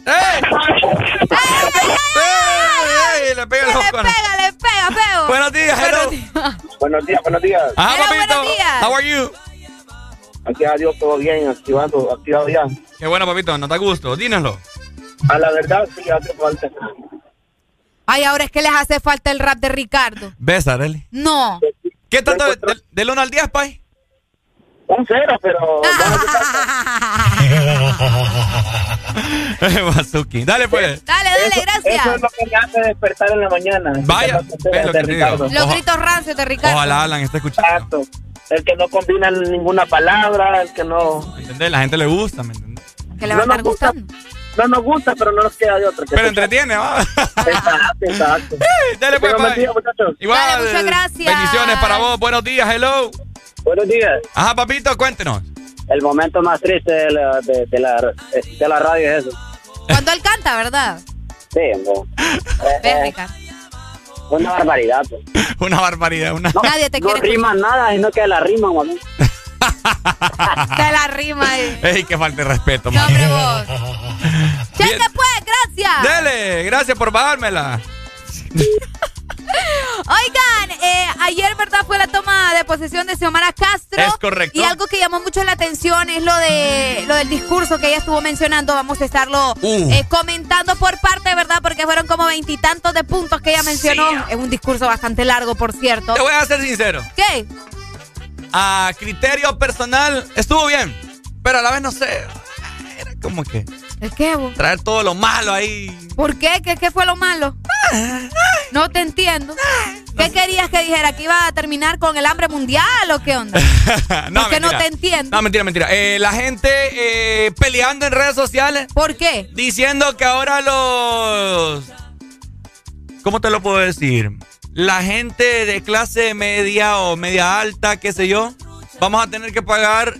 ¡Ey! Le pega el le ojo. pega, le pega, feo. Buenos días, hello. Buenos días. Buenos días, buenos días. Ajá, Hello, papito. buenos días. How are you? Aquí adiós, todo bien, activado, activado ya. Qué bueno, papito, nos da gusto. Dínoslo. A la verdad, sí hace falta. Ay, ahora es que les hace falta el rap de Ricardo. ¿Ves, Arely? No. ¿Qué tanto de, de- del 1 al 10, Pai? Un cero, pero... Bazuki. Dale, pues. Dale, dale, gracias. Eso es lo que me hace despertar en la mañana. Vaya, lo que. Ricardo. Los gritos rancios de Ricardo. Ojalá Alan esté escuchando. Exacto. El que no combina ninguna palabra, el que no... ¿Me entendés? La gente le gusta, ¿me entendés? Que le va a No estar nos gusta. gustando. No nos gusta, pero no nos queda de otra. que Pero entretiene, va. Exacto, exacto. Dale, pues, buen día, muchachos. Igual. Dale, muchas gracias. Bendiciones para vos. Buenos días, hello. Buenos días. Ajá, papito, cuéntenos. El momento más triste de la, de, de la, de la radio es eso. Cuando él canta, ¿verdad? Sí, no. Ves, Ricardo. una barbaridad. pues. Una barbaridad, una. Nadie te No quiere rima nada, sino que la rima, mami. escuchar. Te la rima ahí. Ey, que falta de respeto, No, man. hombre, vos. Bien. Cheque pues, gracias. Dele, gracias por bajármela. Oigan, eh, ayer, ¿verdad? Fue la toma de posesión de Xiomara Castro. Es correcto. Y algo que llamó mucho la atención es lo de lo del discurso que ella estuvo mencionando. Vamos a estarlo Uh. eh, comentando por parte, ¿verdad? Porque fueron como veintitantos de puntos que ella mencionó. Es un discurso bastante largo, por cierto. Te voy a ser sincero. ¿Qué? A criterio personal, estuvo bien. Pero a la vez no sé. Era como que ¿El qué, vos? traer todo lo malo ahí. ¿Por qué? ¿Qué, qué fue lo malo? No te entiendo. ¿Qué querías que dijera? ¿Que iba a terminar con el hambre mundial o qué onda? Porque no te entiendo. No, mentira, mentira. Eh, la gente eh, peleando en redes sociales. ¿Por qué? Diciendo que ahora los. ¿Cómo te lo puedo decir? La gente de clase media o media alta, qué sé yo, vamos a tener que pagar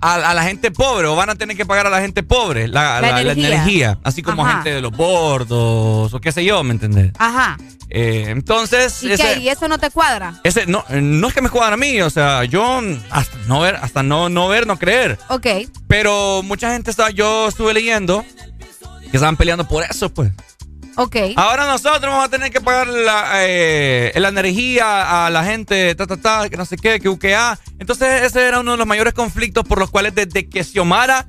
a, a la gente pobre o van a tener que pagar a la gente pobre la, La la- la energía. Así como Ajá. gente de los bordos o qué sé yo, ¿me entendés? Ajá. Eh, entonces, ¿Y ese- qué? ¿Y eso no te cuadra? ese, no, eh, no es que me cuadra a mí, o sea, yo hasta no ver, hasta no, no ver, no creer. Ok. Pero mucha gente está, yo estuve leyendo que estaban peleando por eso, pues. Ok. Ahora nosotros vamos a tener que pagar la, eh, la energía a la gente, ta, ta, ta, que no sé qué, que UQA. Entonces ese era uno de los mayores conflictos por los cuales desde que Xiomara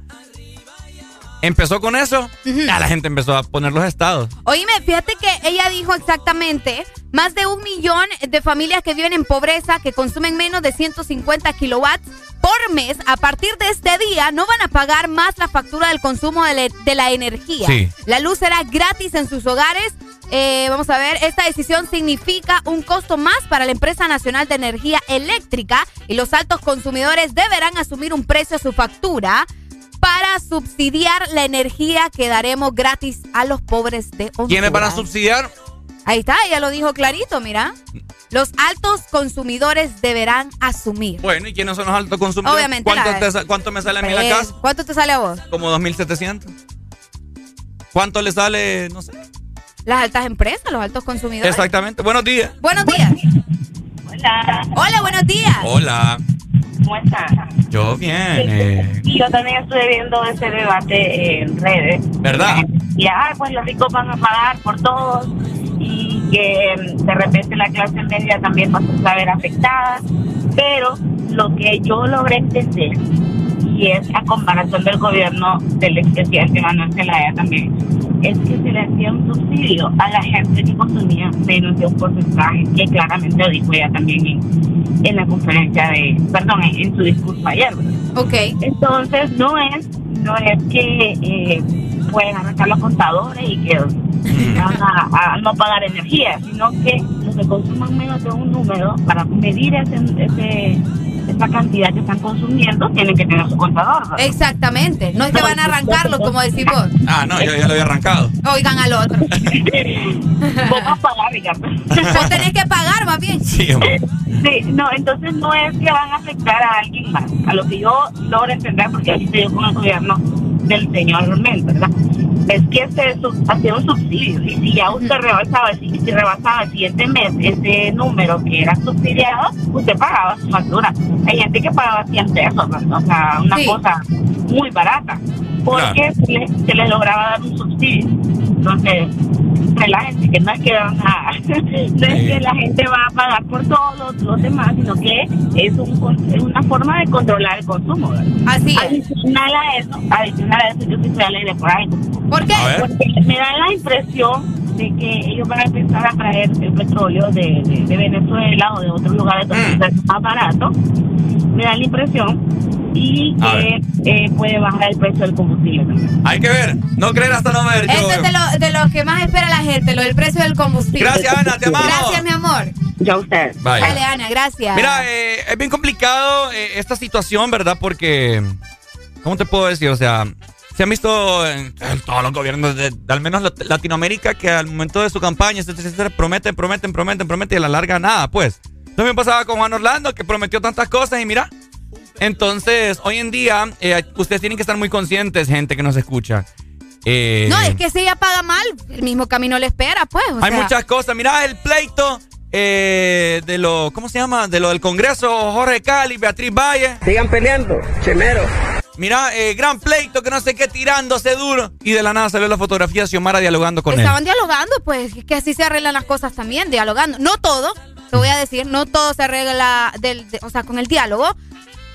empezó con eso, ya la gente empezó a poner los estados. Oíme, fíjate que ella dijo exactamente más de un millón de familias que viven en pobreza, que consumen menos de 150 kilowatts por mes, a partir de este día no van a pagar más la factura del consumo de, la- de la energía. Sí. La luz será gratis en sus hogares. Eh, vamos a ver, esta decisión significa un costo más para la empresa nacional de energía eléctrica y los altos consumidores deberán asumir un precio a su factura para subsidiar la energía que daremos gratis a los pobres de Honduras. ¿Quiénes van a subsidiar? Ahí está, ella lo dijo clarito, mira. Los altos consumidores deberán asumir. Bueno, ¿y quiénes son los altos consumidores? Obviamente ¿Cuánto, te cuánto me sale a mí la Pues, casa? ¿Cuánto te sale a vos? Como 2.700. ¿Cuánto le sale? No sé. Las altas empresas, los altos consumidores. Exactamente. Buenos días. Buenos días. Hola. Hola, buenos días. Hola. ¿Cómo estás? Yo bien. eh, Y yo también estuve viendo ese debate en redes. ¿Verdad? Y ay, pues los ricos van a pagar por todos y que mm, de repente la clase media también va a ver afectada. Pero lo que yo logré entender, y es a comparación del gobierno del expresidente Manuel Zelaya también, es que se le hacía un subsidio a la gente que consumía menos de un porcentaje, que claramente lo dijo ella también en, en la conferencia de, perdón, en, en su discurso ayer. Ok. Entonces no es, no es que eh, pueden arrancar los contadores y que van a, a no pagar energía, sino que los que consuman menos de un número, para medir ese, ese, esa cantidad que están consumiendo, tienen que tener su contador. ¿verdad? Exactamente. No es que van a arrancarlo, como decís vos. Ah, no, yo ya lo había arrancado. Oigan al otro. Vos vas a pagar, Ricardo. Vos tenés que pagar, más bien. Sí, hombre. Sí, no, entonces no es que van a afectar a alguien más. A lo que yo logro entender, porque así se dio con el gobierno del señor Mel, ¿verdad? Es que se sub- hacía un subsidio. Y si ya usted rebasaba, si, si rebasaba el siguiente mes ese número que era subsidiado, usted pagaba su factura. Hay gente que pagaba 100 pesos, ¿verdad? o sea, una Sí. cosa muy barata, porque se, le, se les lograba dar un subsidio. Entonces, relájense, que no es que van a, no es que la gente va a pagar por todos los, los demás, sino que es, un, es una forma de controlar el consumo. ¿verdad? Así es. Adicional a eso, adicional a eso, yo sí soy alegre por algo. ¿Por qué? A. Porque me da la impresión de que ellos van a empezar a traer el petróleo de, de- de Venezuela o de otros lugares donde Mm. está más barato, me da la impresión, y A que eh, puede bajar el precio del combustible. también. Hay que ver. No creer hasta no ver. Eso Yo- es de lo, de lo que más espera la gente, lo del precio del combustible. Gracias, Ana, te amamos. Gracias, mi amor. Ya usted. Vaya. Dale, Ana, gracias. Mira, eh, es bien complicado eh, esta situación, ¿verdad? Porque, ¿cómo te puedo decir? O sea, se han visto en todos los gobiernos de, de al menos Lat- Latinoamérica que al momento de su campaña, etcétera, etcétera, prometen, prometen, prometen, prometen y a la larga nada, pues. También pasaba con Juan Orlando, que prometió tantas cosas y mira. Entonces, hoy en día, eh, ustedes tienen que estar muy conscientes, gente que nos escucha. Eh, No, es que si ella paga mal, el mismo camino le espera, pues. o hay sea. muchas cosas. Mira el pleito eh, de lo, ¿cómo se llama? De lo del Congreso, Jorge Cali, Beatriz Valle. Sigan peleando, chemero. Mira, eh, gran pleito, que no sé qué, tirándose duro. Y de la nada salió la fotografía de Xiomara dialogando con Estaban él. dialogando, pues, que así se arreglan las cosas también, dialogando. No todo, te voy a decir, no todo se arregla del, de- o sea, con el diálogo,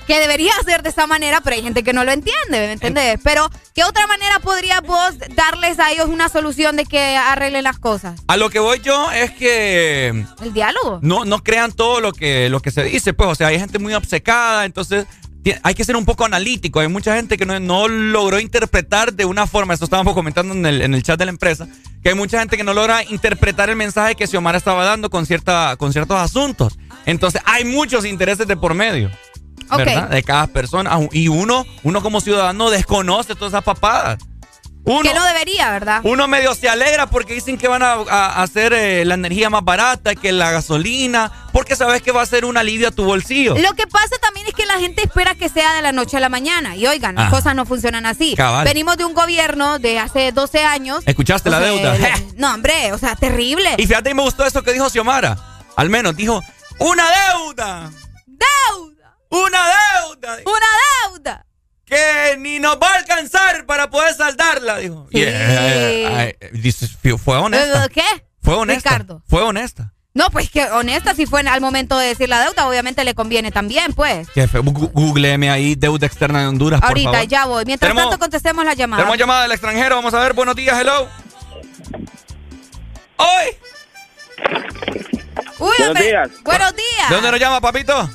que debería ser de esa manera, pero hay gente que no lo entiende, ¿me entendés? Pero, ¿qué otra manera podrías vos darles a ellos una solución de que arreglen las cosas? A lo que voy yo es que El diálogo. no, no crean todo lo que, lo que se dice, pues, o sea, hay gente muy obcecada, entonces hay que ser un poco analítico. Hay mucha gente que no, no logró interpretar de una forma, esto estábamos comentando en el, en el chat de la empresa, que hay mucha gente que no logra interpretar el mensaje que Xiomara estaba dando con, cierta, con ciertos asuntos. Entonces, hay muchos intereses de por medio. De cada persona. Y uno, uno como ciudadano desconoce todas esas papadas. Uno, que no debería, ¿verdad? uno medio se alegra porque dicen que van a, hacer eh, la energía más barata que la gasolina, porque sabes que va a ser un alivio a tu bolsillo. Lo que pasa también es que la gente espera que sea de la noche a la mañana. Y oigan, las Ajá. cosas no funcionan así. Cabal. Venimos de un gobierno de hace 12 años. ¿Escuchaste O la deuda? el- No, hombre, o sea, terrible. Y fíjate, me gustó eso que dijo Xiomara. Al menos dijo, ¡una deuda! ¡Deuda! ¡Una deuda! ¡Una deuda! Que ni nos va a alcanzar para poder saldarla, dijo. Y, eh, eh, dice, fue honesta. Eh, ¿Qué? Fue honesta. Ricardo. Fue honesta. No, pues que honesta, si fue al momento de decir la deuda, obviamente le conviene también, pues. Gu- googleeme ahí deuda externa de Honduras, por Ahorita, favor. ya voy. Mientras Tenemos- tanto, contestemos la llamada. Tenemos llamada del extranjero, vamos a ver, buenos días, hello. ¡Hoy! Uy, Buenos hombre, días. Buenos días. ¿De dónde nos llama, papito?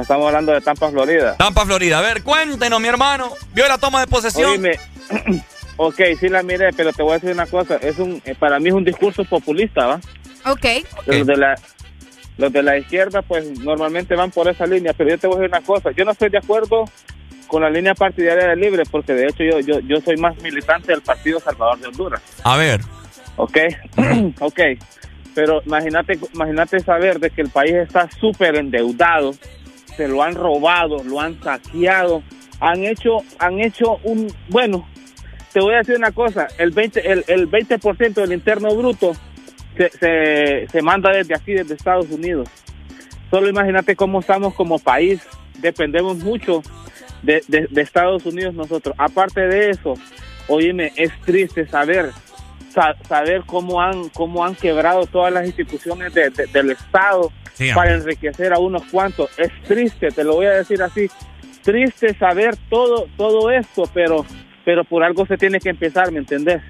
Estamos hablando de Tampa, Florida. Tampa, Florida. A ver, cuéntenos, mi hermano. ¿Vio la toma de posesión? Oíme, ok, sí la miré, pero te voy a decir una cosa. Es un, eh, para mí es un discurso populista, ¿va? Ok. Los de la los de la izquierda pues normalmente van por esa línea, pero yo te voy a decir una cosa, yo no estoy de acuerdo con la línea partidaria de Libre porque de hecho yo yo, yo soy más militante del Partido Salvador de Honduras. A ver. ¿ok? ok, pero imagínate, imagínate saber de que el país está súper endeudado, se lo han robado, lo han saqueado, han hecho, han hecho un, bueno, te voy a decir una cosa, el 20, el, el 20% del interno bruto se, se, manda desde aquí, desde Estados Unidos. Solo imagínate cómo estamos como país, dependemos mucho de, de- Estados Unidos nosotros. Aparte de eso, oíme, es triste saber sa- saber cómo han cómo han quebrado todas las instituciones de- de- del Estado Sí, para enriquecer a unos cuantos. Es triste, te lo voy a decir así, triste saber todo todo esto, pero pero por algo se tiene que empezar, ¿me entendés?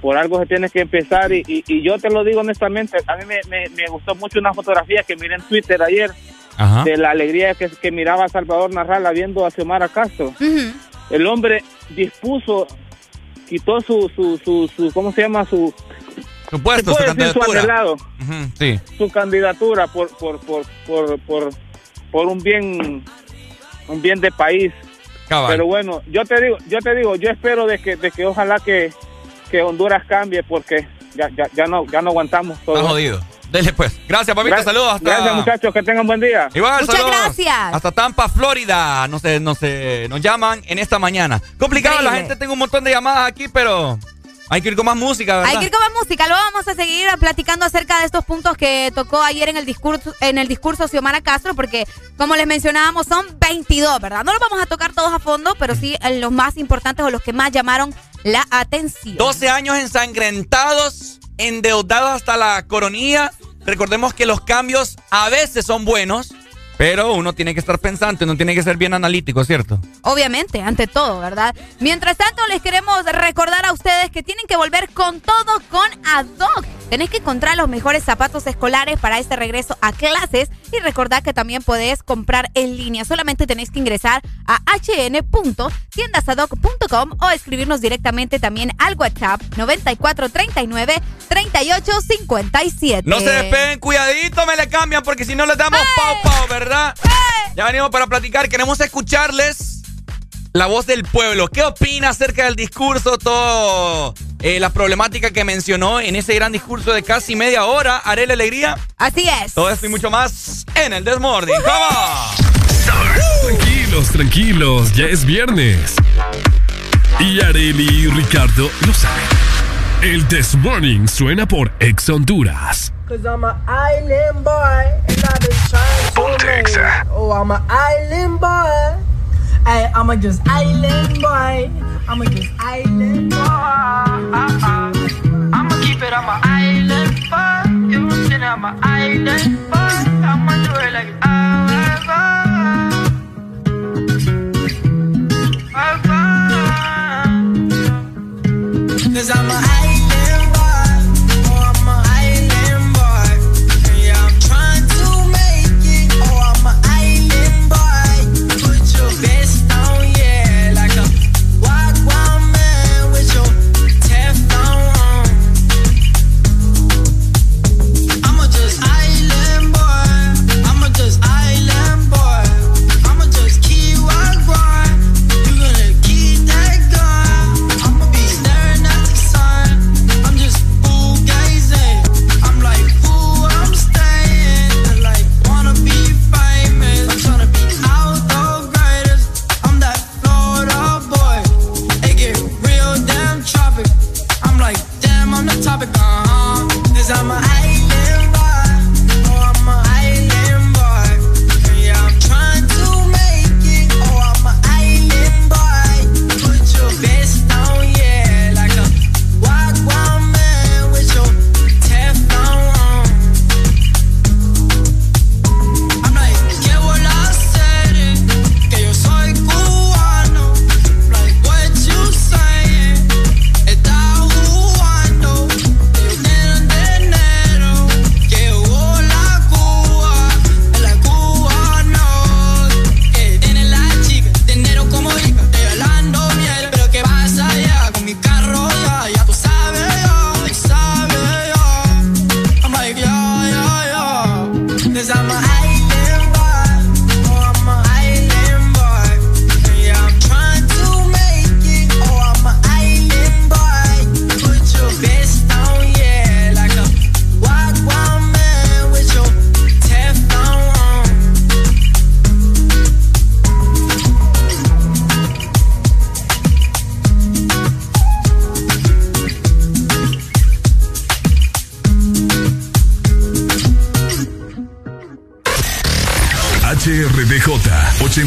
Por algo se tiene que empezar y, y- y yo te lo digo honestamente, a mí me, me- me gustó mucho una fotografía que miré en Twitter ayer Ajá. de la alegría que, que miraba a Salvador Narrala viendo a Xiomara Castro. El hombre dispuso, quitó su, su, su, su ¿cómo se llama? Su, Su puesto, ¿se su puede decir su candidatura. Ujú, Sí. su candidatura por, por, por, por, por, por un bien, un bien de país. Cabal. Pero bueno, yo te digo, yo te digo, yo espero de que, de que ojalá que, que Honduras cambie porque ya, ya, ya no, ya no aguantamos todo. Está jodido. Dele pues. Gracias, papito. Gra- Saludos hasta. Gracias, muchachos. Que tengan buen día. Igual, Muchas saludos. gracias. Hasta Tampa, Florida. No sé, no sé. Nos llaman en esta mañana. Complicado, la gente tengo un montón de llamadas aquí, pero hay que ir con más música, ¿verdad? Hay que ir con más música. Luego vamos a seguir platicando acerca de estos puntos que tocó ayer en el discurso, en el discurso Xiomara Castro, porque como les mencionábamos, son 22, ¿verdad? No los vamos a tocar todos a fondo, pero sí los más importantes o los que más llamaron la atención. 12 años ensangrentados, endeudados hasta la coronilla. Recordemos que los cambios a veces son buenos, Pero uno tiene que estar pensante, uno tiene que ser bien analítico, ¿cierto? Obviamente, ante todo, ¿verdad? Mientras tanto, les queremos recordar a ustedes que tienen que volver con todo con Adoc. Tenés que encontrar los mejores zapatos escolares para este regreso a clases y recordad que también podés comprar en línea. Solamente tenés que ingresar a hn.tiendasadoc.com o escribirnos directamente también al WhatsApp 9439 3857. No se despeguen, cuidadito, me le cambian porque si no les damos pau pau, ¿verdad? Ya venimos para platicar, queremos escucharles la voz del pueblo. ¿Qué opina acerca del discurso, todo eh, la problemática que mencionó en ese gran discurso de casi media hora, Arele Alegría? Así es. Todo esto y mucho más en el Desmorning. ¡Vamos! Tranquilos, tranquilos, ya es viernes. Y Areli y Ricardo lo saben. El This Morning suena por Ex Honduras. Cause I'm an island boy and I've been trying to make Oh, I'm an island boy. Hey, I'm a just island boy. I'm a just island boy. I'ma keep it on my island boy. You know what I'm an island boy. I'ma do it like ah, Cause I'm an island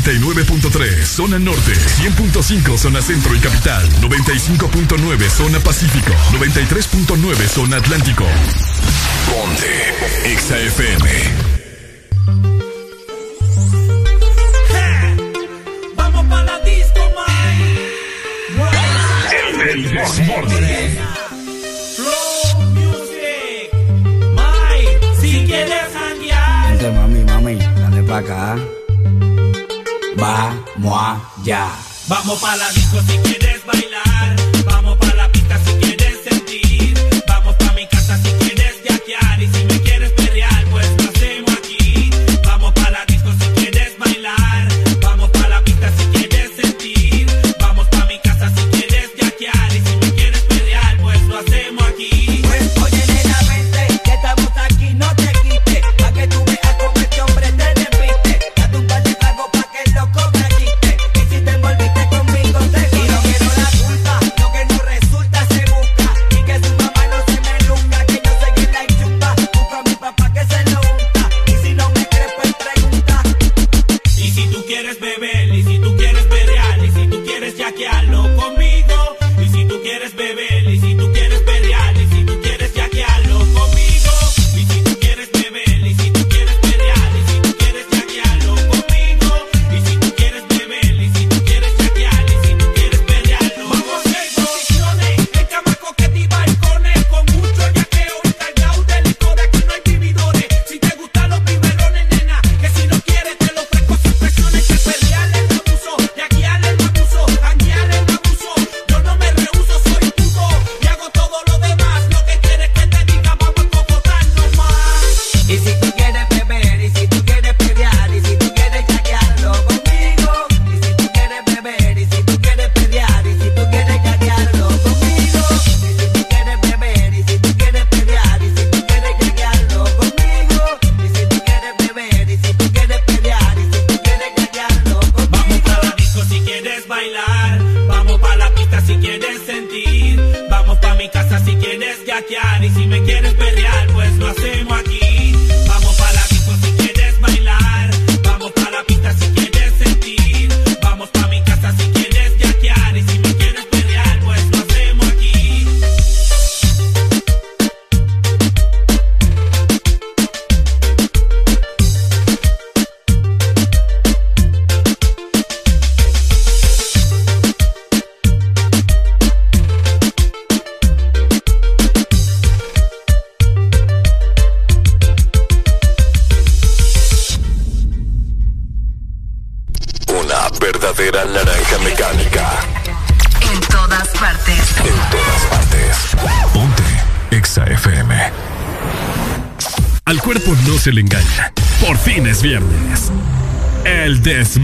89.3 Zona Norte 100.5 Zona Centro y Capital 95.9 Zona Pacífico 93.9 Zona Atlántico Ponte XAFM Vamos pa' la disco, El Desmorning. Flow Music. Mike, si quieres janguear. Mami, mami, dale pa' acá. Vamos allá. Vamos pa' la disco si quieres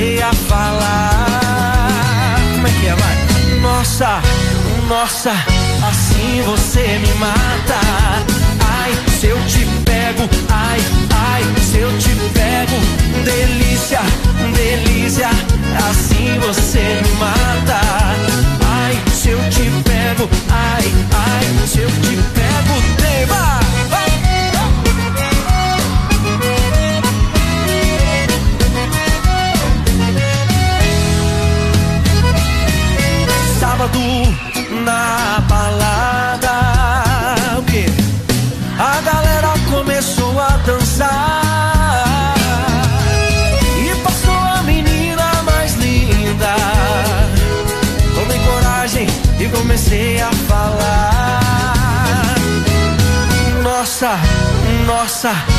comecei a falar. Como é que é, vai? Nossa, nossa, assim você me mata. basah.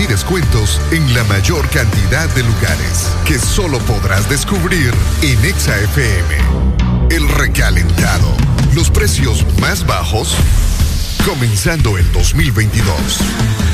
Y descuentos en la mayor cantidad de lugares que solo podrás descubrir en ExaFM. El recalentado. Los precios más bajos comenzando el 2022.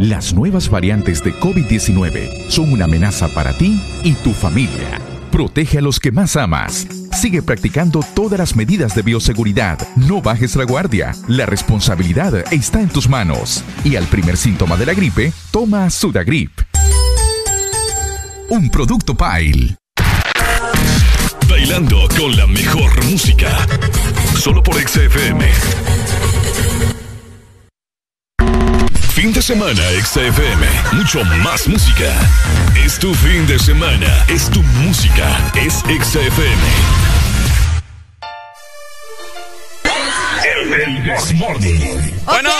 Las nuevas variantes de COVID-19 son una amenaza para ti y tu familia. Protege a los que más amas. Sigue practicando todas las medidas de bioseguridad. No bajes la guardia. La responsabilidad está en tus manos. Y al primer síntoma de la gripe, toma Sudagrip. Un producto Pile. Bailando con la mejor música. Solo por XFM. Fin de semana XFM. Mucho más música. Es tu fin de semana. Es tu música. Es XFM. El Desmorning. Bueno,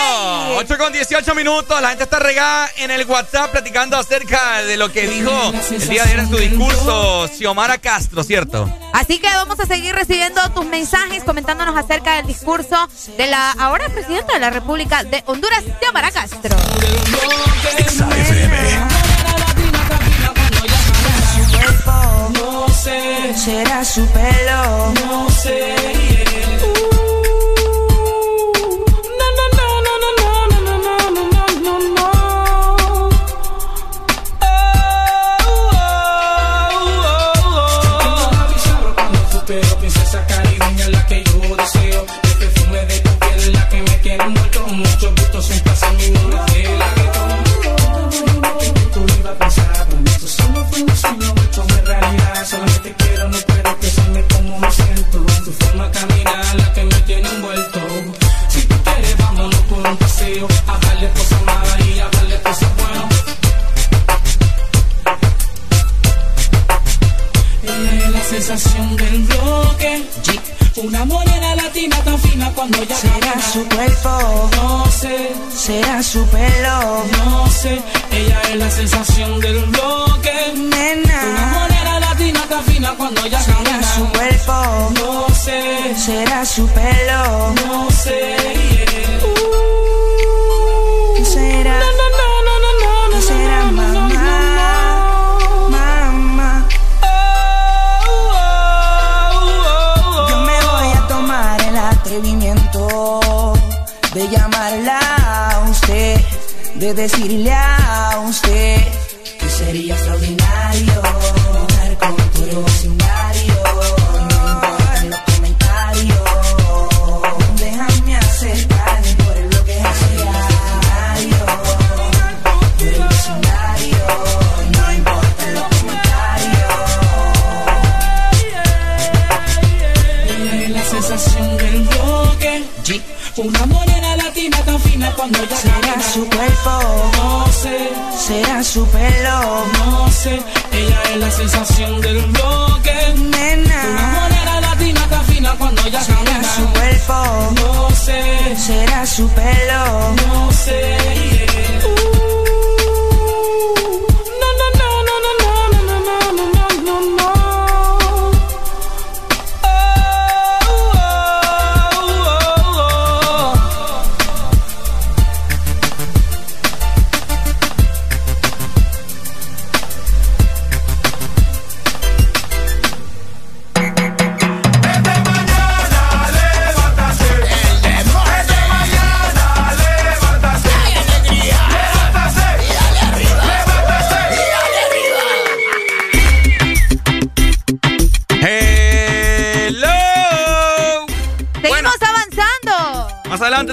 8 con 18 minutos. La gente está regada en el WhatsApp platicando acerca de lo que dijo el día de ayer en su discurso Xiomara Castro, ¿cierto? Así que vamos a seguir recibiendo tus mensajes comentándonos acerca del discurso de la ahora presidenta de la República de Honduras, Xiomara Castro. Su pelo. De decirle a usted latina tan fina cuando ya Será camina. su cuerpo, No sé, será su pelo. no sé. Ella es la sensación del bloque. Una Nena, morena latina tan fina cuando ya será camina. su cuerpo, No sé, será su pelo. no sé. No,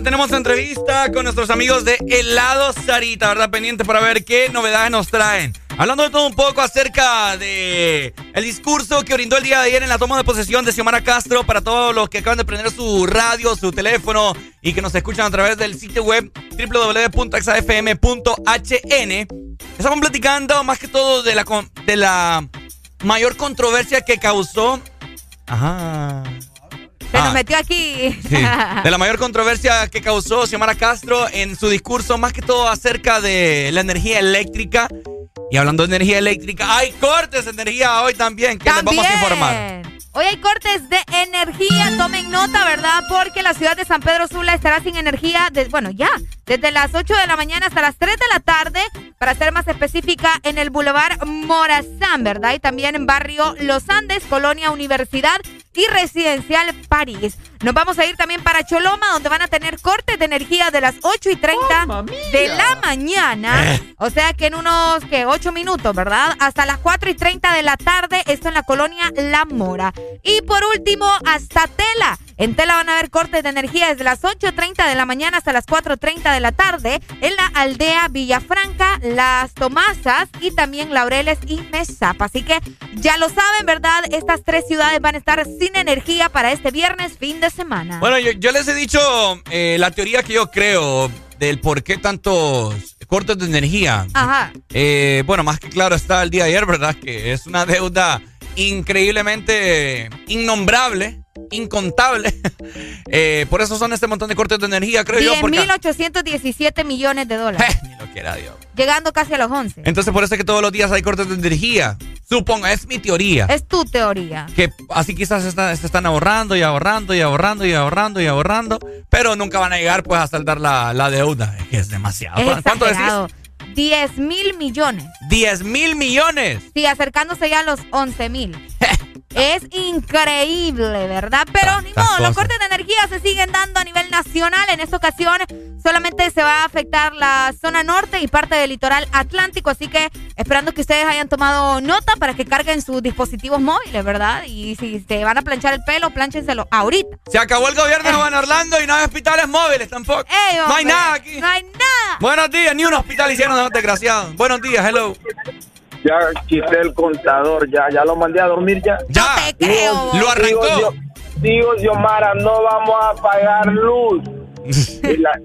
tenemos entrevista con nuestros amigos de Helado Sarita, ¿verdad? Pendiente para ver qué novedades nos traen. Hablando de todo un poco acerca de el discurso que brindó el día de ayer en la toma de posesión de Xiomara Castro para todos los que acaban de prender su radio, su teléfono y que nos escuchan a través del sitio web www.exafm.hn. Estamos platicando más que todo de la, de la mayor controversia que causó. Ajá. Se nos Ah. metió aquí. Sí, de la mayor controversia que causó Xiomara Castro en su discurso, más que todo acerca de la energía eléctrica. Y hablando de energía eléctrica, hay cortes de energía hoy también que les vamos a informar. Hoy hay cortes de energía, tomen nota, ¿verdad? Porque la ciudad de San Pedro Sula estará sin energía, de- bueno, ya, desde las 8 de la mañana hasta las 3 de la tarde, para ser más específica, en el Boulevard Morazán, ¿verdad? Y también en barrio Los Andes, Colonia Universidad y Residencial París. Nos vamos a ir también para Choloma, donde van a tener cortes de energía de las 8 y 30 de la mañana. O sea que en unos que 8 minutos, ¿verdad? Hasta las 4 y 30 de la tarde, esto en la colonia La Mora. Y por último, hasta Tela. En Tela van a haber cortes de energía desde las 8.30 de la mañana hasta las 4.30 de la tarde en la aldea Villafranca, Las Tomasas y también Laureles y Mesapa. Así que ya lo saben, ¿verdad? Estas tres ciudades van a estar sin energía para este viernes, fin de semana. Bueno, yo, yo les he dicho eh, la teoría que yo creo del por qué tantos cortes de energía. Ajá. Eh, bueno, más que claro está el día de ayer, ¿verdad? Que es una deuda increíblemente innombrable, incontable. Eh, por eso son este montón de cortes de energía, creo yo. Porque... 10.817 millones de dólares. Ni lo quiera Dios. Llegando casi a los 11. Entonces por eso es que todos los días hay cortes de energía. Suponga, es mi teoría. Es tu teoría. Que así quizás se, está- se están ahorrando y ahorrando y ahorrando y ahorrando y ahorrando, pero nunca van a llegar pues a saldar la, la deuda. Es que es demasiado. Es ¿Cuánto decís? Exagerado. 10 mil millones. 10 mil millones. Sí, acercándose ya a los 11 mil. es increíble, ¿verdad? Pero ni modo, los cortes de energía se siguen dando a nivel nacional. En esta ocasión solamente se va a afectar la zona norte y parte del litoral atlántico. Así que esperando que ustedes hayan tomado nota para que carguen sus dispositivos móviles, ¿verdad? Y si se van a planchar el pelo, plánchenselo ahorita. Se acabó el gobierno de Juan Orlando y no hay hospitales móviles tampoco. Ey, no hay hombre, nada aquí. No hay nada. Buenos días, ni un hospital hicieron los desgraciados. Buenos días, hello. Ya quité el contador, ya, ya lo mandé a dormir ya. Ya, creo. lo arrancó. Digo, Xiomara, no vamos a pagar luz. Y la-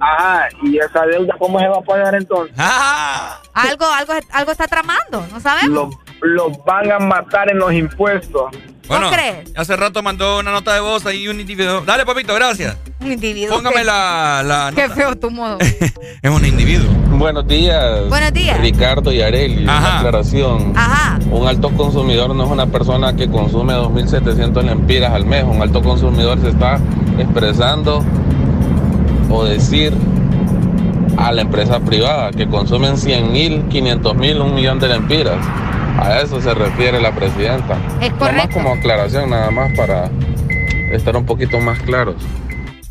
ajá, y esa deuda, ¿cómo se va a pagar entonces? Ah. Algo, algo, algo está tramando, ¿no sabemos? Los, los van a matar en los impuestos. Bueno, crees? hace rato mandó una nota de voz ahí un individuo. Dale, papito, gracias. Un individuo. Póngame que- la, la Qué nota. feo tu modo. Es un individuo. Buenos días. Buenos días. Ricardo y Areli. Una aclaración. Ajá. Un alto consumidor no es una persona que consume 2.700 lempiras al mes. Un alto consumidor se está expresando o decir a la empresa privada que consumen 100.000, 500.000, un millón de lempiras. A eso se refiere la presidenta. Es Nomás correcto. como aclaración, nada más para estar un poquito más claros.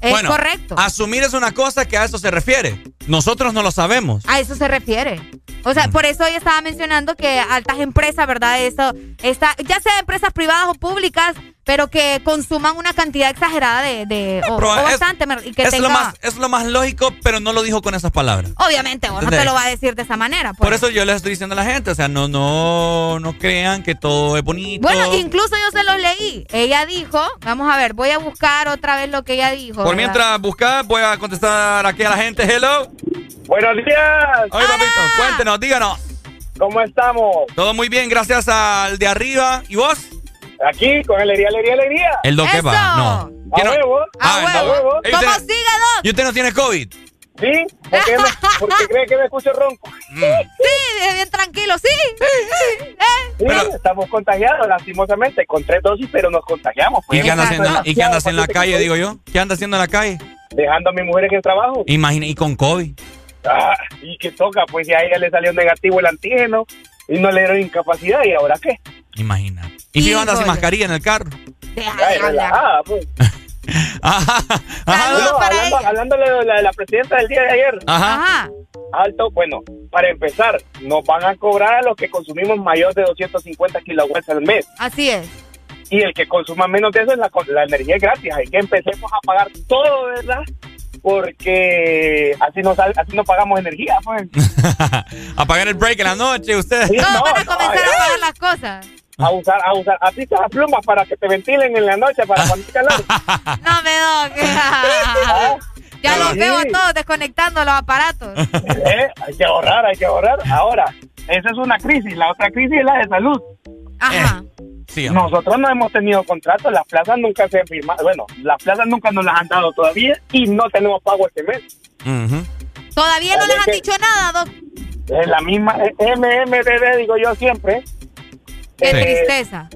Es bueno, correcto. Asumir es una cosa que a eso se refiere. Nosotros no lo sabemos. A eso se refiere. O sea, por eso hoy estaba mencionando que altas empresas, ¿verdad? Eso, está, ya sea empresas privadas o públicas, pero que consuman una cantidad exagerada de, de o, o es- bastante, y que es, tenga, lo más, es lo más lógico, pero no lo dijo con esas palabras. obviamente, vos no te lo va a decir de esa manera. pues. Por eso yo les estoy diciendo a la gente, o sea, no, no, no crean que todo es bonito. Bueno, incluso yo se los leí. Ella dijo, vamos a ver, voy a buscar otra vez lo que ella dijo. Por ¿verdad? mientras buscar, voy a contestar aquí a la gente. Hello. Buenos días. Oye, papito, cuéntenos, díganos. ¿Cómo estamos? Todo muy bien, gracias al de arriba. ¿Y vos? Aquí, con alegría, alegría, alegría. El do que va. No. A huevo. Ah, A huevo. Ey, ¿Cómo usted- sigue, Doc? ¿Y usted no tiene COVID? ¿Sí? ¿Por qué, me- por qué cree que me escucho ronco? Mm. Sí, bien tranquilo, sí. Eh, Sí, estamos contagiados, lastimosamente, con tres dosis, pero nos contagiamos. ¿Y pues. qué anda haciendo, ¿y qué anda haciendo en la calle, digo yo? ¿Qué anda haciendo en la calle? Dejando a mi mujer en el trabajo. Imagina, y con COVID. Ah, y que toca, pues ya a ella le salió negativo el antígeno y no le dieron incapacidad, ¿y ahora qué? Imagina. ¿Y si anda sin mascarilla en el carro? Relajada, pues. Bueno, hablando, hablando de la, de la presidenta del día de ayer. Ajá. Alto, bueno, para empezar, nos van a cobrar a los que consumimos mayor de 250 kilowatts al mes. Así es. Y el que consuma menos de eso, es la, la energía es gratis. Hay que empecemos a pagar todo, ¿verdad? porque así no, sal- así no pagamos energía, pues. Apagar el break en la noche, ustedes. Sí, no, Para no, comenzar a pagar las cosas. A usar, a usar, a ti te das plumas para que te ventilen en la noche para cuando calor. No me doy. ya los Sí. veo a todos desconectando los aparatos. Eh, hay que ahorrar, hay que ahorrar. Ahora, esa es una crisis. La otra crisis es la de salud. Ajá. Sí, Nosotros no hemos tenido contratos, las plazas nunca se han firmado. Bueno, las plazas nunca nos las han dado todavía y no tenemos pago este mes. Todavía no les han que- dicho nada, Doc. Es la misma eh, MMDD, digo yo siempre. Qué Eh, tristeza.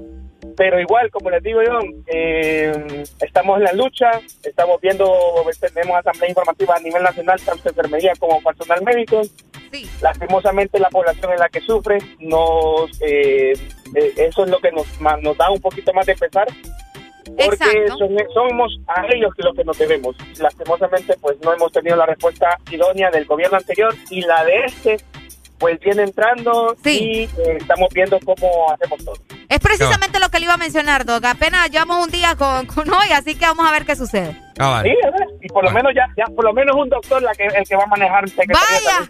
pero igual, como les digo yo, eh, estamos en la lucha, estamos viendo, tenemos asamblea informativa a nivel nacional, tanto enfermería como personal médico. Lastimosamente la población en la que sufre, nos, eh, eh, eso es lo que nos, da un poquito más de pesar, porque son- somos a ellos los que nos debemos. Lastimosamente, pues no hemos tenido la respuesta idónea del gobierno anterior y la de este, pues viene entrando y eh, estamos viendo cómo hacemos todo. Es precisamente lo que le iba a mencionar, Doc. Apenas llevamos un día con, con hoy, así que vamos a ver qué sucede. Sí, a ver, y por lo menos ya, ya por lo menos un doctor la que, el que va a manejar ¡Vaya!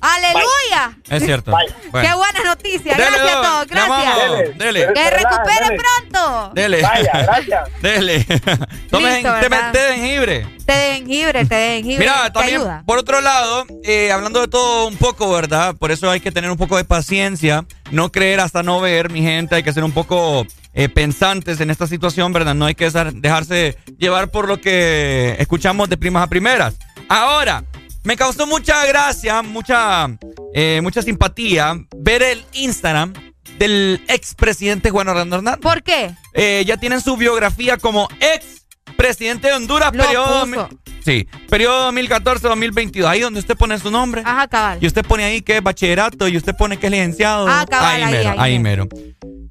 ¡Aleluya! Es cierto. ¡Qué buena noticia! Dele, gracias. Le amamos. Gracias. Dele. Que recupere pronto. Dele. Vaya, gracias. Dele. Tomen Listo, té, de jengibre. Té de jengibre, té de jengibre. Mira, ¿te también, ayuda? por otro lado, eh, hablando de todo un poco, ¿verdad? Por eso hay que tener un poco de paciencia, no creer hasta no ver, mi gente, hay que ser un poco eh, pensantes en esta situación, ¿verdad? No hay que dejarse llevar por lo que escuchamos de primas a primeras. Ahora, me causó mucha gracia, mucha, eh, mucha simpatía ver el Instagram del expresidente Juan Orlando Hernández. ¿Por qué? Eh, ya tienen su biografía como ex presidente de Honduras, Lo periodo, puso. sí, periodo 2014-2022. Ahí donde usted pone su nombre. Ajá, cabal. Y usted pone ahí que es bachillerato y usted pone que es licenciado. Ah, cabal, ahí, mero, ahí ahí mero.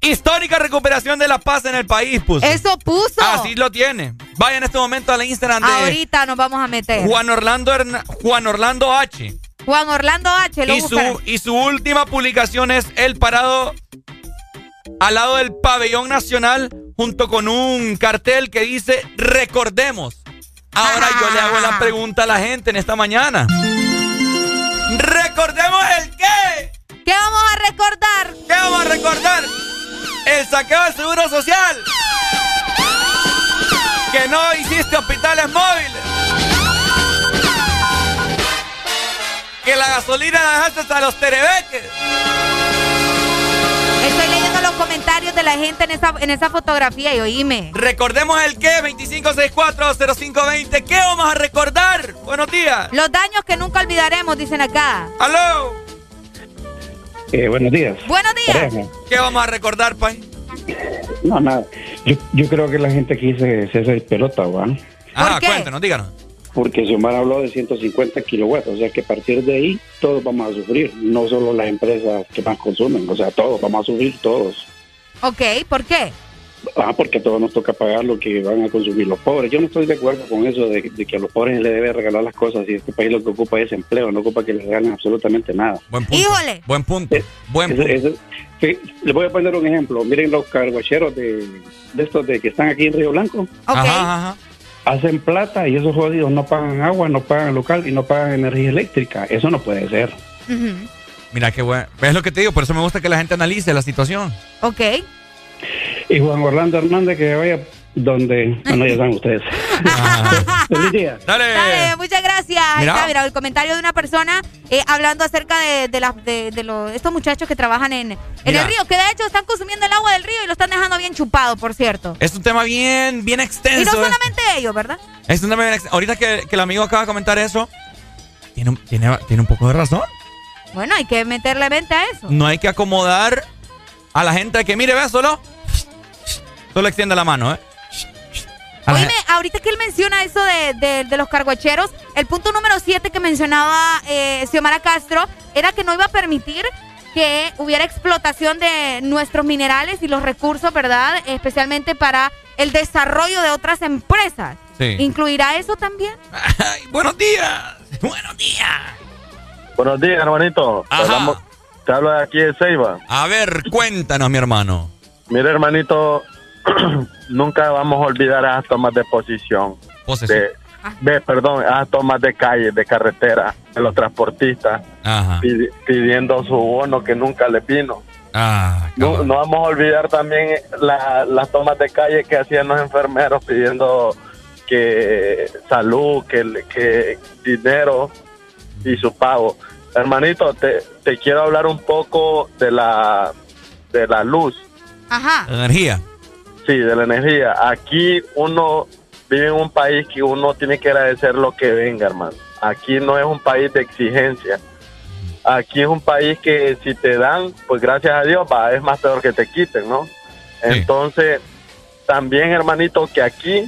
Histórica recuperación de la paz en el país, puso. Eso puso. Así lo tiene. Vaya en este momento a la Instagram de Ahorita nos vamos a meter. Juan Orlando, Herna- Juan Orlando H. Juan Orlando H. Lo Y su, y su última publicación es él parado al lado del pabellón nacional junto con un cartel que dice recordemos. Ahora yo le hago la pregunta a la gente en esta mañana. ¿Recordemos el qué? ¿Qué vamos a recordar? ¿Qué vamos a recordar? El saqueo del seguro social. Que no hiciste hospitales móviles. Que la gasolina la dejaste hasta los terebeques. Estoy leyendo los comentarios de la gente en esa, en esa fotografía y oíme. Recordemos el qué, 25640520. ¿Qué vamos a recordar? Buenos días. Los daños que nunca olvidaremos, dicen acá. ¡Aló! Eh, buenos días. Buenos días. Pareja. ¿Qué vamos a recordar, Pai? No, nada. Yo, yo creo que la gente aquí se, se hace pelota, ¿va? Ah, cuéntenos, díganos. Porque Xiomara habló de 150 kilowatts, o sea que a partir de ahí todos vamos a sufrir, no solo las empresas que más consumen, o sea, todos vamos a sufrir todos. Ok, ¿por qué? Ah, porque a todos nos toca pagar lo que van a consumir los pobres. Yo no estoy de acuerdo con eso de, de que a los pobres se les debe regalar las cosas y este país lo que ocupa es empleo, no ocupa que les regalen absolutamente nada. Buen punto. Híjole. Buen punto. Buen Eso- punto. eso- sí, les voy a poner un ejemplo. Miren los carguacheros de, de estos de que están aquí en Río Blanco. Ajá, ajá. Hacen plata y esos jodidos no pagan agua, no pagan local y no pagan energía eléctrica. Eso no puede ser. Mira qué bueno. ¿Ves lo que te digo? Por eso me gusta que la gente analice la situación. Ok. Y Juan Orlando Hernández que vaya donde... Bueno, ya saben ustedes. Feliz día. Dale. Dale, muchas gracias. Ahí Mira. está, mira, el comentario de una persona eh, hablando acerca de, de, las- de, de los- estos muchachos que trabajan en, en el río, que de hecho están consumiendo el agua del río y lo están dejando bien chupado, por cierto. Es un tema bien, bien extenso. Y no ¿eh? solamente ellos, ¿verdad? Es un tema bien extenso. Ahorita que, que el amigo acaba de comentar eso, tiene, un- tiene, tiene un poco de razón. Bueno, hay que meterle mente a eso. No hay que acomodar a la gente que, mire, ve, solo. Solo extiende la mano, ¿eh? Oíme, ahorita que él menciona eso de, de- de los carguacheros, el punto número 7 que mencionaba eh, Xiomara Castro era que no iba a permitir que hubiera explotación de nuestros minerales y los recursos, ¿verdad? Especialmente para el desarrollo de otras empresas. Sí. ¿Incluirá eso también? buenos días. Buenos días. Buenos días, hermanito. Hablamos- te hablo de aquí de Ceiba. A ver, cuéntanos, mi hermano. Mira, hermanito, nunca vamos a olvidar esas tomas de posición. Posesión. De, perdón, a tomas de calle, de carretera, de los transportistas, Ajá. pidiendo su bono que nunca les vino. Ah, No, no vamos a olvidar también la- las tomas de calle que hacían los enfermeros pidiendo que salud, que, que dinero y su pago. Hermanito, te, te quiero hablar un poco de la de la luz, Ajá. Energía. sí, de la energía. Aquí uno vive en un país que uno tiene que agradecer lo que venga, hermano. Aquí no es un país de exigencia. Aquí es un país que si te dan, pues gracias a Dios, va, es más peor que te quiten, ¿no? Entonces, también, hermanito, que aquí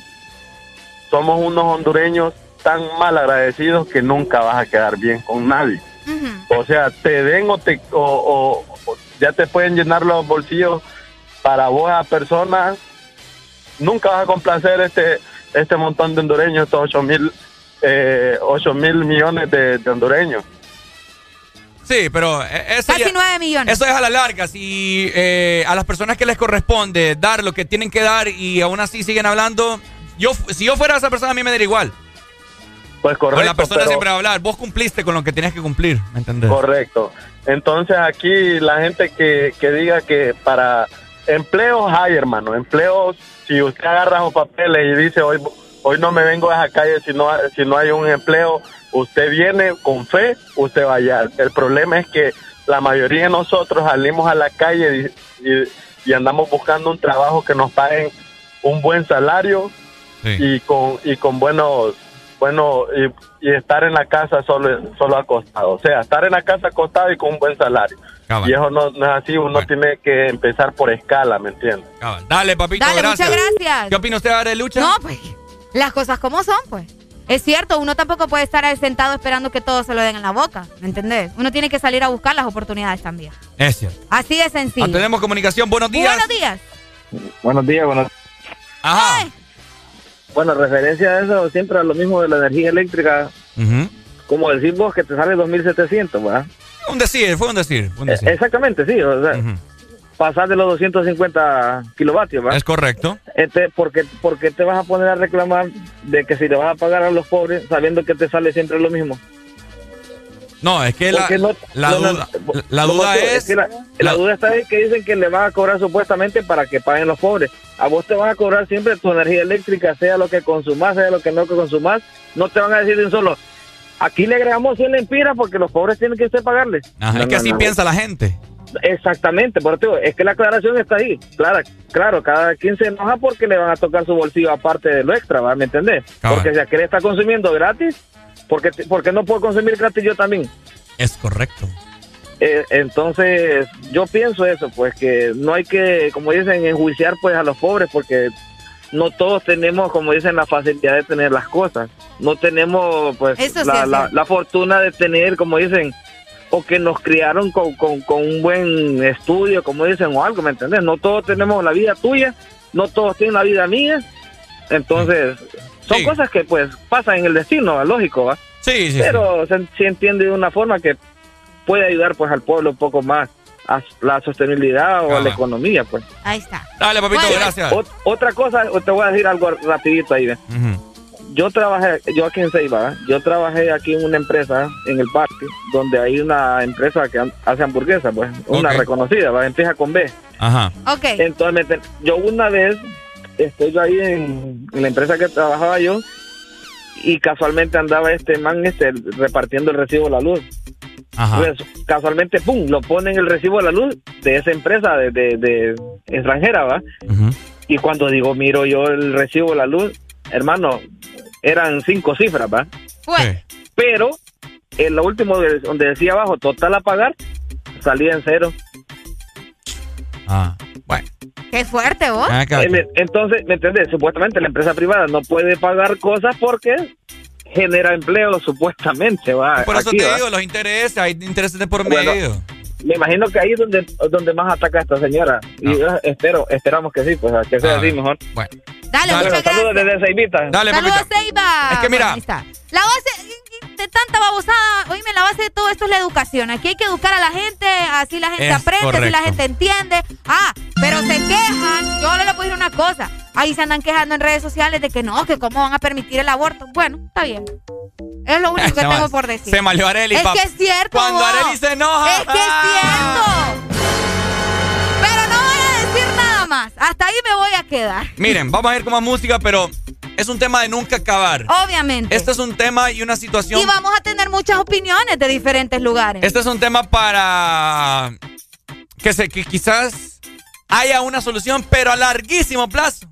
somos unos hondureños tan mal agradecidos que nunca vas a quedar bien con nadie. O sea, te den o, te, o, o- o ya te pueden llenar los bolsillos para vos a personas. Nunca vas a complacer este este montón de hondureños, estos 8 mil eh, ocho mil millones de, de hondureños. Sí, pero eh, eso Casi ya- 9 millones. Eso es a la larga. Si eh, a las personas que les corresponde dar lo que tienen que dar y aún así siguen hablando, yo si yo fuera esa persona a mí me daría igual. Pues correcto. Con la persona pero- siempre va a hablar. Vos cumpliste con lo que tenías que cumplir, ¿me entendés? Correcto. Entonces aquí la gente que, que diga que para empleos hay, hermano, empleos, si usted agarra los papeles y dice hoy hoy no me vengo a esa calle si no, si no hay un empleo, usted viene con fe, usted vaya. El problema es que la mayoría de nosotros salimos a la calle y, y- y andamos buscando un trabajo que nos paguen un buen salario y con y con buenos bueno y, y estar en la casa solo solo acostado o sea estar en la casa acostado y con un buen salario Cabal. y eso no, no es así uno tiene que empezar por escala me entiendes Cabal. Dale, papito, Dale, gracias. muchas gracias. ¿Qué opina usted, Are Lucha? No, pues las cosas como son, pues. Es cierto, uno tampoco puede estar ahí sentado esperando que todo se lo den en la boca, ¿me entendés? Uno tiene que salir a buscar las oportunidades también. Es cierto. Así de sencillo. Ah, tenemos comunicación. Buenos días. Buenos días. buenos días buenos Ajá. Bueno referencia a eso siempre a lo mismo de la energía eléctrica como decís vos que te sale 2700 ¿verdad? Un decir, fue un decir. fue un decir. exactamente sí o sea pasar de los 250 kilovatios ¿verdad? Es correcto. Este, porque, porque te vas a poner a reclamar de que si le vas a pagar a los pobres sabiendo que te sale siempre lo mismo. No, es que la, Porque no- la no, no, duda, la ¿Cómo duda que- es... que la, duda está en que dicen que le van a cobrar supuestamente para que paguen los pobres. A vos te van a cobrar siempre tu energía eléctrica, sea lo que consumas, sea lo que no consumas. No te van a decir de un solo, aquí le agregamos 100 lempiras porque los pobres tienen que usted pagarles. Ajá, No, es que así no. piensa la gente. Exactamente, por eso es que la aclaración está ahí. Claro, claro, cada quien se enoja porque le van a tocar su bolsillo aparte de lo extra, ¿va? ¿me entendés? Cabal. Porque si aquel está consumiendo gratis, porque porque no puedo consumir gratis yo también? Es correcto. Eh, entonces, yo pienso eso, pues que no hay que, como dicen, enjuiciar pues a los pobres, porque no todos tenemos, como dicen, la facilidad de tener las cosas. No tenemos, pues, sí la, la- la fortuna de tener, como dicen, o que nos criaron con, con- con un buen estudio, como dicen, o algo, ¿me entendés? No todos tenemos la vida tuya, no todos tienen la vida mía. Entonces, son cosas que, pues, pasan en el destino, lógico, ¿va? Sí, sí. Pero se, se entiende de una forma que puede ayudar, pues, al pueblo un poco más a la sostenibilidad o a la economía, pues. Ahí está. Dale, papito, gracias. Ot- otra cosa, te voy a decir algo rapidito ahí. ve. Yo trabajé, yo aquí en Ceiba, ¿eh? yo trabajé aquí en una empresa en el parque, donde hay una empresa que hace hamburguesas, pues, una reconocida, ¿va? empieza con B. Ajá. Ok. Entonces, yo una vez estoy yo ahí en, en la empresa que trabajaba yo y casualmente andaba este man este repartiendo el recibo de la luz. Ajá. Pues, casualmente, pum, lo pone en el recibo de la luz de esa empresa de, de- de extranjera, ¿va? Y cuando digo, miro yo el recibo de la luz, hermano, eran cinco cifras, ¿va? Pero en lo último de- donde decía abajo, total a pagar, salía en cero. Ah, bueno. Qué fuerte, vos. Ah, En- Entonces, ¿me entiendes? Supuestamente la empresa privada no puede pagar cosas porque genera empleo, supuestamente, va. Por eso aquí, te ¿va? digo, los intereses, hay intereses de por Bueno, medio. Me imagino que ahí es donde, donde más ataca esta señora. Y yo espero, esperamos que sí, pues que sea Ah, así mejor. Bueno. Dale, Bueno, muchas saludos desde Ceibita. Dale, Saludos. Es que mira-. La base de tanta babosada, oíme, la base de todo esto es la educación. Aquí hay que educar a la gente, así la gente Es aprende, así la gente entiende. Ah, pero se quejan. Yo le puedo decir una cosa. ahí se andan quejando en redes sociales de que no, que cómo van a permitir el aborto. Bueno, está bien. Es lo único que tengo por decir. se malió Areli, Es que es cierto. Cuando vos. Areli se enoja. Es que es cierto. Pero no voy a decir nada más. Hasta ahí me voy a quedar. Miren, vamos a ir con más música, pero es un tema de nunca acabar. Obviamente. Este es un tema y una situación. Y vamos a tener muchas opiniones de diferentes lugares. Este es un tema para que se que quizás haya una solución, pero a larguísimo plazo.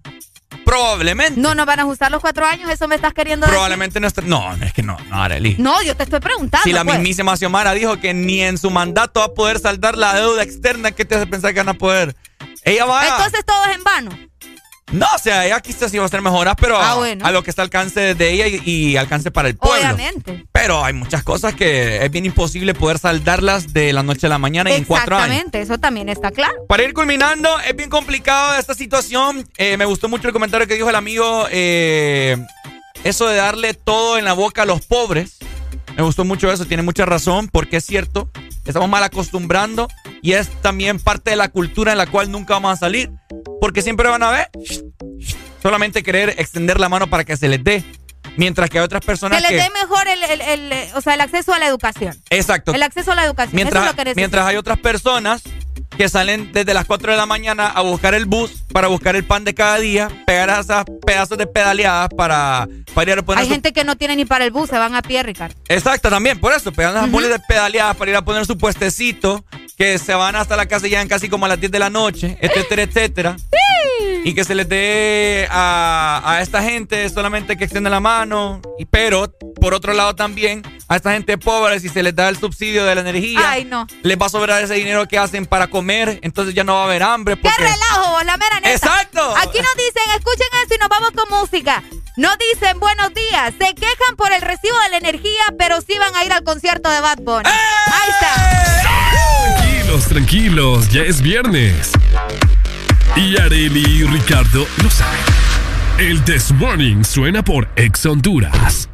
Probablemente. No nos van a ajustar los cuatro años, eso me estás queriendo decir. Probablemente nuestra. No, es que no, no, Arely. No, yo te estoy preguntando. Si la pues. mismísima Xiomara dijo que ni en su mandato va a poder saldar la deuda externa, ¿qué te hace pensar que van a poder? Ella va a... Entonces todo es en vano. No, o sea, ella quizás iba a hacer mejoras, pero Ah, a- bueno. a lo que está al alcance de ella y, y alcance para el pueblo. Obviamente. Pero hay muchas cosas que es bien imposible poder saldarlas de la noche a la mañana y en cuatro años. Exactamente, eso también está claro. Para ir culminando, es bien complicado esta situación. Eh, me gustó mucho el comentario que dijo el amigo, eh, eso de darle todo en la boca a los pobres. Me gustó mucho eso, tiene mucha razón, porque es cierto, estamos mal acostumbrando y es también parte de la cultura en la cual nunca vamos a salir. Porque siempre van a ver solamente querer extender la mano para que se les dé. Mientras que hay otras personas Que les dé mejor el, el- el- o sea, el acceso a la educación. Exacto. El acceso a la educación. Mientras, eso es lo que mientras hay otras personas que salen desde las 4 de la mañana a buscar el bus para buscar el pan de cada día, pegar a esas pedazos de pedaleadas para, para ir a poner Hay su- gente que no tiene ni para el bus, se van a pie, Ricardo. Exacto, también, por eso, pegando esas bolas de pedaleadas para ir a poner su puestecito, que se van hasta la casa y llegan casi como a las 10 de la noche, etcétera, etcétera. Y que se les dé a, a esta gente solamente que extiende la mano, y, pero por otro lado también a esta gente pobre, si se les da el subsidio de la energía, Ay, no. les va a sobrar ese dinero que hacen para comer, entonces ya no va a haber hambre. ¡Qué relajo, la mera neta! ¡Exacto! Aquí nos dicen, escuchen esto y nos vamos con música. Nos dicen, buenos días, se quejan por el recibo de la energía, pero sí van a ir al concierto de Bad Bunny. Ahí está. Tranquilos, tranquilos, ya es viernes. Y Areli y Ricardo lo saben. El This Morning suena por Ex Honduras.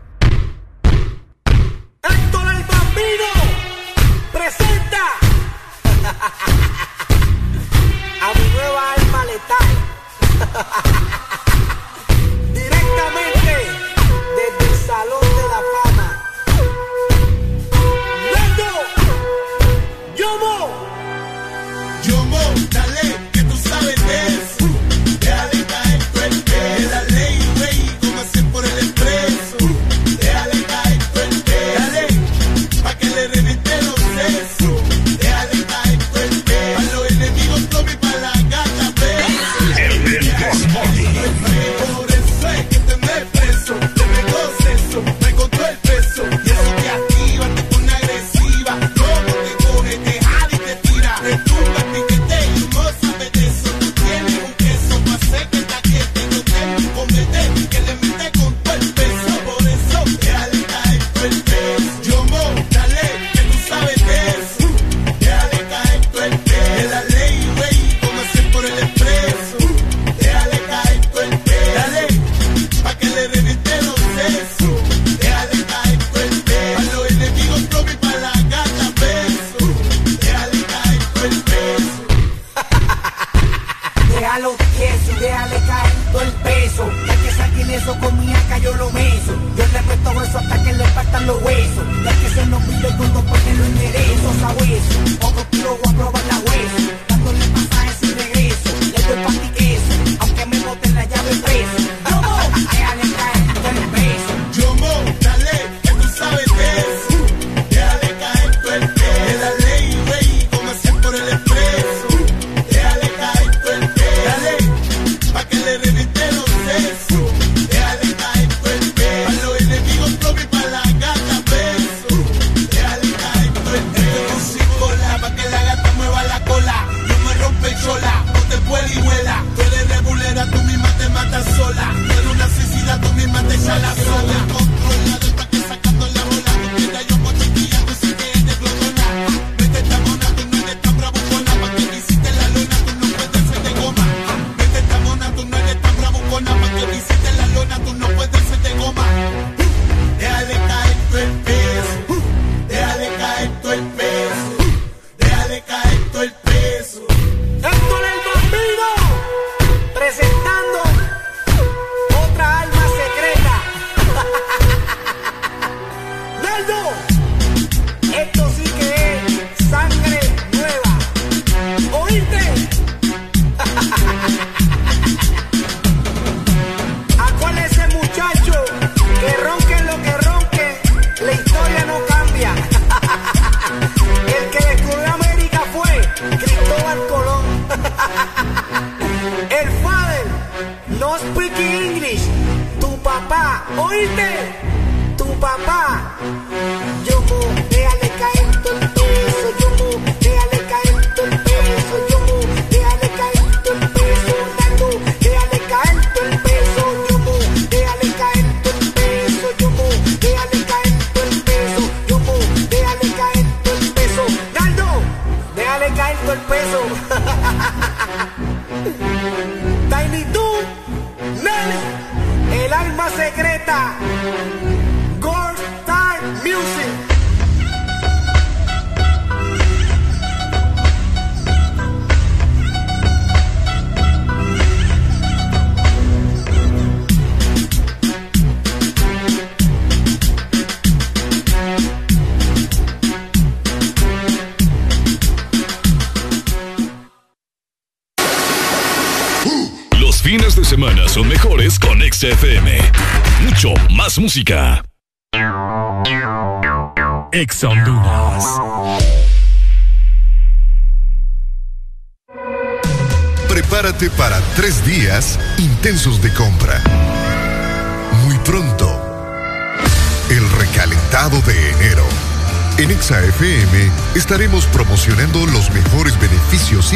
Héctor el Bambino presenta a mi nueva alma letal.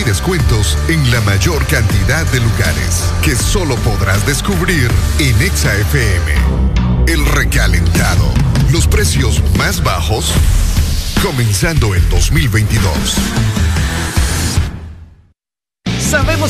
descuentos en la mayor cantidad de lugares que solo podrás descubrir en ExaFM. El recalentado. Los precios más bajos comenzando en 2022.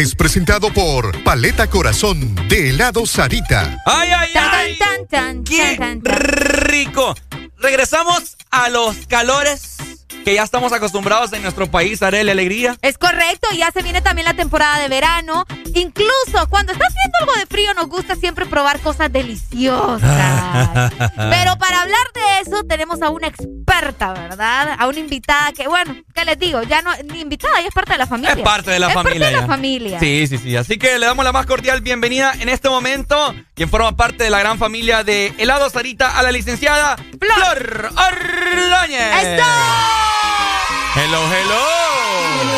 Es presentado por Paleta Corazón de helado Sarita. ¡Ay, ay, ay! Tan, tan, ¡Qué tan, tan. rico! Regresamos a los calores que ya estamos acostumbrados en nuestro país, Arely Alegría. Es correcto, ya se viene también la temporada de verano. Incluso cuando está haciendo algo de frío nos gusta siempre probar cosas deliciosas. Pero para hablar de eso tenemos a una experta, ¿verdad? A una invitada que, bueno, ¿qué les digo? Ya no, ni invitada, ya es parte de la familia. Es parte de la Es familia. parte de la familia. Sí, sí, sí. Así que le damos la más cordial bienvenida en este momento, quien forma parte de la gran familia de Helado Sarita, a la licenciada Flor, Ordóñez. ¡Esto! Hello, hello.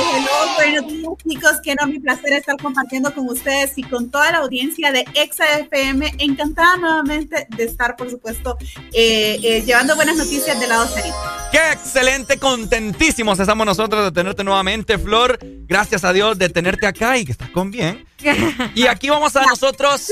Hello. Buenos días, chicos. Que no, mi placer estar compartiendo con ustedes y con toda la audiencia de Exa FM. Encantada nuevamente de estar, por supuesto, eh, eh, llevando buenas noticias del lado Sarita. Qué excelente, contentísimos estamos nosotros de tenerte nuevamente, Flor. Gracias a Dios de tenerte acá y que estás con bien. Y aquí vamos a nosotros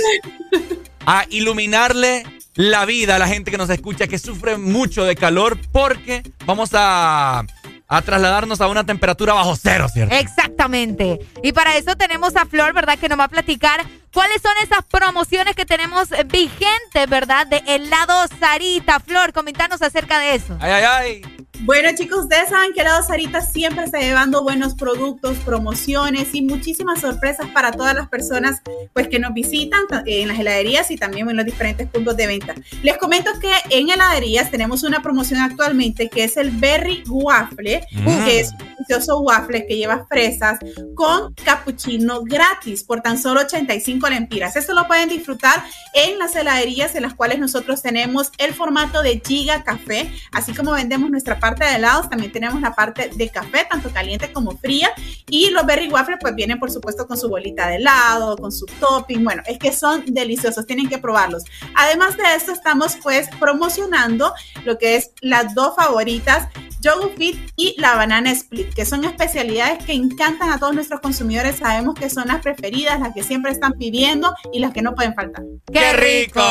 a iluminarle la vida a la gente que nos escucha, que sufre mucho de calor, porque vamos a, a trasladarnos a una temperatura bajo cero, ¿cierto? Exactamente. Y para eso tenemos a Flor, ¿verdad? Que nos va a platicar cuáles son esas promociones que tenemos vigentes, ¿verdad? De helado Sarita. Flor, comentanos acerca de eso. Ay, ay, ay. Bueno, chicos, ustedes saben que Helado Sarita siempre está llevando buenos productos, promociones y muchísimas sorpresas para todas las personas pues, que nos visitan en las heladerías y también en los diferentes puntos de venta. Les comento que en heladerías tenemos una promoción actualmente que es el Berry Waffle, Mm. que es un delicioso waffle que lleva fresas con cappuccino gratis por tan solo 85 lempiras. Esto lo pueden disfrutar en las heladerías en las cuales nosotros tenemos el formato de Giga Café, así como vendemos nuestra parte de helados, también tenemos la parte de café, tanto caliente como fría, y los Berry Waffle pues vienen por supuesto con su bolita de helado, con su topping, bueno, es que son deliciosos, tienen que probarlos. Además de esto estamos pues promocionando lo que es las dos favoritas, Yogo Fit y la banana split, que son especialidades que encantan a todos nuestros consumidores. Sabemos que son las preferidas, las que siempre están pidiendo y las que no pueden faltar. ¡Qué rico!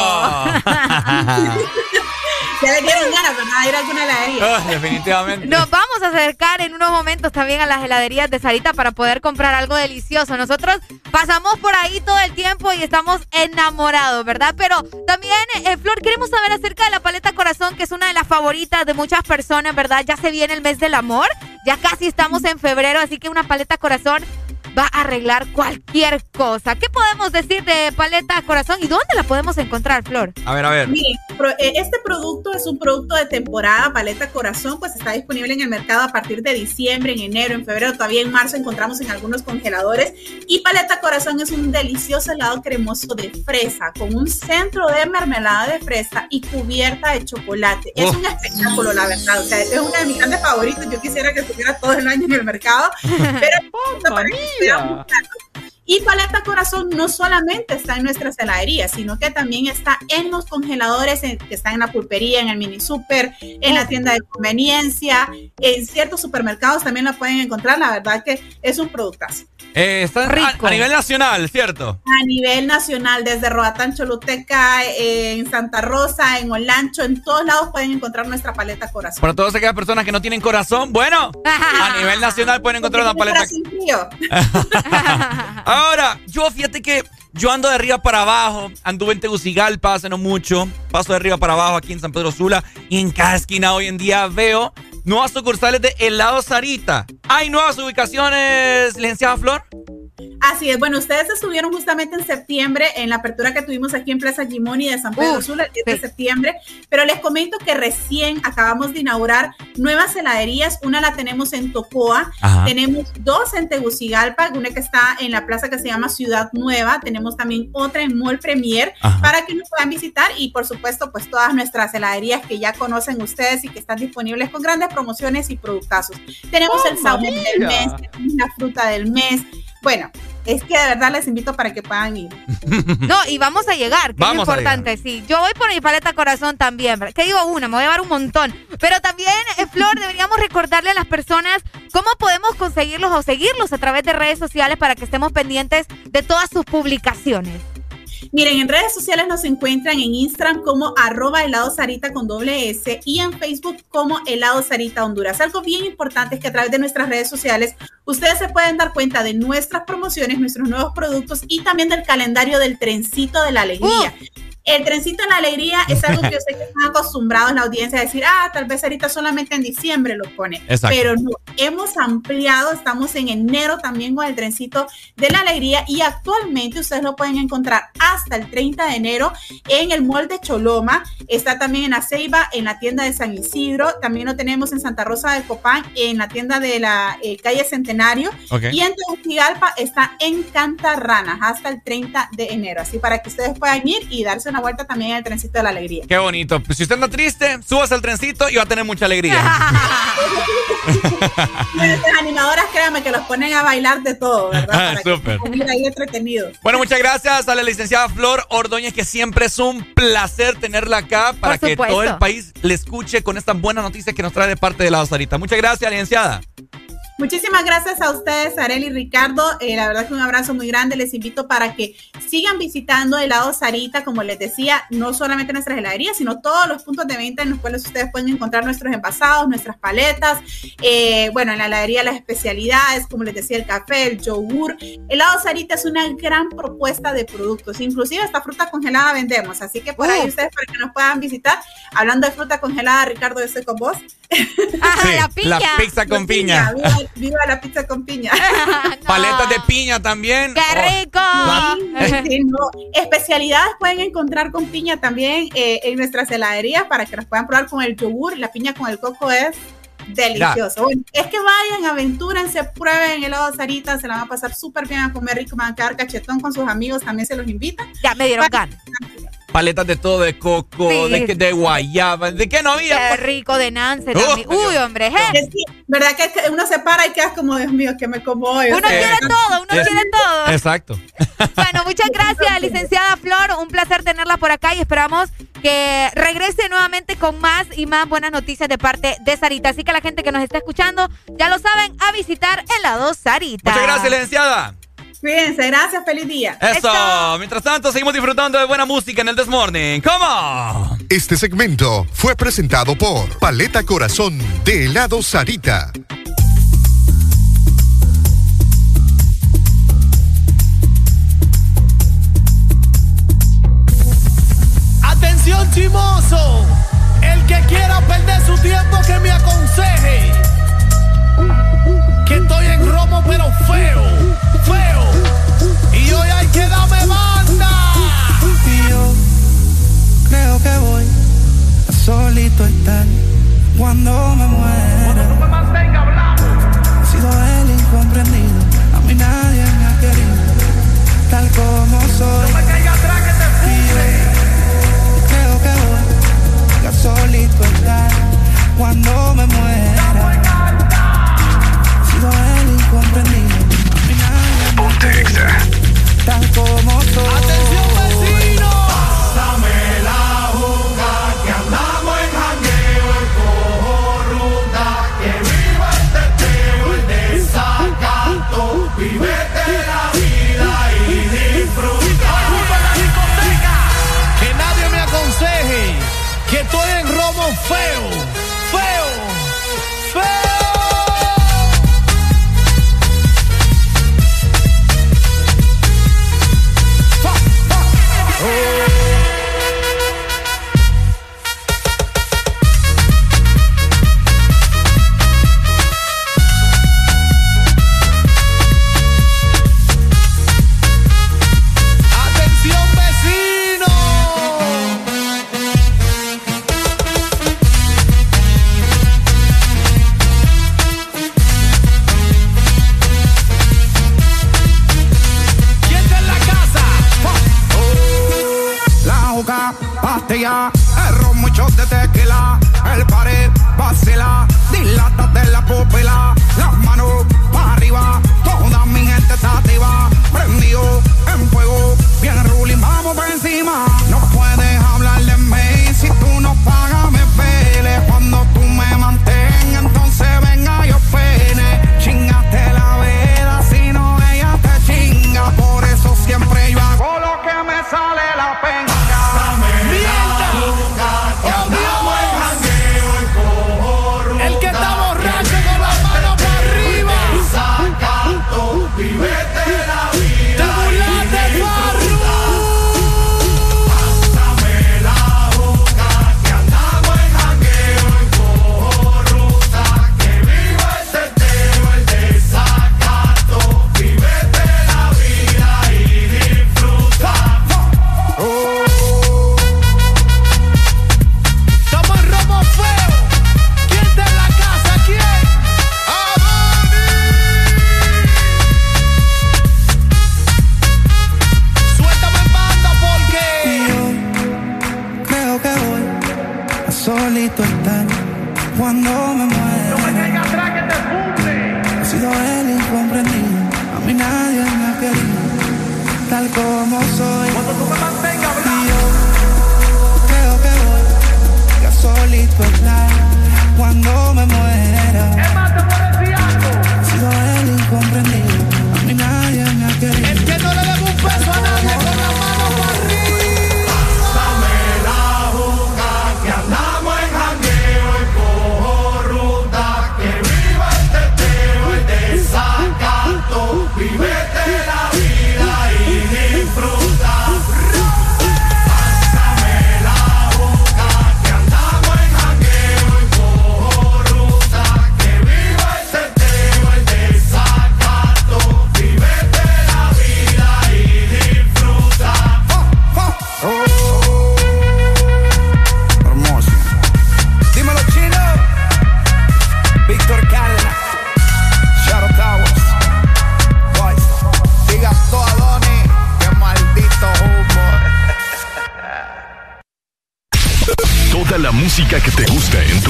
Ya le dieron ganas, ¿verdad? Ir a alguna heladería. Ah, definitivamente. Nos vamos a acercar en unos momentos también a las heladerías de Sarita para poder comprar algo delicioso. Nosotros pasamos por ahí todo el tiempo y estamos enamorados, ¿verdad? Pero también, eh, Flor, queremos saber acerca de la paleta corazón, que es una de las favoritas de muchas personas, ¿verdad? Ya se viene el mes del amor, ya casi estamos en febrero, así que una paleta corazón va a arreglar cualquier cosa. ¿Qué podemos decir de paleta corazón y dónde la podemos encontrar, Flor? A ver, a ver. Miren, eh, este producto es un producto de temporada, paleta corazón, pues está disponible en el mercado a partir de diciembre, en enero, en febrero, todavía en marzo encontramos en algunos congeladores. Y paleta corazón es un delicioso helado cremoso de fresa, con un centro de mermelada de fresa y cubierta de chocolate. Es Oh. un espectáculo, la verdad. O sea, es uno de mis grandes favoritos. Yo quisiera que estuviera todo el año en el mercado, pero para sea muy caro. Y Paleta Corazón no solamente está en nuestras heladerías, sino que también está en los congeladores en- que están en la pulpería, en el mini super, en la tienda de conveniencia, en ciertos supermercados también la pueden encontrar. La verdad que es un productazo. Eh, está a, a nivel nacional, ¿cierto? A nivel nacional, desde Roatán, Choluteca, eh, en Santa Rosa, en Olancho, en todos lados pueden encontrar nuestra Paleta Corazón. Para todas aquellas personas que no tienen corazón, bueno, a nivel nacional pueden encontrar una paleta. Ahora, yo fíjate que yo ando de arriba para abajo, anduve en Tegucigalpa hace no mucho, paso de arriba para abajo aquí en San Pedro Sula y en cada esquina hoy en día veo nuevas sucursales de helado Sarita. ¿Hay nuevas ubicaciones, licenciada Flor? Así es, bueno, ustedes estuvieron justamente en septiembre en la apertura que tuvimos aquí en Plaza Gimoni de San Pedro Sula, el 10 de septiembre, pero les comento que recién acabamos de inaugurar nuevas heladerías, una la tenemos en Tocoa, Ajá. tenemos dos en Tegucigalpa, una que está en la plaza que se llama Ciudad Nueva, tenemos también otra en Mall Premier, Ajá. para que nos puedan visitar y por supuesto pues todas nuestras heladerías que ya conocen ustedes y que están disponibles con grandes promociones y productazos. Tenemos el sabor del mes, tenemos la fruta del mes, bueno, es que de verdad les invito para que puedan ir. No, y vamos a llegar, que Vamos es importante, sí. Yo voy por mi paleta corazón también, ¿verdad? que digo una, me voy a llevar un montón. Pero también, eh, Flor, deberíamos recordarle a las personas cómo podemos conseguirlos o seguirlos a través de redes sociales para que estemos pendientes de todas sus publicaciones. Miren, en redes sociales nos encuentran en Instagram como arroba helado sarita con doble S y en Facebook como helado sarita Honduras. Algo bien importante es que a través de nuestras redes sociales ustedes se pueden dar cuenta de nuestras promociones, nuestros nuevos productos y también del calendario del trencito de la alegría. El trencito de la alegría es algo que yo sé que están acostumbrados la audiencia a decir, ah, tal vez ahorita solamente en diciembre lo pone. Exacto. Pero no, hemos ampliado, estamos en enero también con el trencito de la alegría y actualmente ustedes lo pueden encontrar hasta el 30 de enero en el mall de Choloma, está también en la Ceiba, en la tienda de San Isidro, también lo tenemos en Santa Rosa de Copán, en la tienda de la eh, calle Centenario y en Tegucigalpa está en Cantarranas hasta el 30 de enero, así para que ustedes puedan ir y darse una vuelta también en el trencito de la alegría. Qué bonito. Pues si usted anda triste, súbase al trencito y va a tener mucha alegría. Nuestras animadoras, créanme que los ponen a bailar de todo, ¿verdad? Que Súper. ahí entretenidos. Bueno, muchas gracias a la licenciada Flor Ordóñez, que siempre es un placer tenerla acá para que todo el país le escuche con estas buenas noticias que nos trae de parte de la Sarita. Muchas gracias, licenciada. Muchísimas gracias a ustedes, Areli y Ricardo. Eh, la verdad que un abrazo muy grande. Les invito para que sigan visitando helado Sarita, como les decía, no solamente nuestras heladerías, sino todos los puntos de venta en los cuales ustedes pueden encontrar nuestros envasados, nuestras paletas. Eh, bueno, en la heladería las especialidades, como les decía, el café, el yogur. Helado Sarita es una gran propuesta de productos. Inclusive esta fruta congelada vendemos. Así que por ahí Uh. ustedes para que nos puedan visitar. Hablando de fruta congelada, Ricardo, yo estoy con vos. Sí, la pizza con piña. Viva la pizza con piña. Paletas de piña también. ¡Qué Oh. rico! Sí, no. Especialidades pueden encontrar con piña también eh, en nuestras heladerías para que nos puedan probar con el yogur. La piña con el coco es delicioso. Bueno, es que vayan, aventúrense, prueben helado Sarita, se la van a pasar súper bien a comer rico, van a quedar cachetón con sus amigos, también se los invita. Ya me dieron ganas. Paletas de todo, de coco, Sí. de, de guayaba. ¿De qué no había? Qué rico de Nance Oh, también. Uy, hombre, ¿eh? Es que, ¿Verdad que uno se para y quedas como, Dios mío, que me como hoy? Uno quiere todo, uno quiere todo. Exacto. Bueno, muchas gracias, licenciada Flor. Un placer tenerla por acá y esperamos que regrese nuevamente con más y más buenas noticias de parte de Sarita. Así que la gente que nos está escuchando, ya lo saben, a visitar helado Sarita. Muchas gracias, licenciada. Cuídense, gracias, feliz día. Eso. Mientras tanto, seguimos disfrutando de buena música en el This Morning. ¿Cómo? Este segmento fue presentado por Paleta Corazón de helado Sarita. Atención chimoso, el que quiera perder su tiempo que me aconseje. Que estoy en romo pero feo, feo. Que darme banda. Y yo creo que voy a solito estar cuando me muera. He sido el incomprendido, a mí nadie me ha querido, tal como soy. Y yo creo que voy a solito estar cuando me muera. He sido el incomprendido, a mí nadie me ha querido, tal como soy.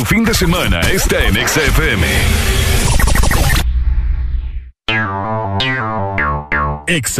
Fin de semana está en XFM. Ex.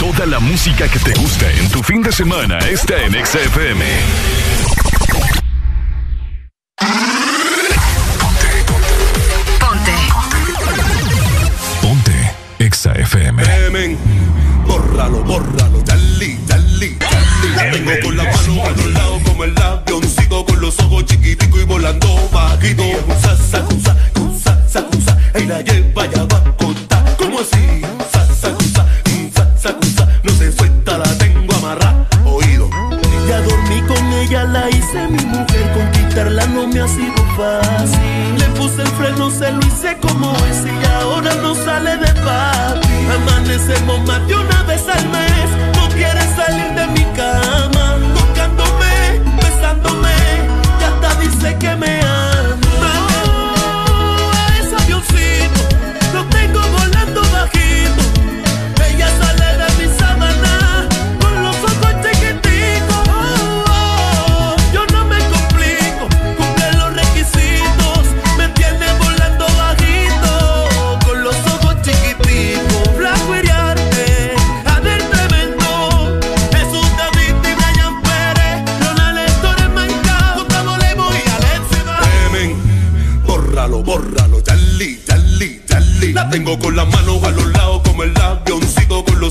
Toda la música que te gusta en tu fin de semana está en XFM. Ponte. Ponte XFM. Temen, bórralo, bórralo, dali, dali, dali. La tengo con la mano a los lados como el avioncito con los ojos chiquiticos y volando bajito. Sa, sa, sa, sa, sa, sa, y la lleva ya va a contar. ¿Cómo así? Ha sido fácil. Le puse el freno, se lo hice como es y ahora no sale de papi. Amanecemos más de una vez al mes,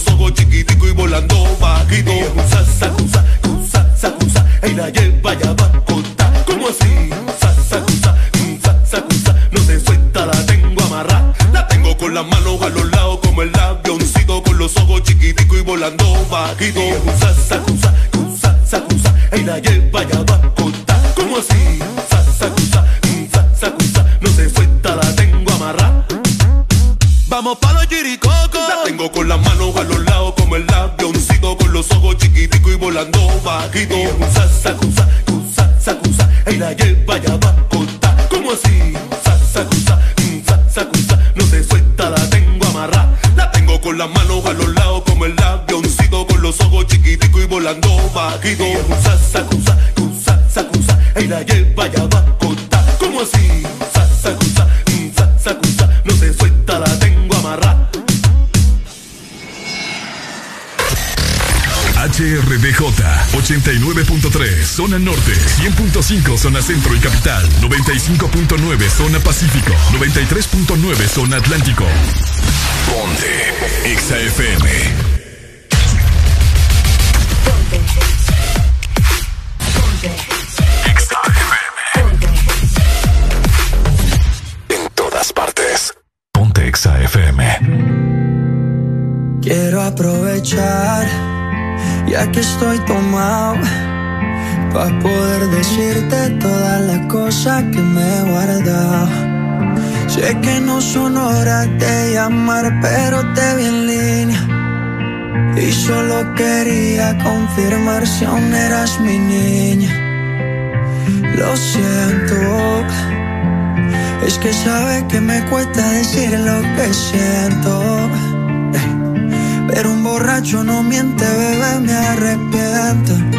ojos chiquiticos y volando bajito. Sa, sa, sa, sa, sa, sa, y la lleva ya va a. ¿Cómo así? Sa, sa, sa, sa, sa, sa, no se suelta, la tengo amarrada. La tengo con las manos a los lados como el avioncito con los ojos chiquiticos y volando bajito. 95.5 zona centro y capital, 95.9 zona pacífico, 93.9 zona atlántico. Ponte XAFM. Ponte. Ponte. En todas partes. Ponte XAFM. Quiero aprovechar ya que estoy tomado para poder decirte todas las cosas que me he. Sé que no son horas de llamar, pero te vi en línea. Y solo quería confirmar si aún eras mi niña. Lo siento. Es que sabe que me cuesta decir lo que siento. Pero un borracho no miente, bebé, me arrepiento.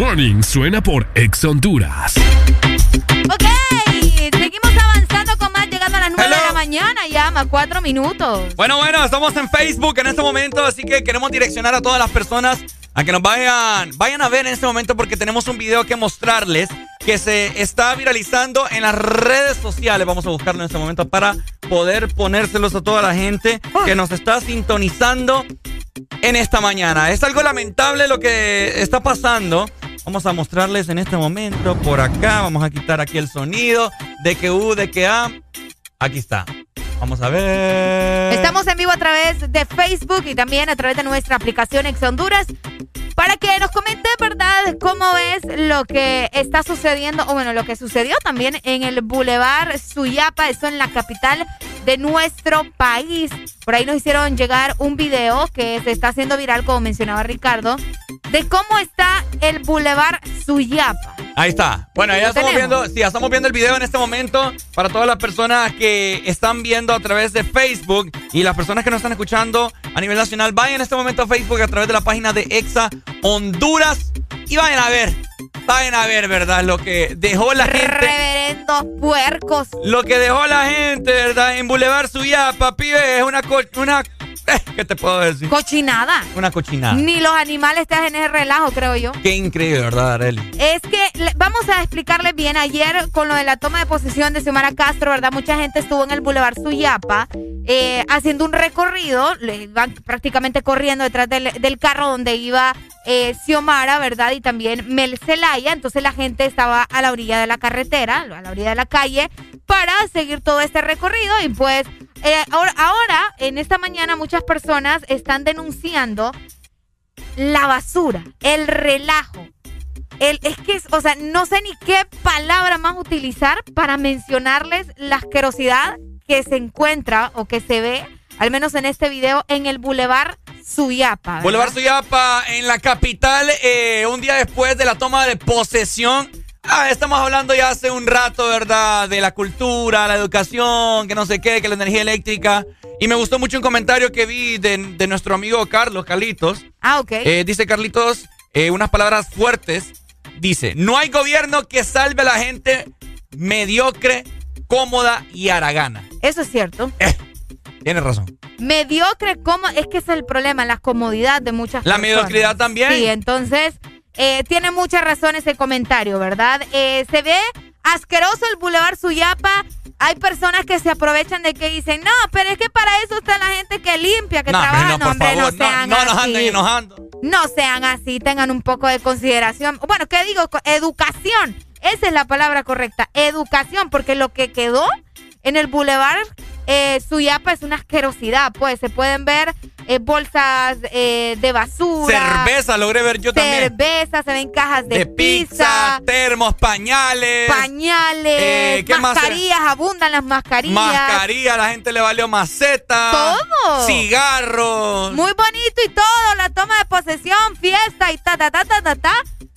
Morning suena por Ex Honduras. Ok, seguimos avanzando con más, llegando a las 9 de la mañana ya, más 4 minutos. Bueno, bueno, estamos en Facebook en este momento, así que queremos direccionar a todas las personas a que nos vayan, vayan a ver en este momento porque tenemos un video que mostrarles que se está viralizando en las redes sociales. Vamos a buscarlo en este momento para poder ponérselos a toda la gente que nos está sintonizando en esta mañana. Es algo lamentable lo que está pasando. Vamos a mostrarles en este momento por acá. Vamos a quitar aquí el sonido de que U, de que A. Aquí está. Vamos a ver. Estamos en vivo a través de Facebook y también a través de nuestra aplicación Ex Honduras para que nos comente, ¿verdad?, cómo ves lo que está sucediendo, o bueno, lo que sucedió también en el Boulevard Suyapa, eso en la capital de nuestro país. Por ahí nos hicieron llegar un video que se está haciendo viral, como mencionaba Ricardo, de cómo está el Boulevard Suyapa. Ahí está. Bueno, ya estamos tenemos. viendo, sí, ya estamos viendo el video en este momento para todas las personas que están viendo a través de Facebook y las personas que nos están escuchando a nivel nacional. Vayan en este momento a Facebook a través de la página de Exa Honduras y vayan a ver, vayan a ver, ¿verdad? Lo que dejó la gente. Reverendos puercos. Lo que dejó la gente, ¿verdad? En Boulevard Suyapa, pibe, es una, una ¿Qué te puedo decir? Cochinada. Una cochinada. Ni los animales te hacen ese relajo, creo yo. Qué increíble, ¿verdad, Areli? Es que vamos a explicarles bien. Ayer, con lo de la toma de posesión de Xiomara Castro, ¿verdad? Mucha gente estuvo en el Boulevard Suyapa eh, haciendo un recorrido. Le van prácticamente corriendo detrás del, del carro donde iba eh, Xiomara, ¿verdad? Y también Mel Zelaya. Entonces la gente estaba a la orilla de la carretera, a la orilla de la calle, para seguir todo este recorrido. Y pues, eh, ahora, en esta mañana, muchas personas están denunciando la basura, el relajo. El, es que, o sea, no sé ni qué palabra más utilizar para mencionarles la asquerosidad que se encuentra o que se ve, al menos en este video, en el Boulevard Suyapa. Boulevard Suyapa en la capital, eh, un día después de la toma de posesión. Ah, estamos hablando ya hace un rato, ¿verdad? De la cultura, la educación, que no sé qué, que la energía eléctrica. Y me gustó mucho un comentario que vi de, de nuestro amigo Carlos, Carlitos. Ah, ok. Eh, dice Carlitos eh, unas palabras fuertes. Dice, no hay gobierno que salve a la gente mediocre, cómoda y haragana. Eso es cierto. Tienes razón. Mediocre, ¿cómo? Es que ese es el problema, la comodidad de muchas La personas. mediocridad también. Sí, entonces, eh, tiene mucha razón ese comentario, ¿verdad? Eh, se ve asqueroso el Boulevard Suyapa. Hay personas que se aprovechan de que dicen, no, pero es que para eso está la gente que limpia, que No, trabaja. no, por hombre, favor, no no, sean no nos así. anden enojando. No sean así, tengan un poco de consideración. Bueno, ¿qué digo? Educación. Esa es la palabra correcta. Educación, porque lo que quedó en el Boulevard eh, Suyapa es una asquerosidad. Pues se pueden ver eh, bolsas eh, de basura. Cerveza, logré ver yo también. Cerveza, se ven cajas de, De pizza, termos, pañales. pañales, Eh, mascarillas, abundan las mascarillas. Mascarilla, la gente le valió maceta. Todo. Cigarros. Muy bonito y todo, la toma de posesión, fiesta y ta, ta, ta, ta, ta, ta.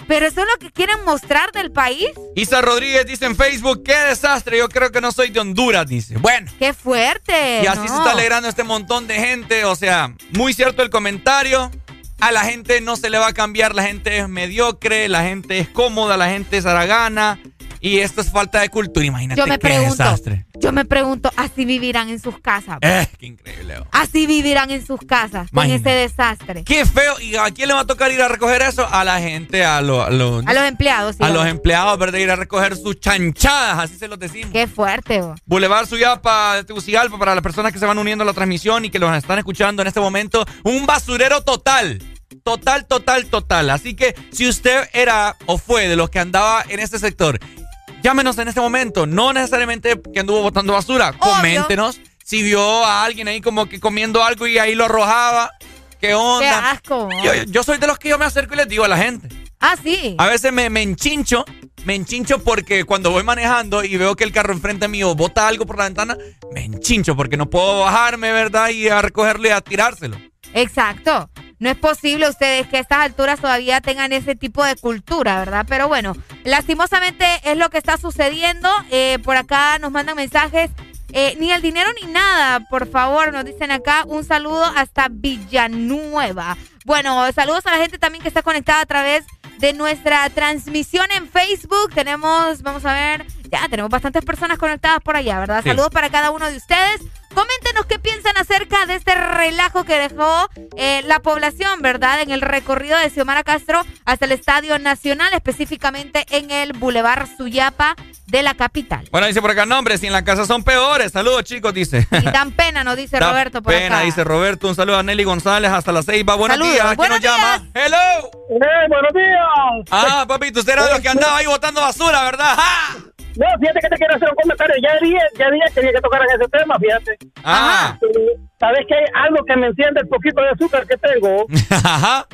Pero eso es lo que quieren mostrar del país. Isa Rodríguez dice en Facebook, qué desastre, yo creo que no soy de Honduras, dice. Bueno. ¡Qué fuerte! Y así no. se está alegrando este montón de gente. O sea, muy cierto el comentario. A la gente no se le va a cambiar. La gente es mediocre, la gente es cómoda, la gente es aragana. Y esto es falta de cultura. Imagínate Yo me qué pregunto, desastre. yo me pregunto, así vivirán en sus casas. Eh, qué increíble. oh. Así vivirán en sus casas con Imagínate. ese desastre. Qué feo. ¿Y a quién le va a tocar ir a recoger eso? A la gente, a, lo- a los, A los empleados, sí. a los empleados, ¿verdad? Ir a recoger sus chanchadas, así se los decimos. Qué fuerte, oh. Boulevard Suyapa de Tegucigalpa para las personas que se van uniendo a la transmisión y que los están escuchando en este momento. Un basurero total. Total, total, total. Así que si usted era o fue de los que andaba en este sector, llámenos en este momento. No necesariamente que anduvo botando basura. Coméntenos si vio a alguien ahí como que comiendo algo y ahí lo arrojaba. ¿Qué onda? Qué asco. Yo, yo soy de los que yo me acerco y les digo a la gente. Ah, sí. A veces me, me enchincho, me enchincho porque cuando voy manejando y veo que el carro enfrente mío bota algo por la ventana, me enchincho porque no puedo bajarme, ¿verdad? Y a recogerlo y a tirárselo. Exacto. No es posible ustedes que a estas alturas todavía tengan ese tipo de cultura, ¿verdad? Pero bueno, lastimosamente es lo que está sucediendo. Eh, por acá nos mandan mensajes. eh, ni el dinero ni nada, por favor, nos dicen acá un saludo hasta Villanueva. Bueno, saludos a la gente también que está conectada a través de nuestra transmisión en Facebook. Tenemos, vamos a ver, ya tenemos bastantes personas conectadas por allá, ¿verdad? Sí. Saludos para cada uno de ustedes. Coméntenos qué piensan acerca de este relajo que dejó eh, la población, ¿verdad? En el recorrido de Xiomara Castro hasta el Estadio Nacional, específicamente en el Boulevard Suyapa de la capital. Bueno, dice por acá, no, hombre, si en la casa son peores. Saludos, chicos, dice. Y dan pena, nos dice Da Roberto por pena, acá. dice Roberto. Un saludo a Nelly González hasta las seis. Va, buenos Saludos, días. ¿Quién buenos nos llama? ¡Hello! buenos días! Ah, papito, usted era de los que andaba ahí botando basura, ¿verdad? ¡Ja! No, fíjate que te quiero hacer un comentario. Ya día, ya día quería que tocaran ese tema, fíjate. Ah. ¿Sabes que hay algo que me enciende el poquito de azúcar que tengo? Ajá.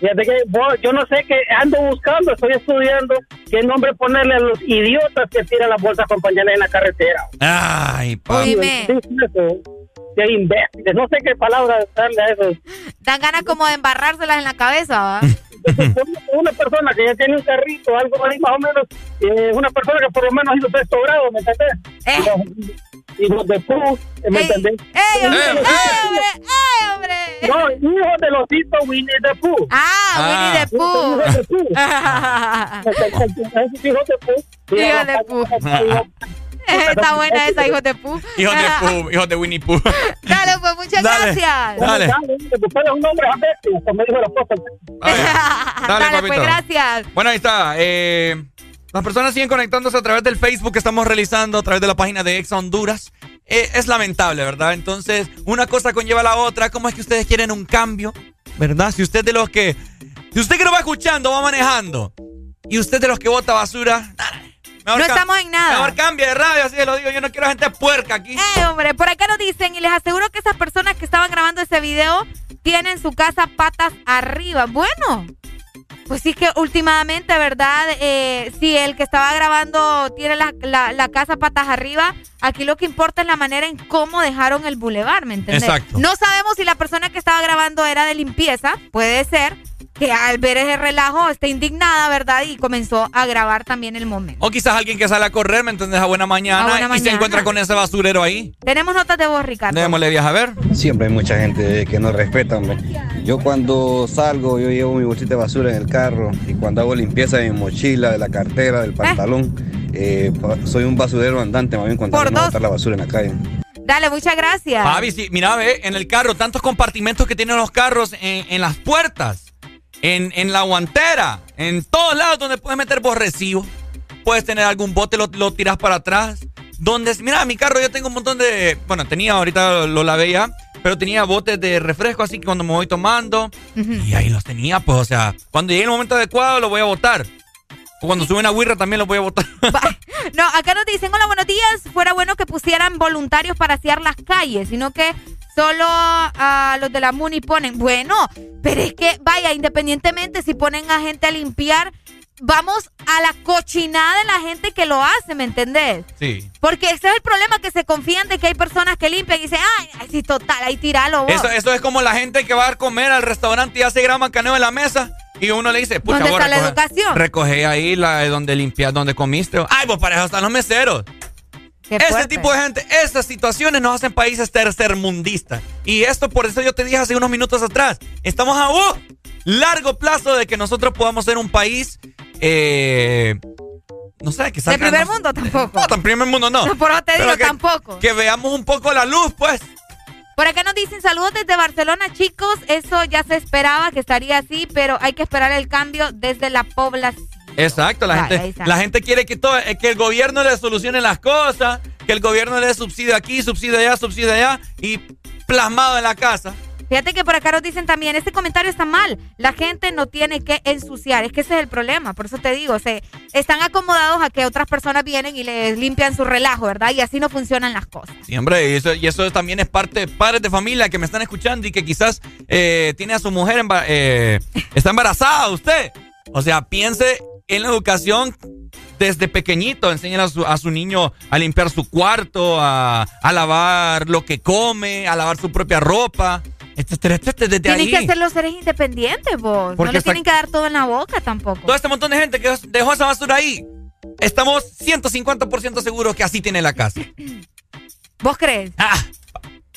Fíjate que vos- yo no sé qué ando buscando, estoy estudiando qué nombre ponerle a los idiotas que tiran las bolsas con pañales en la carretera. Ay. Oíme. Qué imbéciles, no sé qué palabra darle a eso. Dan ganas como de embarrárselas en la cabeza, ¿va? Una persona que ya tiene un carrito, algo ahí más o menos, eh, una persona que por lo menos hizo sexto grado, ¿me entendés? Hijos de pu, ¿me entendés? ¡Ey, hombre! ¡Ey, hombre! ¡Ey, hombre! No, hijo del osito Winnie the Pooh. Ah, Winnie the Pooh. Hijo de Pooh. Hijos de Pooh. Hijo. Está buena esa, hijo de Pooh. Hijos de Pooh, hijos de Winnie Pooh. Dale, pues muchas Dale, gracias. dale. Es un hombre como dijo la. Dale, Dale, pues papito. gracias. Bueno, ahí está. eh, las personas siguen conectándose a través del Facebook que estamos realizando, a través de la página de Exa Honduras. Eh, es lamentable, ¿verdad? Entonces, una cosa conlleva a la otra. ¿Cómo es que ustedes quieren un cambio? ¿Verdad? Si usted de los que. Si usted que lo va escuchando, va manejando. Y usted de los que vota basura. Mejor No estamos en nada. Mejor cambie de radio, así lo digo. Yo no quiero gente puerca aquí. Eh, hombre, por acá nos dicen y les aseguro que esas personas que estaban grabando ese video tienen su casa patas arriba. Bueno, pues sí que últimamente, ¿verdad? Eh, si el que estaba grabando tiene la, la- la casa patas arriba, aquí lo que importa es la manera en cómo dejaron el bulevar, ¿me entiendes? Exacto. No sabemos si la persona que estaba grabando era de limpieza, puede ser que al ver ese relajo esté indignada, ¿verdad? Y comenzó a grabar también el momento. O quizás alguien que sale a correr, ¿me entiendes? A buena mañana. A buena y se encuentra con ese basurero ahí. Tenemos notas de voz, Ricardo. Démosle viaje a ver. Siempre hay mucha gente que no respeta, hombre. Yo cuando salgo, yo llevo mi bolsita de basura en el carro y cuando hago limpieza de mi mochila, de la cartera, del pantalón, eh, soy un basurero andante, más bien cuando Por dos. botar la basura en la calle. Dale, muchas gracias. Fabi, sí, mira, ve, en el carro, tantos compartimentos que tienen los carros en, en las puertas, en, en la guantera, en todos lados donde puedes meter vos. Puedes tener algún bote, lo, lo tiras para atrás. Donde, mira, mi carro yo tengo un montón de, bueno, tenía, ahorita lo, lo lavé ya, pero tenía botes de refresco, así que cuando me voy tomando, y ahí los tenía, pues, o sea, cuando llegue el momento adecuado lo voy a botar. O cuando sube una guirra también lo voy a botar. No, acá nos dicen, hola, buenos días. Fuera bueno que pusieran voluntarios para asear las calles, sino que solo a los de la MUNI ponen. Bueno, pero es que, vaya, independientemente si ponen a gente a limpiar, vamos a la cochinada de la gente que lo hace, ¿me entendés? Sí. Porque ese es el problema, que se confían de que hay personas que limpian y dicen, ay, ay, sí, total, ahí tiralo vos. Eso, eso es como la gente que va a comer al restaurante y hace gran macaneo en la mesa y uno le dice, pucha, ¿Dónde vos está la educación? Recoge ahí la de donde limpias, donde comiste. Ay, pues para eso están los meseros. Ese fuerte. tipo de gente, esas situaciones nos hacen países tercermundistas. Y esto por eso yo te dije hace unos minutos atrás, estamos a uh, largo plazo de que nosotros podamos ser un país, eh, no sé, que De salga... primer no- mundo tampoco. No, tan primer mundo no. Por eso te digo, que- tampoco. Que veamos un poco la luz, pues. Por acá nos dicen saludos desde Barcelona, chicos. Eso ya se esperaba que estaría así, pero hay que esperar el cambio desde la población. Exacto, la Vale, gente, la gente quiere que todo, eh, que el gobierno le solucione las cosas, que el gobierno le dé subsidio aquí, subsidio allá, subsidio allá y plasmado en la casa. Fíjate que por acá nos dicen también, este comentario está mal. La gente no tiene que ensuciar. Es que ese es el problema. Por eso te digo, se están acomodados a que otras personas vienen y les limpian su relajo, ¿verdad? Y así no funcionan las cosas. Siempre, y eso, y eso también es parte de padres de familia que me están escuchando y que quizás eh, tiene a su mujer, eh, está embarazada usted. O sea, piense en la educación desde pequeñito. Enseñan a su, a su niño a limpiar su cuarto, a, a lavar lo que come, a lavar su propia ropa. Etcétera, etcétera, desde ahí. que hacer los seres independientes, vos. Porque no le tienen que dar todo en la boca tampoco. Todo este montón de gente que dejó esa basura ahí, estamos 150% seguros que así tiene la casa. ¿Vos crees? Ah.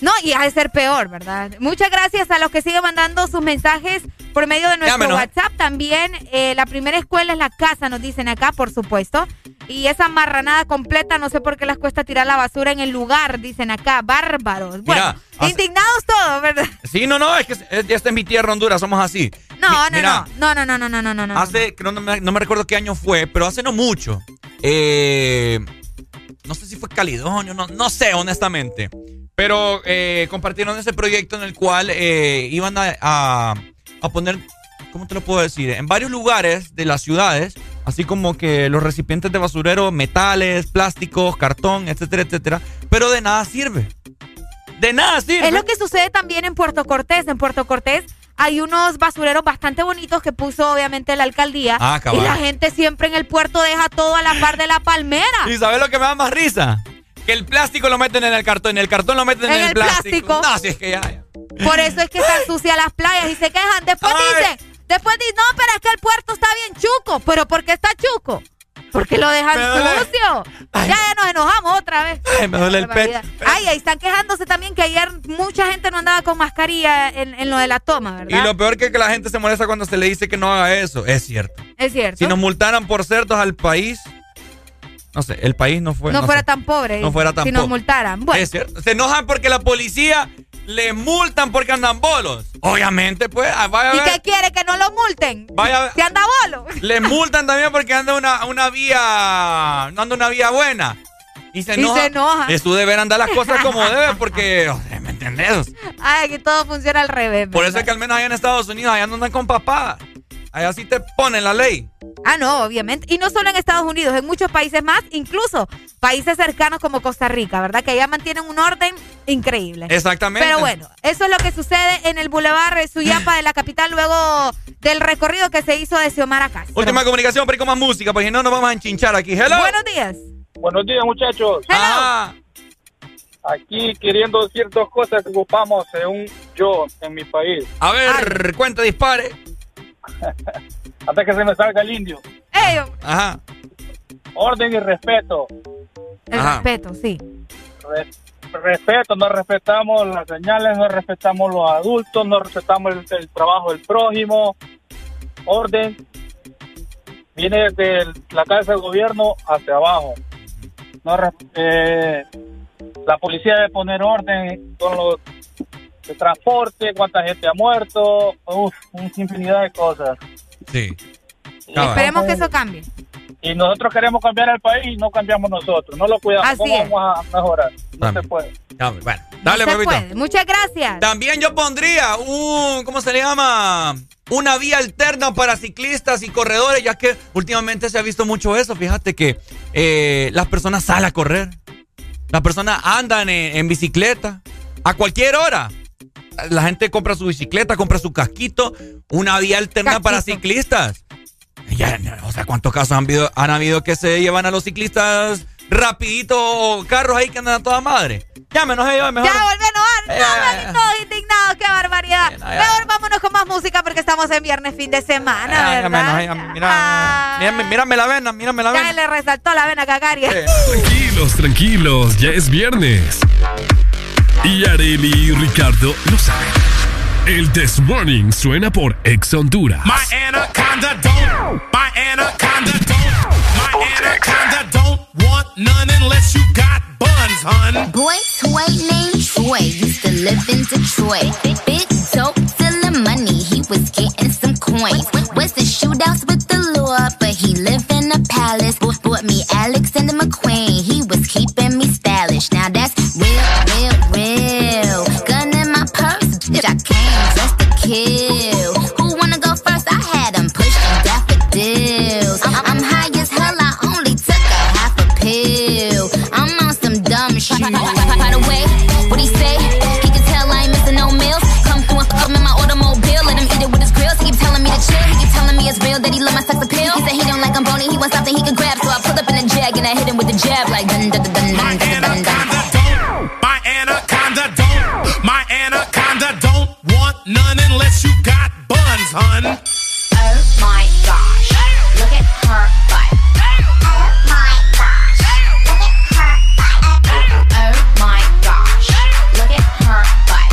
No, y ha de ser peor, ¿verdad? Muchas gracias a los que siguen mandando sus mensajes por medio de nuestro ¿eh? WhatsApp también. Eh, la primera escuela es la casa, nos dicen acá, por supuesto. Y esa marranada completa, no sé por qué les cuesta tirar la basura en el lugar, dicen acá, bárbaros. Bueno, indignados todos, ¿verdad? Sí, no, no, es que esta es mi tierra, Honduras, somos así. No, no, no, no, no, no, no, no, no, Hace, no, no, me, no me recuerdo qué año fue, pero hace no mucho. Eh, no sé si fue Calidonio, no, no sé, honestamente. Pero eh, compartieron ese proyecto en el cual eh, iban a, a- a poner, ¿cómo te lo puedo decir? En varios lugares de las ciudades, así como que los recipientes de basurero, metales, plásticos, cartón, etcétera, etcétera. Pero de nada sirve. De nada sirve. Es lo que sucede también en Puerto Cortés. En Puerto Cortés hay unos basureros bastante bonitos que puso obviamente la alcaldía. Ah, y la gente siempre en el puerto deja todo a la par de la palmera. ¿Y sabes lo que me da más risa? Que el plástico lo meten en el cartón, el cartón lo meten en, En el plástico. No, si es que ya. ya. Por eso es que están sucias las playas y se quejan. Después dicen, después dicen, no, pero es que el puerto está bien chuco. ¿Pero por qué está chuco? Porque lo dejan sucio. Ya, ya nos enojamos otra vez. Ay, me duele el pecho. Ay, ahí están quejándose también que ayer mucha gente no andaba con mascarilla en, en lo de la toma, ¿verdad? Y lo peor que, que la gente se molesta cuando se le dice que no haga eso. Es cierto. es cierto. Si nos multaran por cerdos al país, no sé, el país no fue. no, fuera sé. tan pobre. No fuera tan Si nos multaran. Bueno. Es cierto. Se enojan porque la policía le multan porque andan bolos. Obviamente, pues, ah, vaya a ¿Y qué quiere? ¿Que no lo multen? Vaya. ¿Que anda bolo? Le multan también porque anda una, una vía. No anda una vía buena. Y se Y enoja. se enoja. Es tú deber andar las cosas como debe porque. o sea, ¿Me entendés? Ay, que todo funciona al revés. Por eso es que al menos allá en Estados Unidos, allá no andan con papá. Allá sí te ponen la ley. Ah, no, obviamente. Y no solo en Estados Unidos, en muchos países más, incluso países cercanos como Costa Rica, ¿verdad? Que allá mantienen un orden increíble. Exactamente. Pero bueno, eso es lo que sucede en el Boulevard Suyapa de la capital luego del recorrido que se hizo de Xiomara Castro. Última comunicación, pero con más música, porque si no nos vamos a enchinchar aquí. Hello. Buenos días. Buenos días, muchachos. Ah, Aquí queriendo decir dos cosas que ocupamos según yo en mi país. a ver, cuenta, dispare. Hasta que se me salga el indio. ¡Ey! Ajá. Orden y respeto. El Ajá. respeto, sí. Re- respeto, no respetamos las señales, no respetamos los adultos, no respetamos el, el trabajo del prójimo. Orden viene desde el- la casa del gobierno hacia abajo. No, eh, la policía debe poner orden con los de transporte, cuánta gente ha muerto, uf, una infinidad de cosas. Sí. Esperemos que eso cambie. Y nosotros queremos cambiar el país y no cambiamos nosotros, no lo cuidamos. Así ¿Cómo es. vamos a mejorar? No se puede. Dale, bueno. Dale, Se papito. puede. Muchas gracias. También yo pondría un, ¿cómo se le llama? Una vía alterna para ciclistas y corredores, ya que últimamente se ha visto mucho eso. Fíjate que eh, las personas salen a correr. Las personas andan en, en bicicleta a cualquier hora. La gente compra su bicicleta, compra su casquito. Una vía alterna para ciclistas. Ya, o sea, ¿cuántos casos han habido, han habido que se llevan a los ciclistas rapidito carros ahí que andan a toda madre? Llámenos ellos, mejor. Ya volvemos a Eh, no, todos indignados, qué barbaridad. Mejor vámonos con más música porque estamos en viernes, fin de semana, ¿verdad? menos, ay, mira, mírame, mírame la vena, mírame la Ya vena. le resaltó la vena cagaria. Tranquilos, tranquilos, ya es viernes. Y Areli y Ricardo lo saben. El This Morning suena por Ex Honduras. My anaconda don't. My anaconda don't. My anaconda don't want none unless you got buns, hun. Boy toy named Troy used to live in Detroit. Big dope, stealing money, he was getting some coins. Was in shootouts with the law, but he lived in a palace. Bought, bought me Alexander McQueen, he was keeping me stylish. Now that's real, real, real. Kill. Who wanna go first? I had him pushing daffodils. I'm, I'm high as hell, I only took a half a pill. I'm on some dumb shit. By the way, what he say? He can tell I ain't missing no meals. Come through and fuck him in my automobile. Let him eat it with his grills. He keep telling me to chill. He keep telling me it's real that he love my sex appeal. He said he don't like I'm bony. He wants something he can grab. So I pulled up in a jag and I hit him with the jab like dun dun dun dun dun dun dun. dun. My anaconda don't. My anaconda don't want none unless you got buns, hun. Oh my gosh, look at her butt. Oh my gosh, look at her butt. Oh my gosh, look at her butt.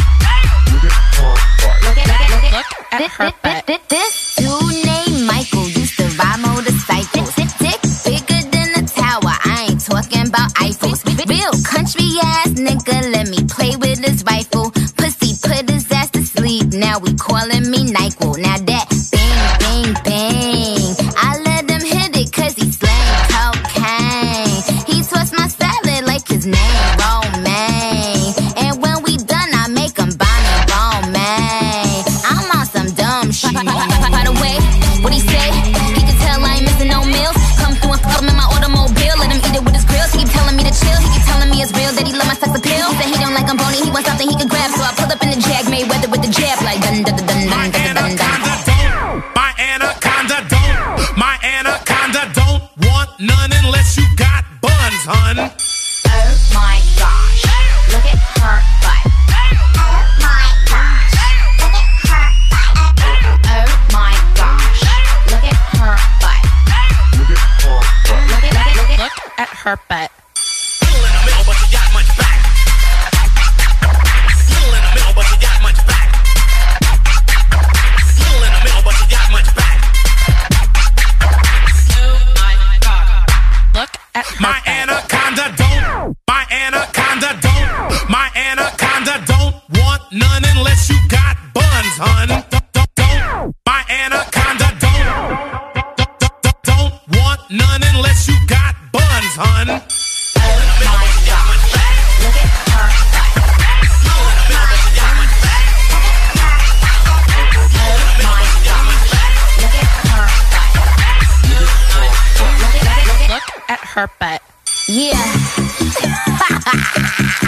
Look at, look at, look at her butt. This dude named Michael used to ride motorcycles. Dick dick bigger than a tower. I ain't talking about Eiffels. Real country ass nigga, let me play with his rifle. Pussy put his ass to sleep. Now we calling me equal. Now that bang, bang, bang. I let them hit it cause he slang cocaine. He twists my salad like his name, Romaine. And when we done, I make him me Romaine. I'm on some dumb shit. By the way, what he say? He can tell I ain't missing no meals. Come through and put him in my automobile. Let him eat it with his grill. He keep telling me to chill. He keep telling me it's real that he love my sex appeal. He said he don't like I'm bony. He wants something he can grab. So I pull up in the Jag Mayweather with the jab like dun dun dun dun. dun. Buns, hun. Oh my gosh, look at her butt. Oh my gosh, look at her butt. Oh my gosh, look at her butt. Look at, look at, look at her butt. Her butt. Yeah. yeah.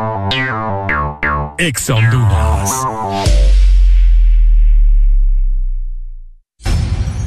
Ex Honduras.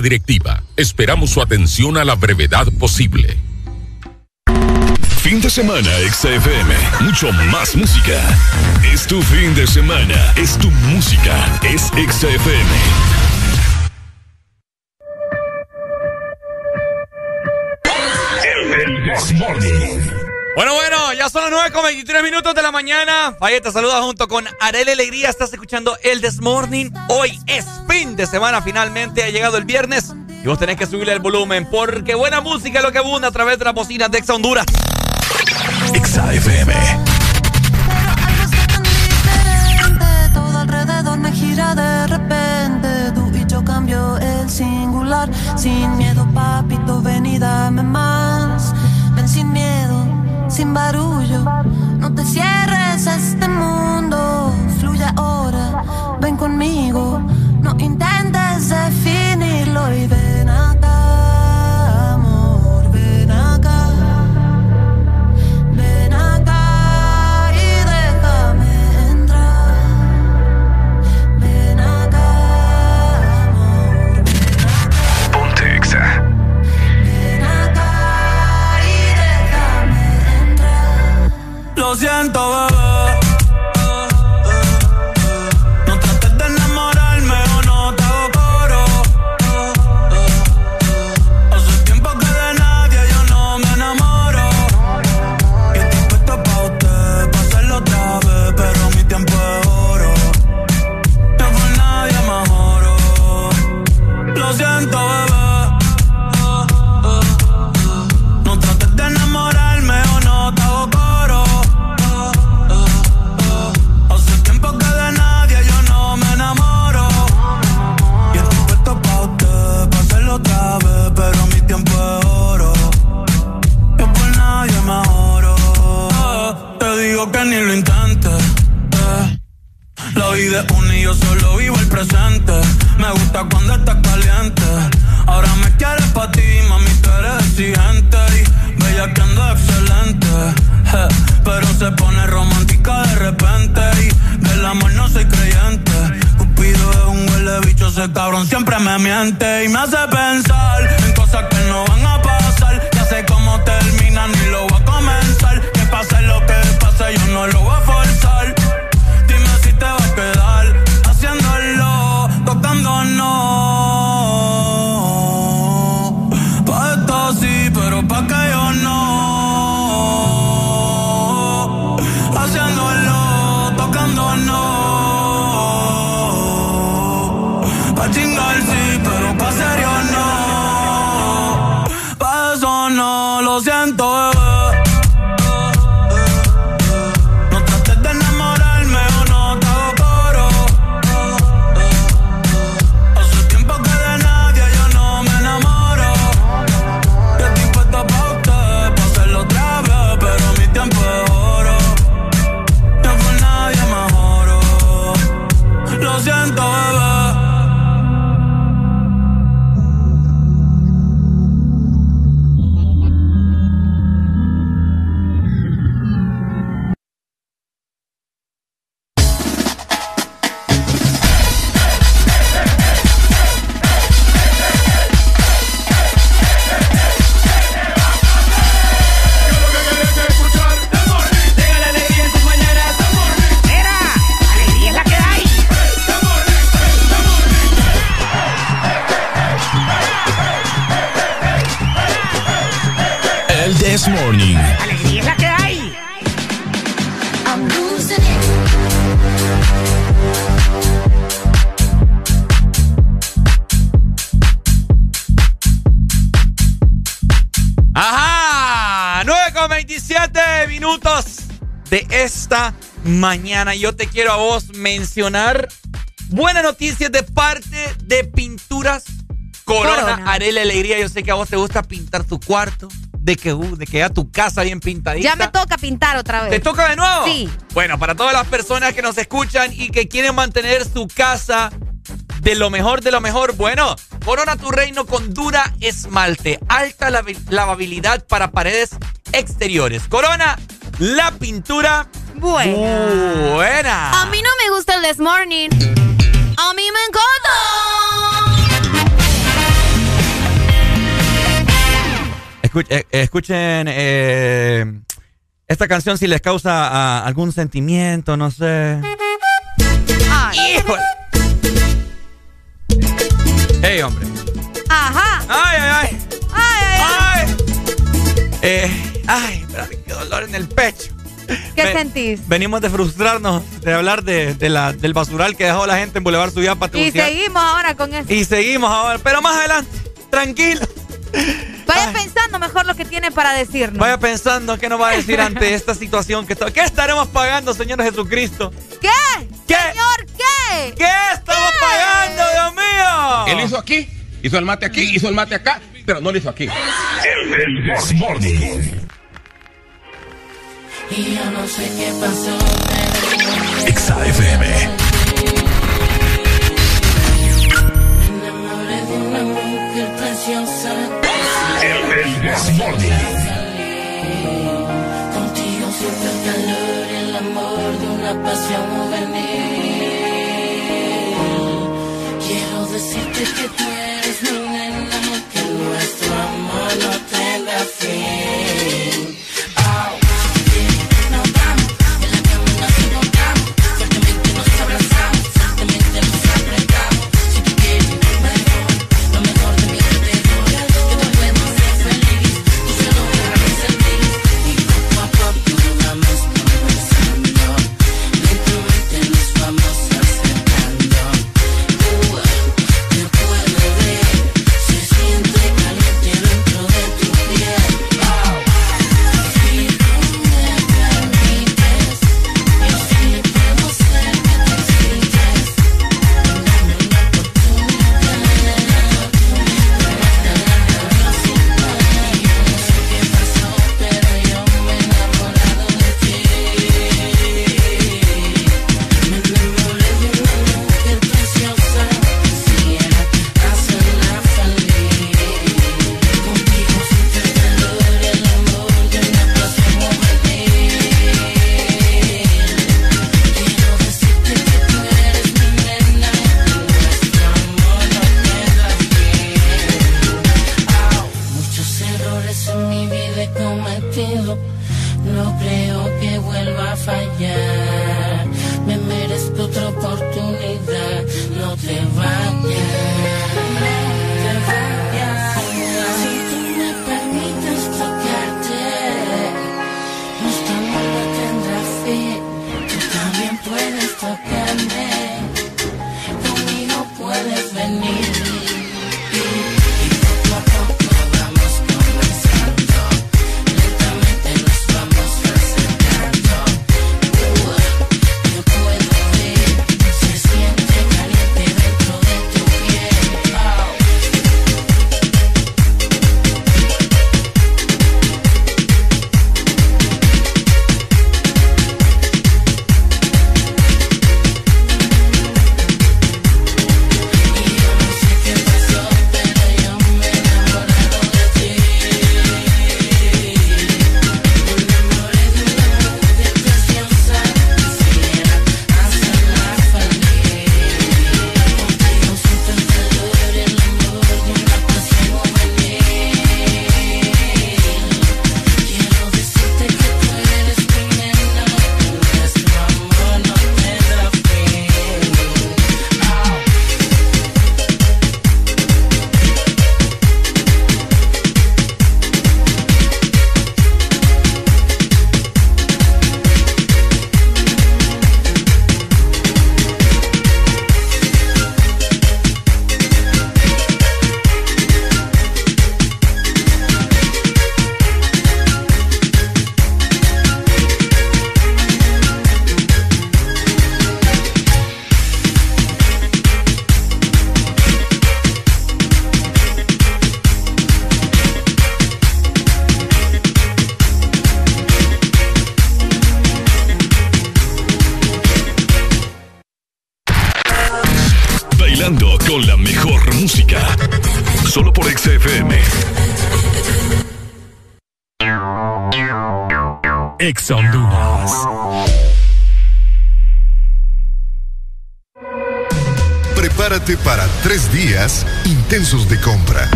Directiva, esperamos su atención a la brevedad posible. Fin de semana, XFM. Mucho más música. Es tu fin de semana. Es tu música. Es XFM. Morning. Bueno, bueno, ya son las 9 con 23 minutos de la mañana. Faye te saluda junto con Arele Alegría. Estás escuchando el This Morning. Hoy es fin de semana, finalmente ha llegado el viernes. Y vos tenés que subirle el volumen porque buena música es lo que abunda a través de las bocinas de Exa Honduras. XFM. Todo alrededor me gira de repente. Tú y yo cambio el singular. Sin miedo, papito, ven y dame más. Sin barullo. No te cierres a este mundo. Fluye ahora, ven conmigo. No intentes definirlo y ven acá, siento, yo solo vivo el presente. Me gusta cuando estás caliente. Ahora me quieres pa' ti, mami, tú eres exigente. Y bella que ando excelente. Pero se pone romántica de repente. Y del amor no soy creyente. Cupido es un huele bicho, ese cabrón siempre me miente. Y me hace pensar en cosas que no van a pasar. Ya sé cómo termina, ni lo voy a comenzar. Que pase lo que pase, yo no lo voy a mañana. Yo te quiero a vos mencionar buenas noticias de parte de Pinturas Corona, Corona. Arela Alegría. Yo sé que a vos te gusta pintar tu cuarto, de que, uh, de que ya tu casa bien pintadita. Ya me toca pintar otra vez. ¿Te toca de nuevo? Sí. Bueno, para todas las personas que nos escuchan y que quieren mantener su casa de lo mejor de lo mejor, bueno, Corona tu reino con dura esmalte, alta lavabilidad para paredes exteriores. Corona, la pintura buena. Buena. A mí no me gusta el This Morning. A mí me encanta. Eh, escuchen eh, esta canción si les causa ah, algún sentimiento, no sé. Híjole. Hey, hombre. Ajá. Ay, ay, ay. Ay, ay, Eh, ay, espérate, qué dolor en el pecho. ¿Qué Ve- sentís? Venimos de frustrarnos, de hablar de, de la, del basural que dejó la gente en Boulevard Suyapa. Y seguimos ahora con eso. Y seguimos ahora, pero más adelante, tranquilo. Vaya pensando mejor lo que tiene para decirnos. Vaya pensando qué nos va a decir ante esta situación que está. ¿Qué estaremos pagando, Señor Jesucristo? ¿Qué? ¿Qué? Señor, ¿qué? ¿Qué estamos pagando, Dios mío? Él hizo aquí, hizo el mate aquí, hizo el mate acá, pero no lo hizo aquí. El This Morning. Y yo no sé qué pasó, Exa FM. me enamoré de una mujer preciosa. El This. Contigo siento el calor, el amor de una pasión juvenil. Quiero decirte que tú eres mi nena, que nuestro amor no tenga fin.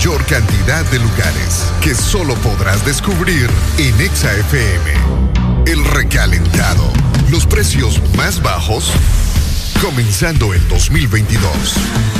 mayor cantidad de lugares que solo podrás descubrir en Exa FM. El recalentado, los precios más bajos, comenzando el 2022.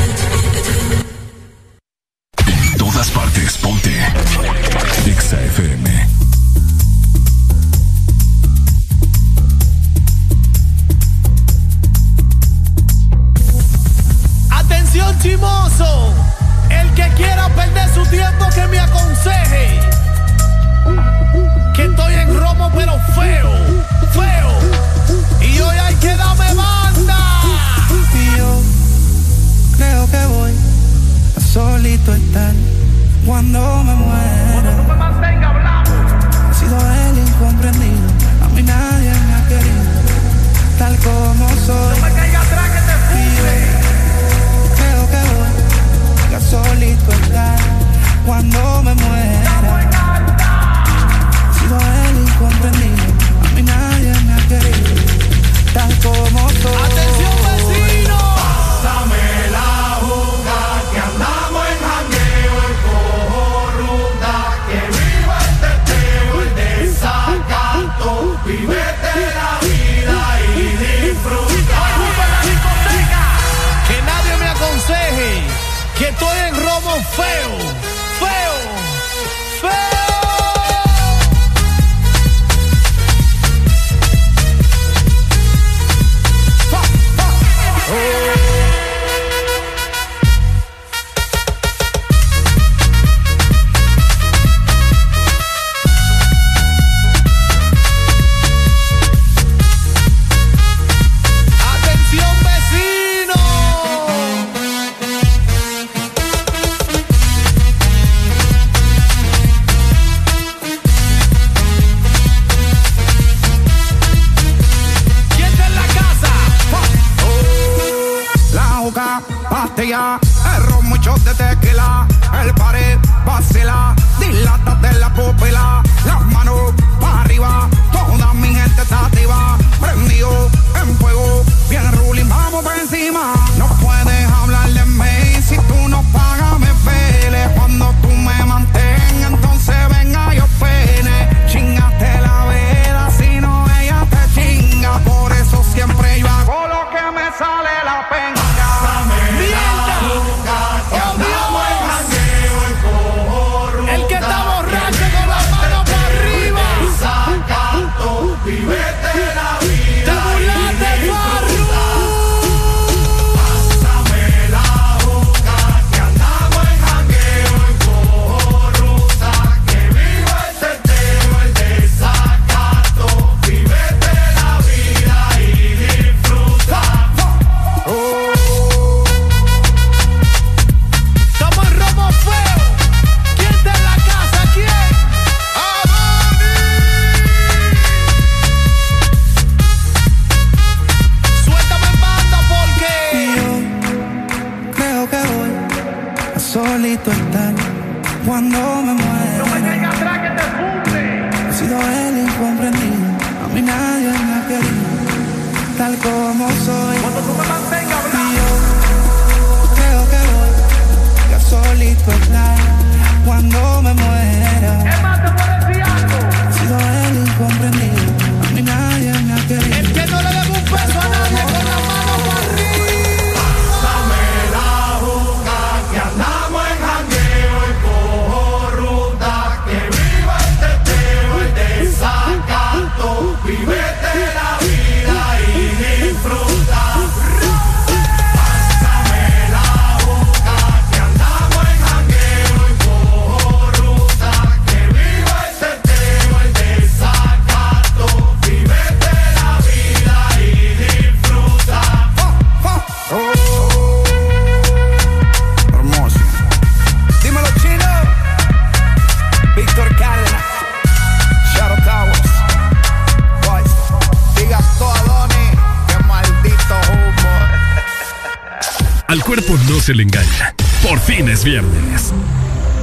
Se le engaña. Por fin es viernes.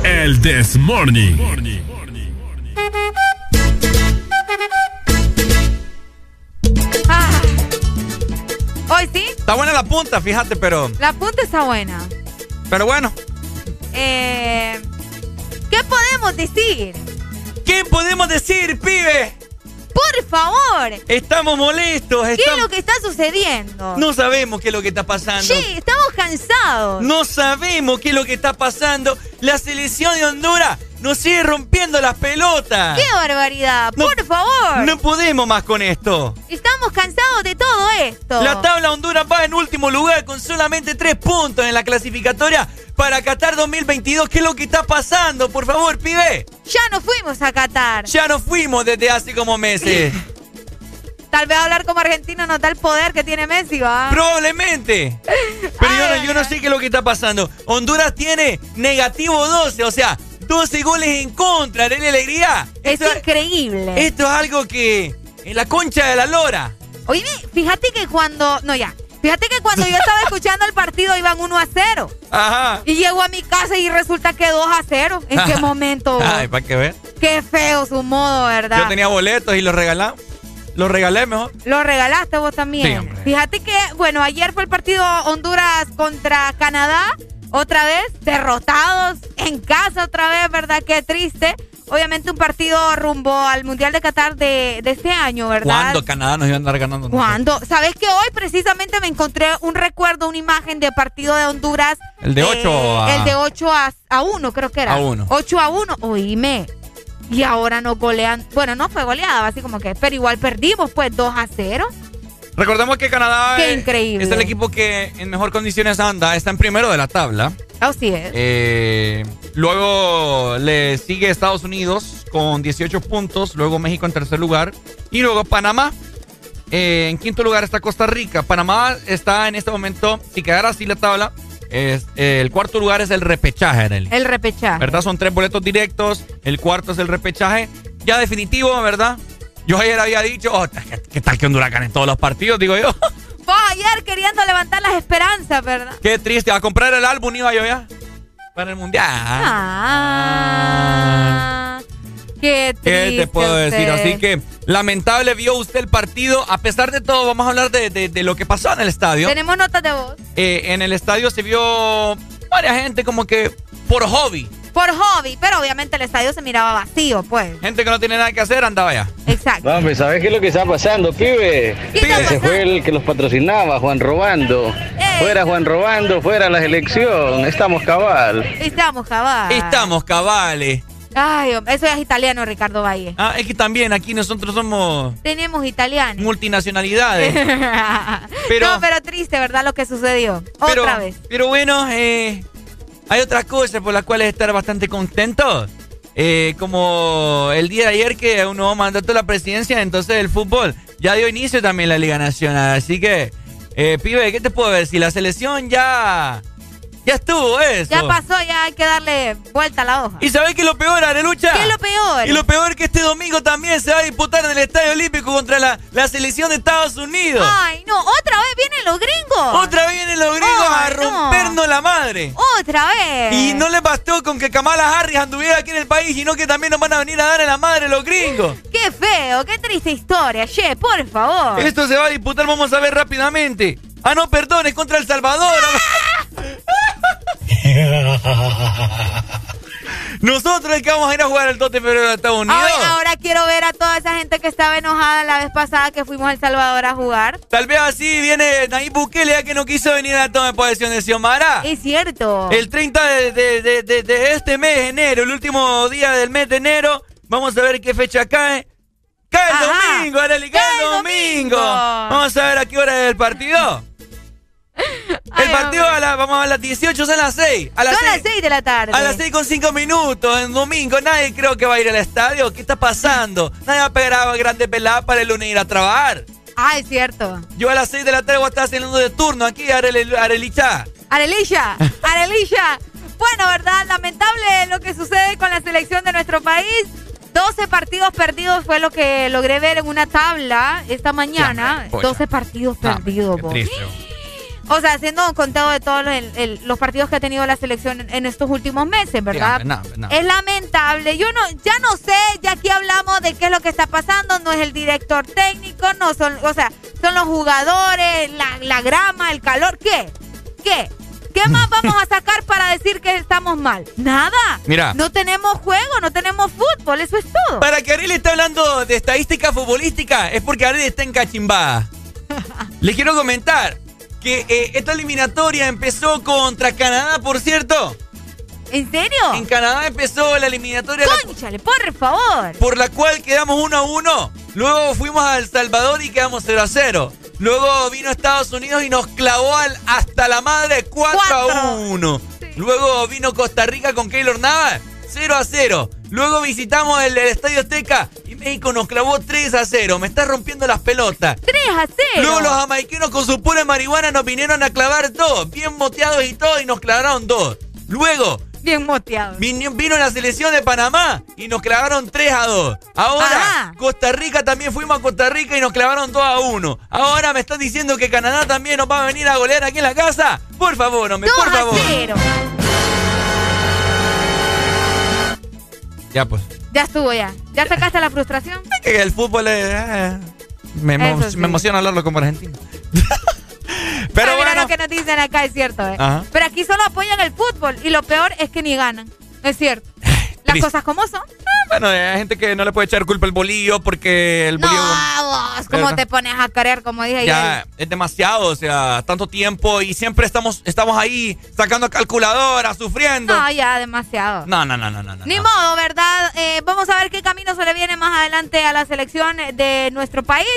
El This Morning. Ah. Hoy sí, Está buena la punta, fíjate, pero. la punta está buena. Pero bueno. Eh, ¿Qué podemos decir? ¿Qué podemos decir, pibe? Por favor, Estamos molestos. ¿qué es lo que está sucediendo? No sabemos qué es lo que está pasando. Sí, cansados. No sabemos qué es lo que está pasando. La selección de Honduras nos sigue rompiendo las pelotas. ¡Qué barbaridad! No- Por favor. No podemos más con esto. Estamos cansados de todo esto. La tabla Honduras va en último lugar con solamente tres puntos en la clasificatoria para Qatar 2022. ¿Qué es lo que está pasando? Por favor, pibe. Ya nos fuimos a Qatar. Ya nos fuimos desde hace como meses. Tal vez hablar como argentino nos da el poder que tiene Messi, ¿va? Probablemente. Yo no, yo no sé qué es lo que está pasando. Honduras tiene negativo 12, o sea, 12 goles en contra. ¿Dale alegría? Es increíble. Esto es algo que. En la concha de la lora. Oye, fíjate que cuando. No, ya. Fíjate que cuando yo estaba escuchando el partido iban 1 a 0. Ajá. Y llego a mi casa y resulta que 2 a 0. ¿En qué momento? Ay, para que ver. Qué feo su modo, ¿verdad? Yo tenía boletos y los regalamos. Los regalé mejor. Lo regalaste vos también. Sí, hombre. Fíjate que, bueno, ayer fue el partido Honduras contra Canadá. Otra vez, derrotados en casa otra vez, ¿verdad? Qué triste. Obviamente un partido rumbo al Mundial de Qatar de, de este año, ¿verdad? ¿Cuándo Canadá nos iba a andar ganando? ¿Cuándo? ¿Sabes que hoy precisamente me encontré un recuerdo, una imagen de partido de Honduras? El de eh, 8 a- El de 8 a, a 1, creo que era. A uno. 8 a 1, oíme. Y ahora nos golean. Bueno, no fue goleada, así como que. Pero igual perdimos, pues 2 a 0. Recordemos que Canadá Qué eh, increíble. es el equipo que en mejor condiciones anda. Está en primero de la tabla. Así es. Eh, luego le sigue Estados Unidos con 18 puntos. Luego México en tercer lugar. Y luego Panamá. Eh, en quinto lugar está Costa Rica. Panamá está en este momento, si quedara así la tabla, es, eh, el cuarto lugar es el repechaje, Arely. El repechaje. ¿Verdad? Son tres boletos directos. El cuarto es el repechaje. Ya definitivo, ¿verdad? Yo ayer había dicho, oh, ¿qué, tal que Honduras gane en todos los partidos? Digo yo. Vos ayer queriendo levantar las esperanzas, ¿verdad? Qué triste. A comprar el álbum iba yo ya. Para el mundial. Ah. Qué triste. ¿Qué te puedo decir? Así que lamentable vio usted el partido. A pesar de todo, vamos a hablar de, de- de lo que pasó en el estadio. Tenemos notas de voz. Eh, en el estadio se vio varias gente como que por hobby. Por hobby, pero obviamente el estadio se miraba vacío, pues. Gente que no tiene nada que hacer andaba allá. Exacto. Hombre, ¿sabes qué es lo que está pasando, pibe? Se fue el que los patrocinaba, Juan Robando. Fuera Juan Robando, fuera la selección. Estamos cabal. Estamos cabal. Estamos cabales. Ay, eso es italiano, Ricardo Valle. Ah, es que también aquí nosotros somos Tenemos italiano. multinacionalidades. Pero, no, pero triste, ¿verdad? Lo que sucedió. Pero, Otra vez. Pero bueno, eh, hay otras cosas por las cuales estar bastante contentos. Eh, como el día de ayer que un nuevo mandato de la presidencia, entonces el fútbol ya dio inicio también la Liga Nacional. Así que, eh, pibe, ¿qué te puedo decir? La selección ya, ya estuvo eso. Ya pasó, ya hay que darle vuelta a la hoja. ¿Y sabés qué es lo peor, Arelucha? ¿Qué es lo peor? Y lo peor que este domingo también se va a disputar en el Estadio Olímpico contra la, la selección de Estados Unidos. Ay, no, otra vez vienen los gringos. Otra vez vienen los gringos a no. rompernos la madre. Otra vez. Y no les bastó con que Kamala Harris anduviera aquí en el país, sino que también nos van a venir a dar en la madre los gringos. Qué feo, qué triste historia, che, por favor. Esto se va a disputar, vamos a ver rápidamente. Ah, no, perdón, es contra El Salvador. Nosotros es que vamos a ir a jugar el 2 de febrero de Estados Unidos. Ay, ahora quiero ver a toda esa gente que estaba enojada la vez pasada que fuimos a El Salvador a jugar. Tal vez así viene Nayib Bukele ya que no quiso venir a la toma de posesión de Xiomara. Es cierto. El 30 de, de- de- este mes de enero, el último día del mes de enero, vamos a ver qué fecha cae. Cae el Ajá. domingo, Arely, cae, el domingo. Vamos a ver a qué hora es el partido. El partido a la- vamos a las 18, son las 6. A las Son 6, las 6 de la tarde. a las 6 con 5 minutos, en domingo. Nadie creo que va a ir al estadio. ¿Qué está pasando? Nadie va a pegar a grandes peladas para el lunes ir a trabajar. Ah, es cierto. Yo a las 6 de la tarde voy a estar haciendo de turno aquí, Arely- Arelicha. Arelisha, Arelisha. Bueno, ¿verdad? Lamentable lo que sucede con la selección de nuestro país. 12 partidos perdidos fue lo que logré ver en una tabla esta mañana. Ya, pocha. 12 partidos Ah, perdidos, qué vos. triste. O sea, haciendo un conteo de todos los, los partidos que ha tenido la selección en, estos últimos meses, ¿verdad? Es lamentable. Yo no, ya no sé, ya aquí hablamos de qué es lo que está pasando. No es el director técnico, no son, o sea, son los jugadores, la, la grama, el calor. ¿Qué? ¿Qué? ¿Qué más vamos a sacar para decir que estamos mal? Nada. Mira. No tenemos juego, no tenemos fútbol, eso es todo. Para que Ariel esté hablando de estadística futbolística, es porque Ariel está en cachimbada. Les quiero comentar que eh, esta eliminatoria empezó contra Canadá, por cierto. ¿En serio? En Canadá empezó la eliminatoria. Cónchale, por favor. Por la cual quedamos 1 a 1. Luego fuimos a El Salvador y quedamos 0 a 0. Luego vino Estados Unidos y nos clavó al, hasta la madre 4 a 1. Luego vino Costa Rica con Keylor Navas 0 a 0. Luego visitamos el, Estadio Azteca México nos clavó 3 a 0. Me está rompiendo las pelotas. 3 a 0. Luego los jamaiquinos con su pura marihuana nos vinieron a clavar dos. Bien moteados y todo y nos clavaron dos. Luego Bien moteado. Vino, la selección de Panamá y nos clavaron 3 a 2. Ahora, Costa Rica también fuimos a Costa Rica y nos clavaron 2 a 1. Ahora me estás diciendo que Canadá también nos va a venir a golear aquí en la casa. Por favor, hombre, por favor. Ya pues. Ya estuvo ya. ¿Ya sacaste la frustración? que el fútbol es, eh, me, emociona hablarlo como argentino. Pero bueno. Mira lo que nos dicen acá, es cierto. ¿eh? Pero aquí solo apoyan el fútbol y lo peor es que ni ganan. Es cierto. Las cosas como son. Bueno, hay gente que no le puede echar culpa al bolillo porque el bolillo. No, vos, ¿cómo te pones a querer, como dije ya? es demasiado, o sea, tanto tiempo y siempre estamos, estamos ahí sacando calculadora, sufriendo. No, ya, demasiado. No, no, no, no, no. Ni modo, ¿verdad? Eh, vamos a ver qué camino se le viene más adelante a la selección de nuestro país.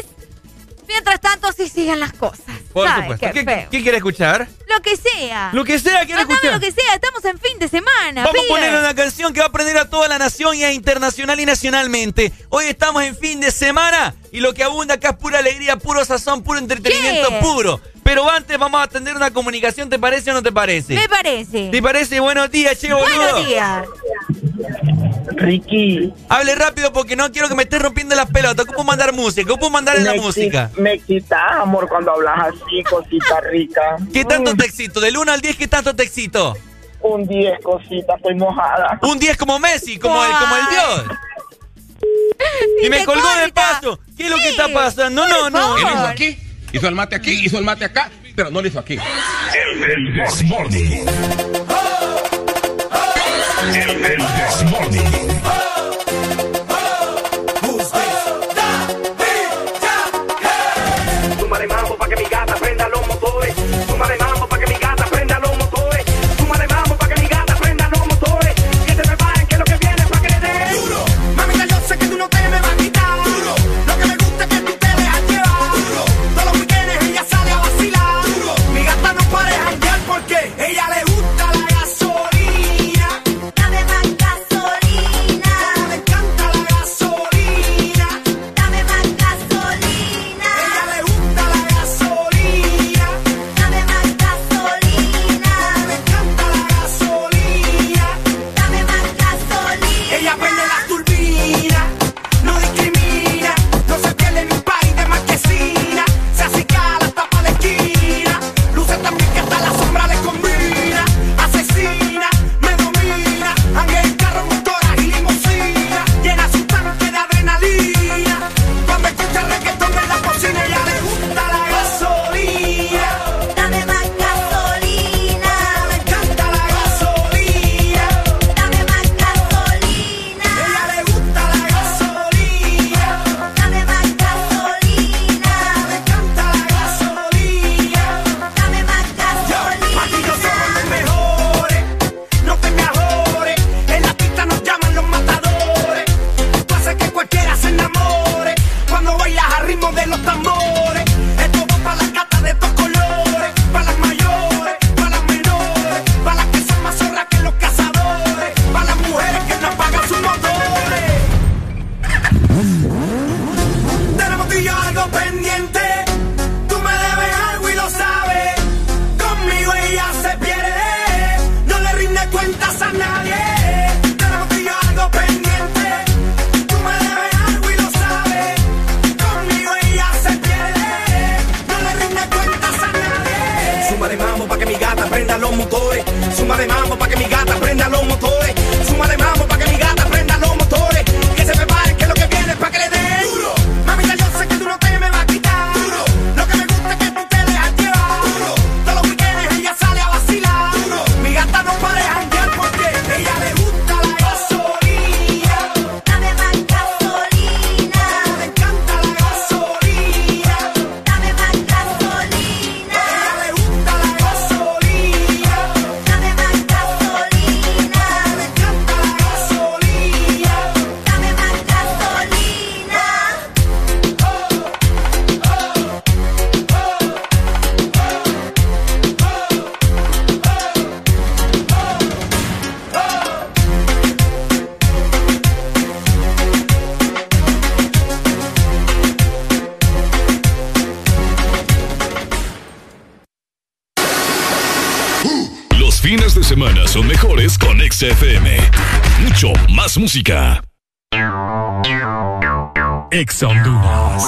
Mientras tanto, sí siguen las cosas. Por supuesto. ¿Qué, quiere escuchar? Lo que sea. Lo que sea, quiere escuchar. lo que sea, estamos en fin de semana. Vamos a poner una canción que va a aprender a toda la nación y a internacional y nacionalmente. Hoy estamos en fin de semana y lo que abunda acá es pura alegría, puro sazón, puro entretenimiento puro. Pero antes vamos a atender una comunicación, ¿te parece o no te parece? Me parece. ¿Te parece? Buenos días, che, boludo. Buenos días. Ricky. Hable rápido porque no quiero que me estés rompiendo las pelotas. ¿Cómo mandar música? ¿Cómo mandar en la música? Me excitas, amor, cuando hablas así, cosita rica. ¿Qué tanto te excito? Del 1 al 10, ¿qué tanto te excito? Un 10, cosita, estoy mojada. Un 10 como Messi, como el, como el dios. Y, me colgó de paso. ¿Qué es lo que está pasando? No, no, no. ¿Qué hizo aquí? Hizo el mate aquí, hizo el mate acá, pero no lo hizo aquí. El Desmorning. El Desmorning. Música. Ex Honduras.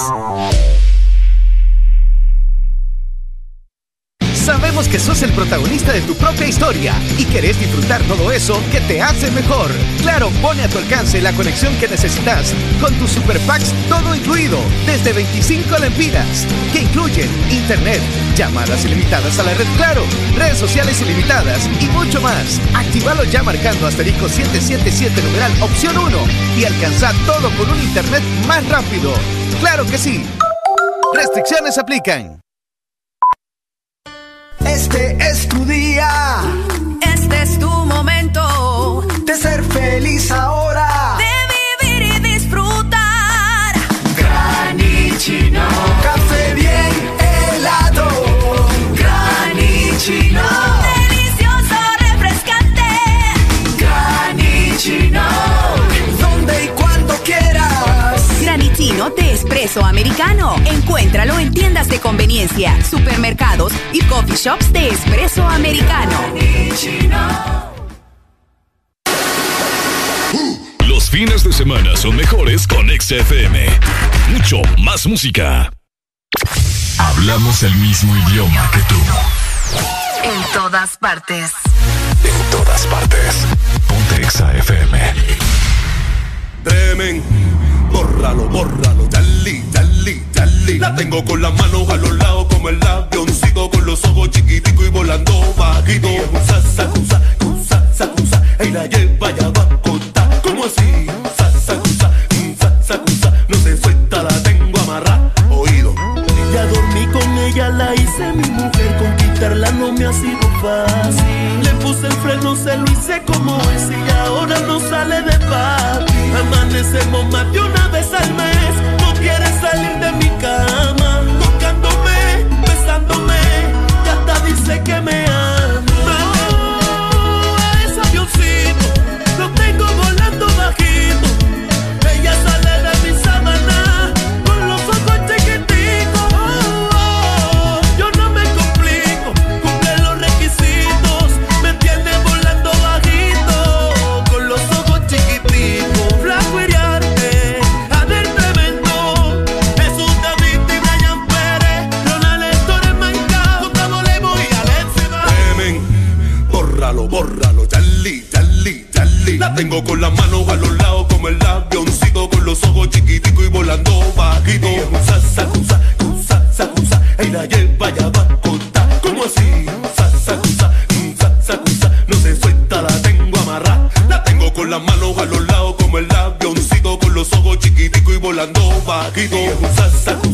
Sabemos que sos el protagonista de tu propia historia y querés disfrutar todo eso que te hace mejor. Claro, pone a tu alcance la conexión que necesitas con tus super packs todo incluido desde 25 lempiras que incluyen internet, llamadas ilimitadas a la red Claro, redes sociales ilimitadas y mucho más. Actívalo ya marcando asterisco 777 numeral opción 1 y alcanza todo con un internet más rápido. Claro que sí. Restricciones aplican. Este es tu día. Este es tu momento. De ser feliz ahora. Espresso americano. Encuéntralo en tiendas de conveniencia, supermercados y coffee shops de espresso americano. Los fines de semana son mejores con XFM. Mucho más música. Hablamos el mismo idioma que tú. En todas partes. En todas partes. Ponte XFM. Tremen, bórralo, bórralo, dali, dali, dali. La tengo con las manos a los lados como el avioncito con los ojos chiquiticos y volando bajito. Sa, sa, sa, sa, y la lleva ya va a contar. ¿Cómo así? Sa, sa, sa, sa, sa, no se suelta, la tengo amarrada. Oído. Ya dormí con ella, la hice mi mujer, conquistarla no me ha sido fácil. Le puse el freno, se lo hice como es y ahora no sale de papi. Amanecemos más de una vez al mes, no quiere salir de mi cama, La tengo con las manos a los lados como el avioncito con los ojos chiquiticos y volando bajito. Sa, sa, sa, sa, sa, sa, y la lleva ya va a contar. ¿Cómo así? Sa, sa, sa, sa, sa, no se suelta, la tengo amarrada. La tengo con las manos a los lados como el avioncito con los ojos chiquiticos y volando bajito. Sa, sa,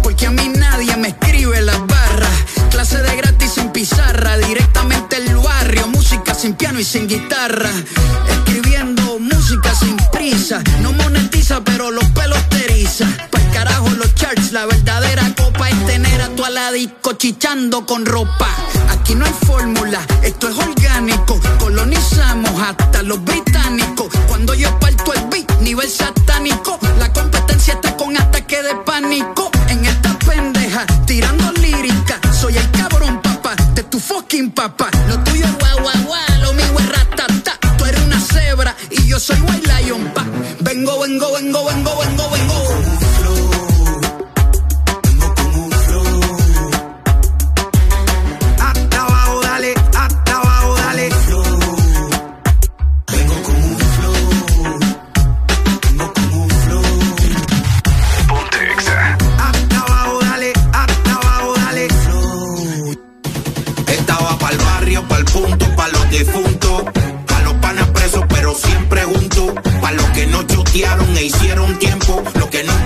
sin piano y sin guitarra. Escribiendo música sin prisa, no monetiza, pero los pelos te eriza. Pa'l carajo los charts, la verdadera copa es tener a tu aladico chichando con ropa. Aquí no hay fórmula, esto es orgánico. Colonizamos hasta los británicos. Cuando yo parto el beat, nivel satánico. La competencia está con ataque de pánico. En esta pendeja, tirando lírica. Soy el cabrón, papá, de tu fucking papá. Soy white lion, pa. Vengo, vengo, vengo, vengo, vengo.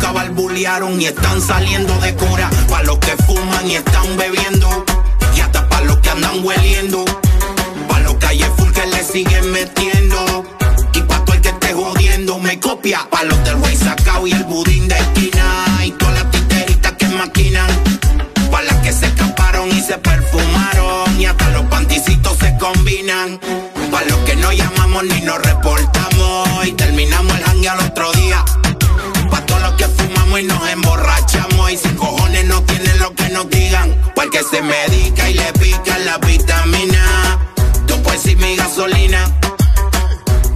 Nunca balbulearon y están saliendo de cura, pa' los que fuman y están bebiendo, y hasta pa' los que andan hueliendo, pa' los calles full que le siguen metiendo, y pa' todo el que esté jodiendo me copia, pa' los del güey sacao y el budín de esquina, y todas las titeritas que maquinan, pa' las que se escaparon y se perfumaron. Y hasta los panticitos se combinan. Pa' los que no llamamos ni nos reportamos. Y terminamos nos digan. Pa' el que se medica y le pica la vitamina. Tú puedes y mi gasolina.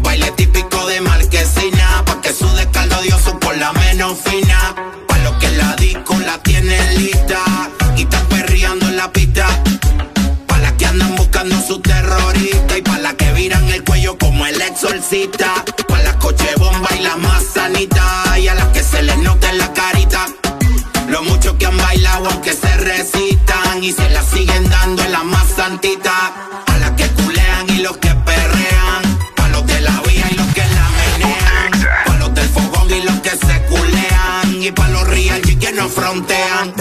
Baile típico de marquesina, pa' que sude caldo dioso por la menos fina. Pa' los que la disco la tienen lista y están perreando en la pista. Pa' las que andan buscando su terrorista y pa' las que viran el cuello como el exorcista. Pa' las coche bomba y las más sanitas y a las que se les nota en la carita. Lo mucho que han bailado aunque se y se la siguen dando en la más santita. A las que culean y los que perrean. Pa' los de la vía y los que la menean. Pa' los del fogón y los que se culean. Y pa' los real y que no frontean.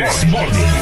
Todo.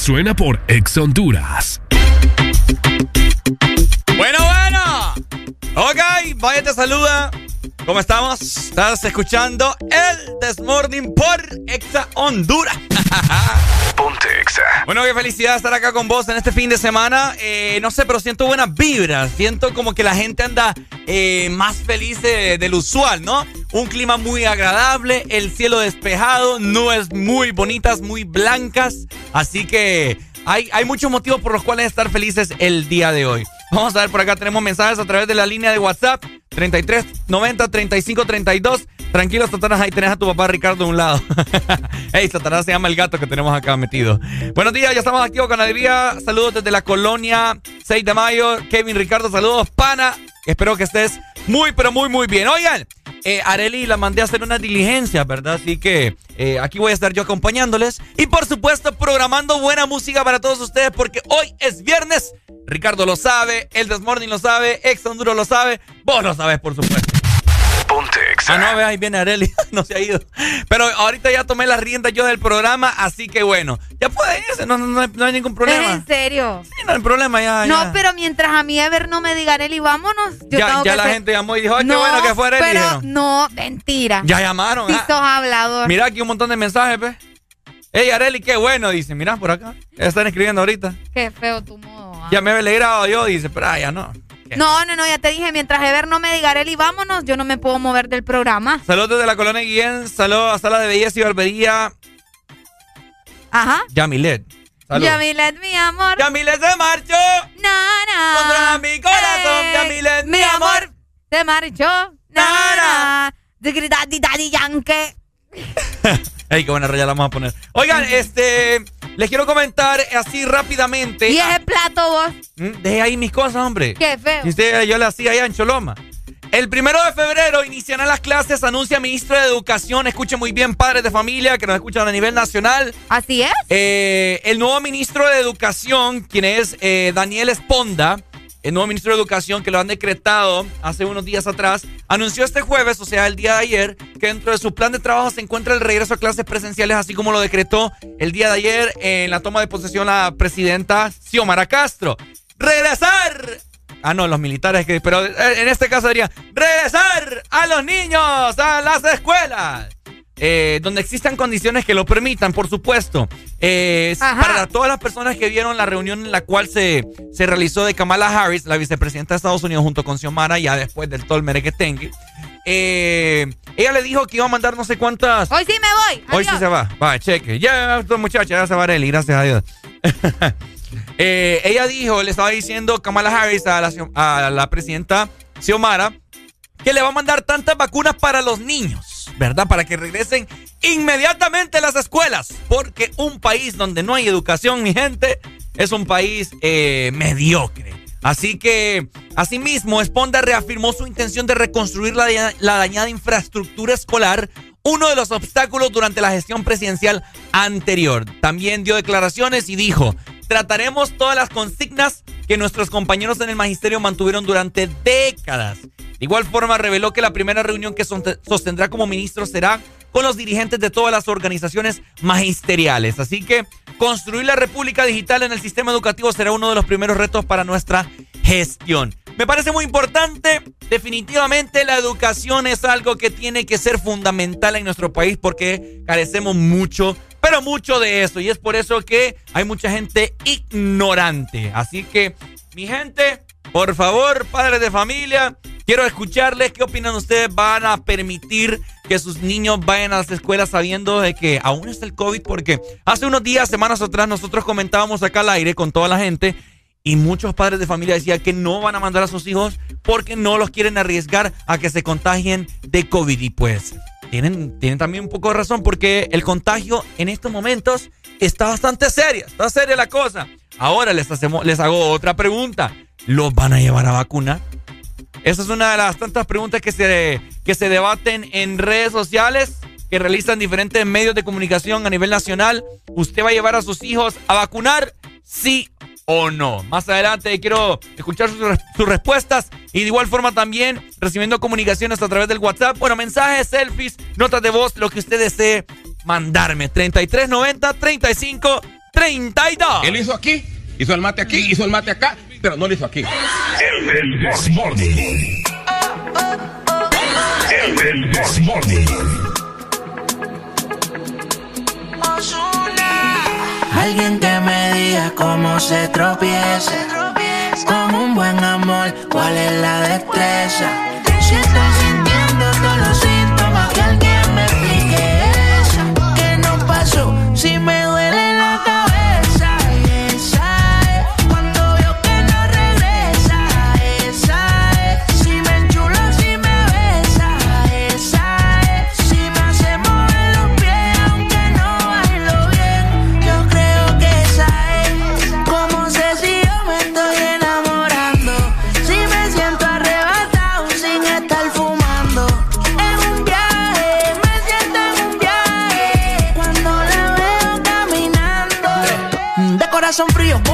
Suena por Ex Honduras. Bueno, bueno. Ok, vaya te saluda. ¿Cómo estamos? Estás escuchando el Desmorning por Exa Honduras. Ponte Exa. Bueno, qué felicidad estar acá con vos en este fin de semana. Eh, no sé, pero siento buenas vibras. Siento como que la gente anda eh, más feliz de- del usual, ¿no? Un clima muy agradable, el cielo despejado, nubes muy bonitas, muy blancas. Así que hay, hay muchos motivos por los cuales estar felices el día de hoy. Vamos a ver por acá, tenemos mensajes a través de la línea de WhatsApp 33 90 35 32. Tranquilo, Satanás, ahí tenés a tu papá Ricardo a un lado. Ey, Satanás se llama el gato que tenemos acá metido. Buenos días, ya estamos activos con alegría. Saludos desde la colonia 6 de mayo. Kevin Ricardo, saludos, pana. Espero que estés muy, pero muy, muy bien. Oigan, eh, Areli la mandé a hacer una diligencia, ¿verdad? Así que eh, aquí voy a estar yo acompañándoles. Programando buena música para todos ustedes, porque hoy es viernes. Ricardo lo sabe, el Desmorning lo sabe, Ex Honduras lo sabe, vos lo sabes, por supuesto. Ponte Ah, no, ve, ahí viene Areli, no se ha ido. Pero ahorita ya tomé las riendas yo del programa, así que bueno, ya puede irse, no, no, no hay, no hay ningún ¿Es problema. en serio? Sí, no hay problema, ya. No, ya. pero mientras a mí Ever no me diga Areli, vámonos. Yo ya, tengo ya que la hacer- gente llamó y dijo, ay, qué no, bueno que fuera Areli. Pero dijeron. no, mentira. Ya llamaron. Sí ah. sos hablador. Mira aquí un montón de mensajes, ve. Ey, Areli, qué bueno, dice. Mira por acá. Ya están escribiendo ahorita. Qué feo tu modo. ah. Ya me había alegrado yo, dice, pero ah, ya no. No, no, no, ya te dije, mientras Ever no me diga Areli, vámonos, yo no me puedo mover del programa. Saludos desde la colonia Guillén, saludos a Sala de Belleza y Barbería Ajá. Yamilet. Yamilet, mi amor. Yamilet se marchó. Na, na. Contra mi corazón, Ey, Yamilet, mi amor. Se marchó. Na, na. Digri, daddy, daddy, yankee. Ey, qué buena raya la vamos a poner. Oigan, este, les quiero comentar así rápidamente. ¿Y ese plato vos? Mm, Deje ahí mis cosas, hombre. Qué feo. Usted, yo le hacía allá en Choloma. El primero de febrero iniciarán las clases, anuncia ministro de Educación. Escuchen muy bien, padres de familia que nos escuchan a nivel nacional. Así es. Eh, el nuevo ministro de Educación, quien es eh, Daniel Esponda, el nuevo ministro de Educación que lo han decretado hace unos días atrás, anunció este jueves, o sea, el día de ayer, que dentro de su plan de trabajo se encuentra el regreso a clases presenciales, así como lo decretó el día de ayer en la toma de posesión la presidenta Xiomara Castro. ¡Regresar! Ah, no, los militares. Pero eh, en este caso diría: ¡regresar a los niños a las escuelas! Eh, donde existan condiciones que lo permitan, por supuesto. Eh, para todas las personas que vieron la reunión en la cual se, se realizó de Kamala Harris, la vicepresidenta de Estados Unidos, junto con Xiomara, ya después del todo el merequetengue, eh, ella le dijo que iba a mandar no sé cuántas. Hoy sí me voy. Hoy sí se va. Va, cheque. Ya, esta muchacha, ya se va Arely, gracias a Dios. Ella dijo, le estaba diciendo Kamala Harris a la, a la presidenta Xiomara que le va a mandar tantas vacunas para los niños, ¿verdad? Para que regresen inmediatamente a las escuelas. Porque un país donde no hay educación, mi gente, es un país eh, mediocre. Así que, asimismo, Esponda reafirmó su intención de reconstruir la, la dañada infraestructura escolar, uno de los obstáculos durante la gestión presidencial anterior. También dio declaraciones y dijo, trataremos todas las consignas que nuestros compañeros en el magisterio mantuvieron durante décadas. De igual forma, reveló que la primera reunión que sostendrá como ministro será con los dirigentes de todas las organizaciones magisteriales. Así que construir la República Digital en el sistema educativo será uno de los primeros retos para nuestra gestión. Me parece muy importante, definitivamente la educación es algo que tiene que ser fundamental en nuestro país porque carecemos mucho, pero mucho de eso. Y es por eso que hay mucha gente ignorante. Así que, mi gente, por favor, padres de familia, quiero escucharles qué opinan ustedes. ¿Van a permitir que sus niños vayan a las escuelas sabiendo de que aún está el COVID? Porque hace unos días, semanas atrás, nosotros comentábamos acá al aire con toda la gente y muchos padres de familia decían que no van a mandar a sus hijos porque no los quieren arriesgar a que se contagien de COVID. Y pues tienen, tienen también un poco de razón porque el contagio en estos momentos está bastante seria, está seria la cosa. Ahora les, hacemos, les hago otra pregunta. ¿Los van a llevar a vacunar? Esa es una de las tantas preguntas que se, que se debaten en redes sociales, que realizan diferentes medios de comunicación a nivel nacional. ¿Usted va a llevar a sus hijos a vacunar? Sí o no. Más adelante quiero escuchar sus, respuestas y de igual forma también recibiendo comunicaciones a través del WhatsApp. Bueno, mensajes, selfies, notas de voz, lo que usted desee mandarme. 3390 35 32. Él hizo aquí, hizo el mate aquí, hizo el mate acá, pero no lo hizo aquí. El, el Morning. El, el Morning. Alguien que me diga cómo se tropieza. Con un buen amor, cuál es la destreza. Caminando. De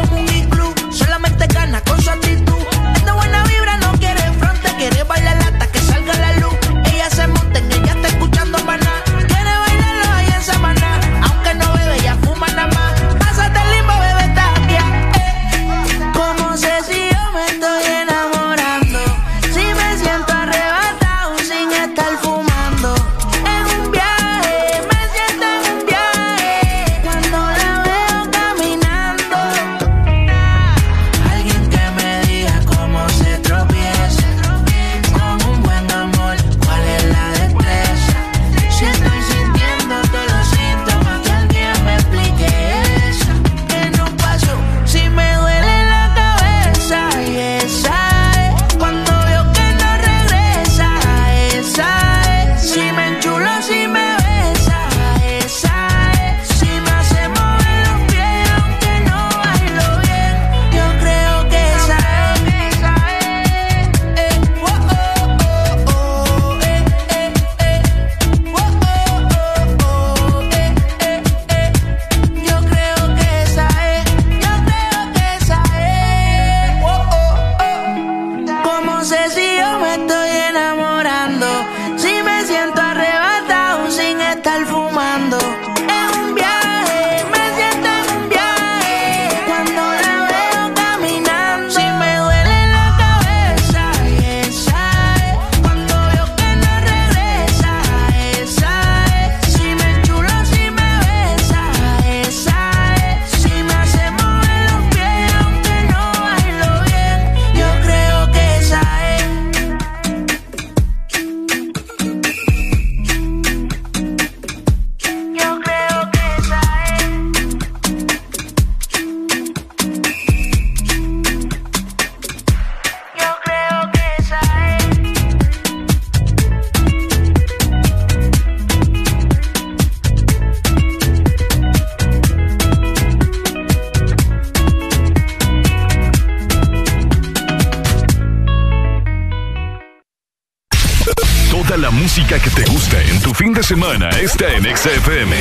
semana está en XFM.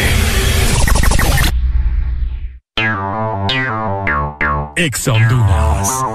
Ex Honduras.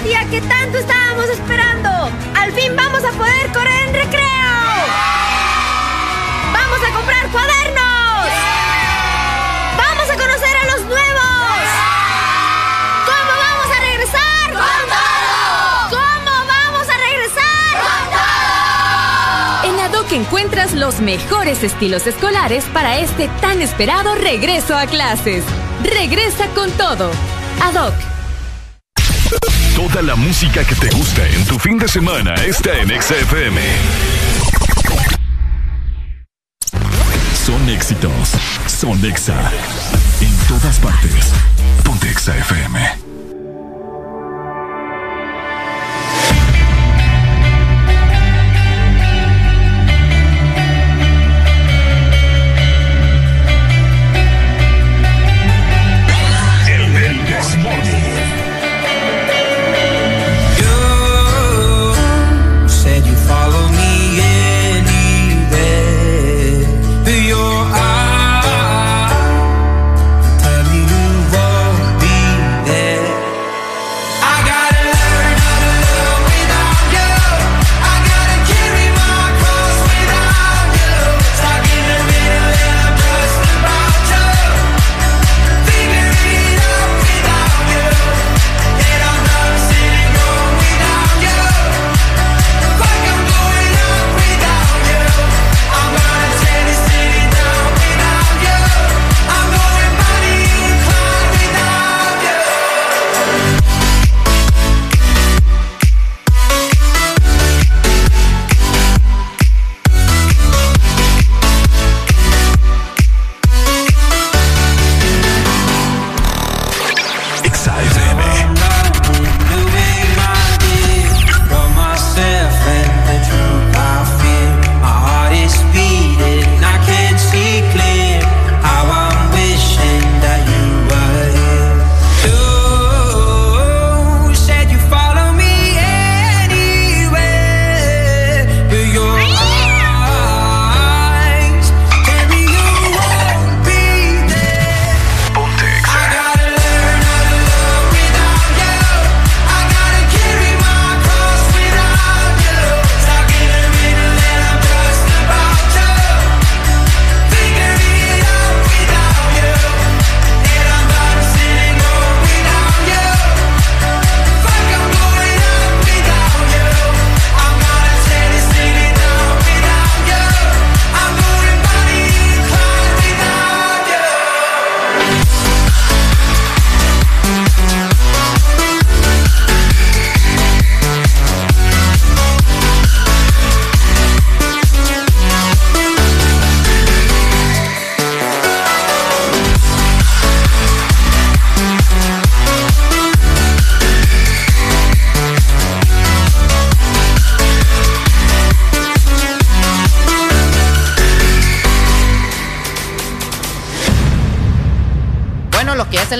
el día que tanto estábamos esperando. Al fin vamos a poder correr en recreo. Vamos a comprar cuadernos. Vamos a conocer a los nuevos. ¿Cómo vamos a regresar? ¡Con todo! ¿Cómo vamos a regresar? ¡Con todo! En ADOC encuentras los mejores estilos escolares para este tan esperado regreso a clases. Regresa con todo. ADOC. Toda la música que te gusta en tu fin de semana está en XFM. Son éxitos. Son Exa. En todas partes. Ponte Exa. XAFM.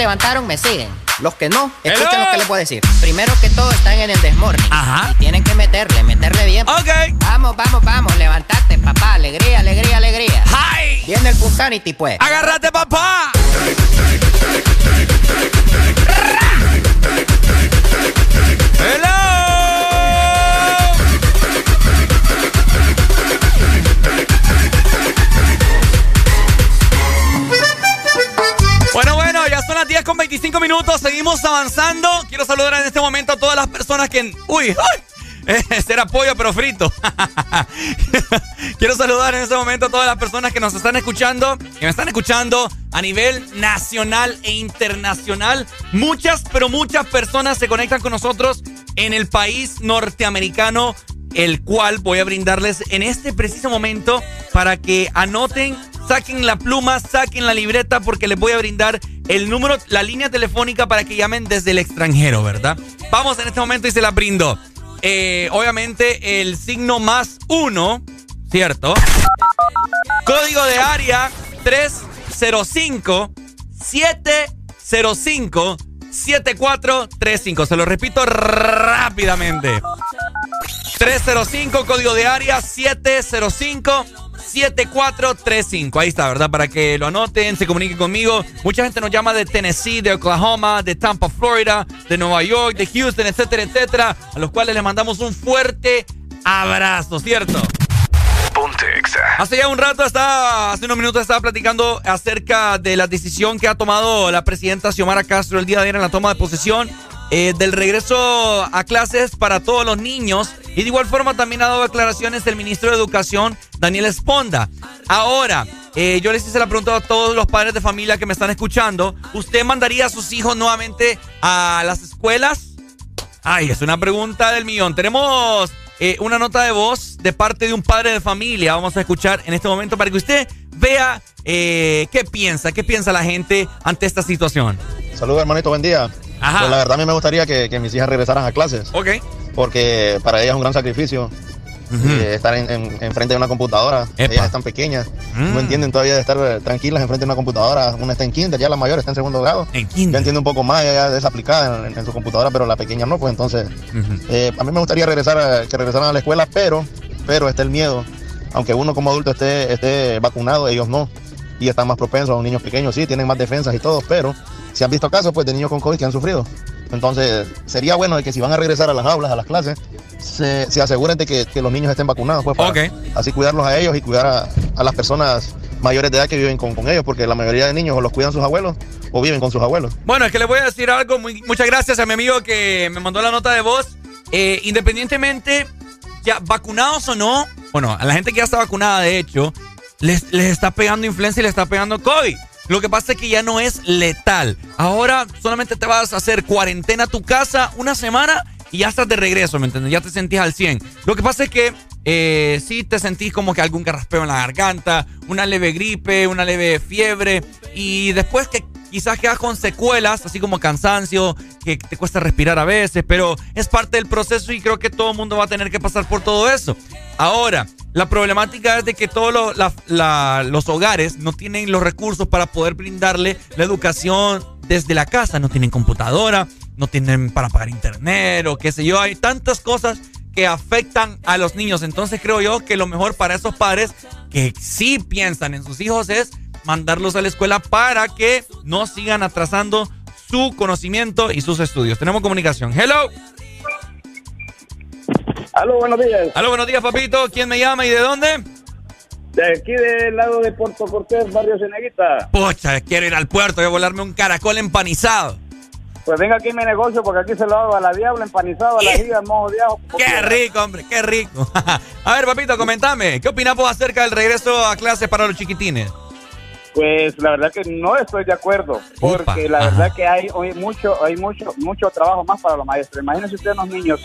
Levantaron me siguen. Los que no, escuchen lo que les puedo decir. Primero que todo están en el desmorning. Ajá. Y tienen que meterle, meterle bien. Ok. Vamos, vamos, vamos, levantate, papá. Alegría, alegría, alegría. ¡Hi! Viene el Punsanity, pues. ¡Agárrate, papá! 25 minutos. Seguimos avanzando. Quiero saludar en este momento a todas las personas que. ¡Uy! ¡Ay! Será pollo, pero frito. Quiero saludar en este momento a todas las personas que nos están escuchando, que me están escuchando a nivel nacional e internacional. Muchas, pero muchas personas se conectan con nosotros en el país norteamericano, el cual voy a brindarles en este preciso momento para que anoten, saquen la pluma, saquen la libreta, porque les voy a brindar el número, la línea telefónica para que llamen desde el extranjero, ¿verdad? Vamos en este momento y se la brindo. Eh, obviamente el signo más uno, ¿cierto? Código de área 305 705 7435. Se lo repito rápidamente. 305, código de área 705 7435. Ahí está, ¿verdad? Para que lo anoten, se comuniquen conmigo. Mucha gente nos llama de Tennessee, de Oklahoma, de Tampa, Florida, de Nueva York, de Houston, etcétera, etcétera. A los cuales les mandamos un fuerte abrazo, ¿cierto? Hace ya un rato, estaba, hace unos minutos estaba platicando acerca de la decisión que ha tomado la presidenta Xiomara Castro el día de ayer en la toma de posesión eh, del regreso a clases para todos los niños. Y de igual forma también ha dado declaraciones el ministro de Educación, Daniel Esponda. Ahora, eh, yo les hice la pregunta a todos los padres de familia que me están escuchando. ¿Usted mandaría a sus hijos nuevamente a las escuelas? Ay, es una pregunta del millón. Tenemos eh, una nota de voz de parte de un padre de familia. Vamos a escuchar en este momento para que usted Vea qué piensa, qué piensa la gente ante esta situación. Saludos, hermanito, buen día. Ajá. Pues la verdad a mí me gustaría que, que mis hijas regresaran a clases. Ok. Porque para ellas es un gran sacrificio. eh, estar en, en- enfrente de una computadora. Ellas están pequeñas. Mm. No entienden todavía de estar eh, tranquilas enfrente de una computadora. Una está en kinder, ya la mayor está en segundo grado. En kinder. Ya entiende un poco más, ya es aplicada en, en su computadora, pero la pequeña no. Pues entonces, eh, a mí me gustaría regresar a- que regresaran a la escuela, pero, pero está el miedo. Aunque uno como adulto esté, esté vacunado, ellos no. Y están más propensos a los niños pequeños, sí, tienen más defensas y todo, pero se han visto casos pues, de niños con COVID que han sufrido. Entonces, sería bueno de que si van a regresar a las aulas, a las clases, se, se aseguren de que, que los niños estén vacunados, pues, para así cuidarlos a ellos y cuidar a, a las personas mayores de edad que viven con, con ellos, porque la mayoría de niños o los cuidan sus abuelos o viven con sus abuelos. Bueno, es que le voy a decir algo. muy- muchas gracias a mi amigo que me mandó la nota de voz. Eh, independientemente, ya vacunados o no, bueno, a la gente que ya está vacunada, de hecho, les, les está pegando influenza y les está pegando COVID. Lo que pasa es que ya no es letal. Ahora solamente te vas a hacer cuarentena a tu casa una semana y ya estás de regreso, ¿me entiendes? Ya te sentís al 100. Lo que pasa es que eh, sí te sentís como que algún carraspeo en la garganta, una leve gripe, una leve fiebre y después que quizás quedas con secuelas, así como cansancio, que te cuesta respirar a veces, pero es parte del proceso y creo que todo el mundo va a tener que pasar por todo eso. Ahora, la problemática es de que todos los hogares no tienen los recursos para poder brindarle la educación desde la casa, no tienen computadora, no tienen para pagar internet o qué sé yo, hay tantas cosas que afectan a los niños. Entonces creo yo que lo mejor para esos padres que sí piensan en sus hijos es mandarlos a la escuela para que no sigan atrasando su conocimiento y sus estudios. Tenemos comunicación. Hello. Aló, buenos días. Aló, buenos días, papito. ¿Quién me llama y de dónde? De aquí del lado de Puerto Cortés, barrio Ceneguita. Pocha, quiero ir al puerto, voy a volarme un caracol empanizado. Pues venga aquí mi negocio porque aquí se lo hago a la diabla, empanizado, a la giga, mojo de ajo. Qué rico, hombre, qué rico. a ver, papito, comentame, ¿qué opinas vos acerca del regreso a clases para los chiquitines? Pues la verdad que no estoy de acuerdo, porque la verdad que hay hoy mucho, hay mucho, mucho trabajo más para los maestros. Imagínense ustedes los niños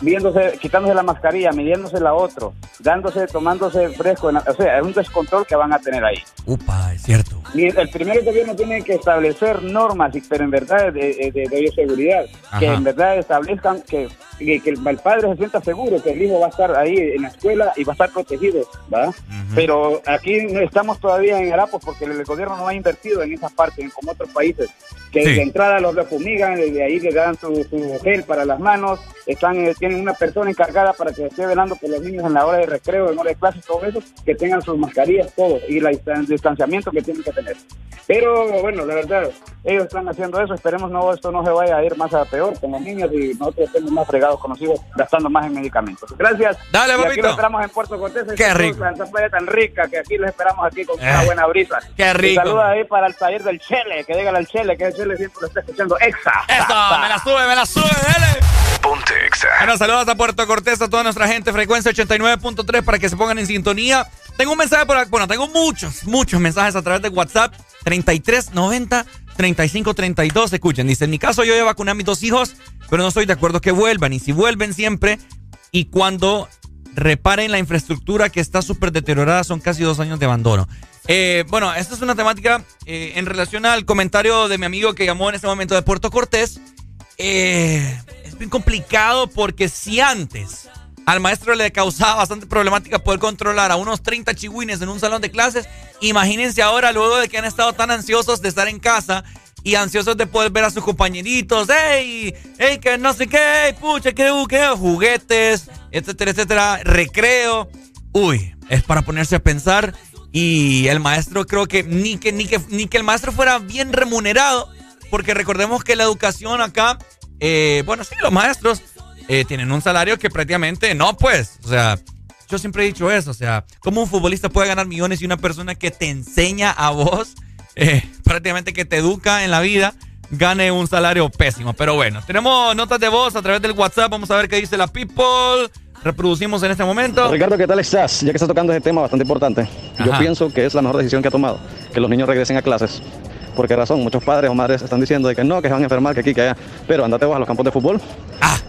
viéndose, quitándose la mascarilla, midiéndosela a otro, dándose, tomándose fresco, la- o sea, es un descontrol que van a tener ahí. Upa, es cierto. Y El primer gobierno tiene que establecer normas, pero en verdad de, de, de bioseguridad, que en verdad establezcan que, que, que el el padre se sienta seguro que el hijo va a estar ahí en la escuela y va a estar protegido, ¿va? Pero aquí estamos todavía en harapos porque el gobierno no ha invertido en esas partes, como otros países, que Sí. de entrada los refumigan, de ahí le dan su, su gel para las manos, están eh, tienen una persona encargada para que esté velando por los niños en la hora de recreo, en hora de clases, todo eso, que tengan sus mascarillas, todo, y la distan- distanciamiento que tienen que tener. Pero bueno, la verdad, ellos están haciendo eso, esperemos no esto no se vaya a ir más a peor con los niños y nosotros estemos más fregados con los hijos, gastando más en medicamentos. Gracias. Dale, y aquí papito. los esperamos en Puerto Cortés. Qué rico. cosa, Esta playa tan rica que aquí los esperamos aquí con una Eh, buena brisa. qué rico. Y saluda ahí para el taller del Chele, que diga al Chele, que el Chele siempre lo está escuchando. Exa. Eso, me la sube, me la sube, dale. Ponte Exa. Bueno, saludos a Puerto Cortés, a toda nuestra gente, frecuencia 89.3 para que se pongan en sintonía. Tengo un mensaje por aquí, bueno, tengo muchos, muchos mensajes a través de WhatsApp, 3390 3532, escuchen, dice, en mi caso yo ya vacuné a mis dos hijos, pero no estoy de acuerdo que vuelvan, y si vuelven siempre, y cuando reparen la infraestructura que está súper deteriorada, son casi dos años de abandono. Eh, bueno, esta es una temática eh, en relación al comentario de mi amigo que llamó en este momento de Puerto Cortés. Eh, es bien complicado porque si antes al maestro le causaba bastante problemática poder controlar a unos 30 chihuines en un salón de clases, imagínense ahora luego de que han estado tan ansiosos de estar en casa y ansiosos de poder ver a sus compañeritos, ¡hey! ¡hey! Que no sé qué, ¡Ey, pucha, qué, qué, juguetes, etcétera, etcétera, recreo. Uy, es para ponerse a pensar y el maestro creo que ni que, ni que, ni que el maestro fuera bien remunerado, porque recordemos que la educación acá, eh, bueno, sí, los maestros eh, tienen un salario que prácticamente no, pues, o sea, yo siempre he dicho eso, o sea, ¿cómo un futbolista puede ganar millones y una persona que te enseña a vos, eh, prácticamente que te educa en la vida, gane un salario pésimo? Pero bueno, tenemos notas de voz a través del WhatsApp, vamos a ver qué dice la people. Reproducimos en este momento. Ricardo, ¿qué tal estás? Ya que estás tocando ese tema bastante importante, yo pienso que es la mejor decisión que ha tomado, que los niños regresen a clases. ¿Por qué razón? Muchos padres o madres están diciendo de que no, que se van a enfermar, que aquí, que allá. Pero andate vos a los campos de fútbol.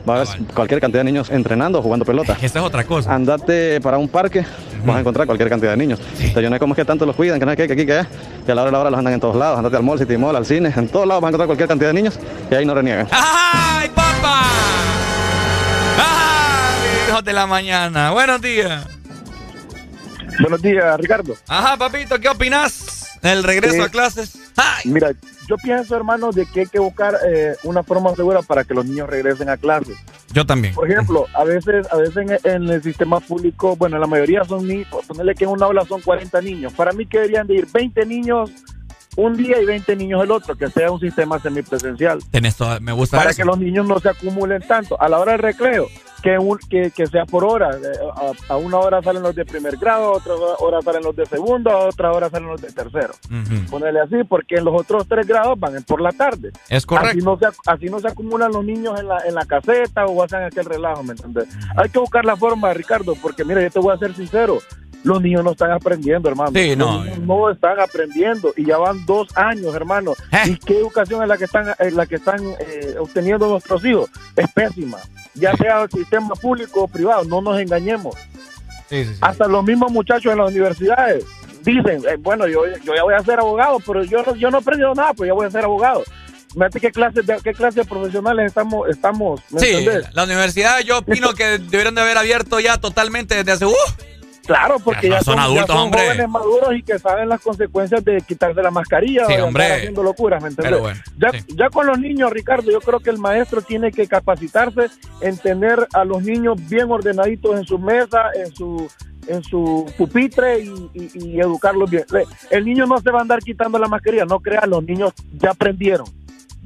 va a haber cualquier cantidad de niños entrenando, jugando pelota. Esa es otra cosa. Andate para un parque, vas a encontrar cualquier cantidad de niños. Entonces, yo no sé cómo es que tanto los cuidan, que no es que, que aquí, que allá. Y a la hora de la hora los andan en todos lados. Andate al mall, City Mall, al cine, en todos lados vas a encontrar cualquier cantidad de niños y ahí no reniegan. ¡Ay, papá! ¡Ay, hijos de la mañana! Buenos días. Buenos días, Ricardo. Ajá, papito, ¿qué opinas del regreso Eh, a clases? Mira, yo pienso, hermano, de que hay que buscar eh, una forma segura para que los niños regresen a clases. Yo también. Por ejemplo, a veces, a veces en, en el sistema público, bueno, la mayoría son niños, ponerle que en una aula son 40 niños. Para mí que deberían de ir 20 niños un día y 20 niños el otro, que sea un sistema semipresencial. Tenés toda- me gusta Para eso. que los niños no se acumulen tanto. A la hora del recreo, que, un- que, que sea por hora. Eh, A, a una hora salen los de primer grado, a otra hora salen los de segundo, a otra hora salen los de tercero. Ponerle así, porque en los otros tres grados van por la tarde. Es correcto. Así no se, así no se acumulan los niños en la, en la caseta o hacen aquel relajo, ¿me entiendes? Hay que buscar la forma, Ricardo, porque mira, yo te voy a ser sincero. Los niños no están aprendiendo, hermano. Sí, no. Los niños no están aprendiendo y ya van dos años, hermano. ¿Y qué educación es la que están, es la que están eh, obteniendo nuestros hijos? Es pésima. Ya sea el sistema público o privado, no nos engañemos. Hasta los mismos muchachos en las universidades dicen, eh, bueno, yo, yo ya voy a ser abogado, pero yo no, yo no he aprendido nada, pues ya voy a ser abogado. Fíjate qué clases de, qué clases de profesionales estamos, estamos ¿me Sí, entendés? la universidad yo opino que deberían de haber abierto ya totalmente desde hace... ¡Uh! Claro, porque Ya ya, son son, ya adultos, son hombre. jóvenes maduros y que saben las consecuencias de quitarse la mascarilla Sí, o de hombre. andar haciendo locuras, ¿me entiendes? Bueno, ya, ya con los niños, Ricardo, yo creo que el maestro tiene que capacitarse en tener a los niños bien ordenaditos en su mesa, en su en su pupitre y, y- y educarlos bien. El niño no se va a andar quitando la mascarilla, no crean, los niños ya aprendieron,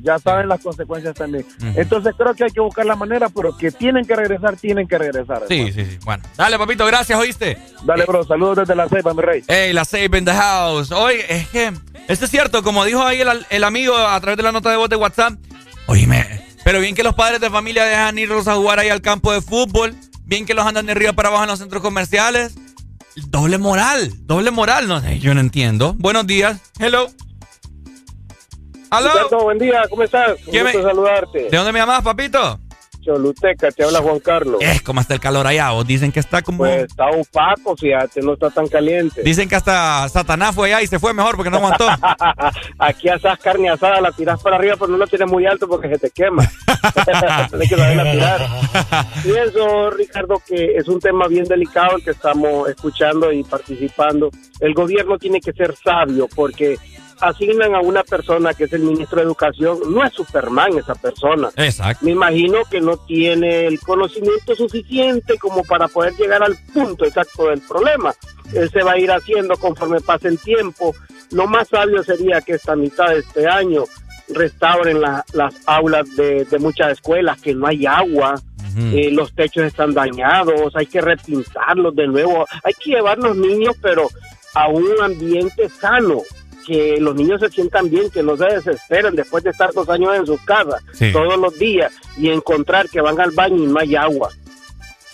ya saben las consecuencias también. Entonces creo que hay que buscar la manera, pero que tienen que regresar, tienen que regresar. Sí, sí, sí. Bueno, dale, papito, gracias, ¿oíste? Dale, bro, saludos desde la ceiba, mi rey. Ey, la Save in the house. Oye, es que, esto es cierto, como dijo ahí el, el amigo a través de la nota de voz de WhatsApp. Oíme, pero bien que los padres de familia dejan irlos a jugar ahí al campo de fútbol. Bien que los andan de arriba para abajo en los centros comerciales. Doble moral, doble moral. No, sé, yo no entiendo. Buenos días. Hello. Ricardo, buen día, ¿cómo estás? Un ¿Quién me- gusto saludarte. ¿De dónde me llamas, papito? Choluteca, te habla Juan Carlos. Es como está el calor allá. Vos dicen que está como. Pues está opaco, fíjate, no está tan caliente. Dicen que hasta Satanás fue allá y se fue mejor porque no aguantó. Aquí asas carne asada, la tiras para arriba, pero no la tires muy alto porque se te quema. Tienes que saberla tirar. Pienso, Ricardo, que es un tema bien delicado el que estamos escuchando y participando. El gobierno tiene que ser sabio porque asignan a una persona que es el ministro de Educación. No es Superman esa persona. Exacto. Me imagino que no tiene el conocimiento suficiente como para poder llegar al punto exacto del problema. Él se va a ir haciendo conforme pase el tiempo. Lo más sabio sería que esta mitad de este año restauren la- las aulas de, de muchas escuelas, que no hay agua, eh, los techos están dañados, hay que repintarlos de nuevo, hay que llevar los niños, pero a un ambiente sano, que los niños se sientan bien, que no se desesperen después de estar dos años en sus casas, Sí. todos los días, y encontrar que van al baño y no hay agua.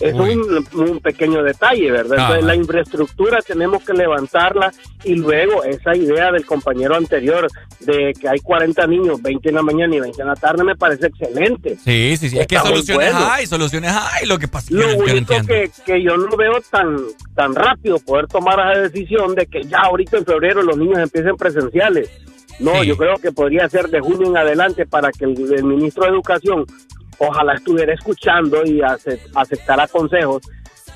Es un, un pequeño detalle, ¿verdad? Ah, Entonces, la infraestructura tenemos que levantarla y luego esa idea del compañero anterior de que hay 40 niños, 20 en la mañana y 20 en la tarde, me parece excelente. Sí, sí, sí. Es que soluciones bueno. hay, soluciones hay. Lo que pasa que Lo no- único que, que yo no veo tan, tan rápido poder tomar esa decisión de que ya ahorita en febrero los niños empiecen presenciales. No, yo creo que podría ser de junio en adelante para que el, el ministro de Educación ojalá estuviera escuchando y ace- aceptara consejos,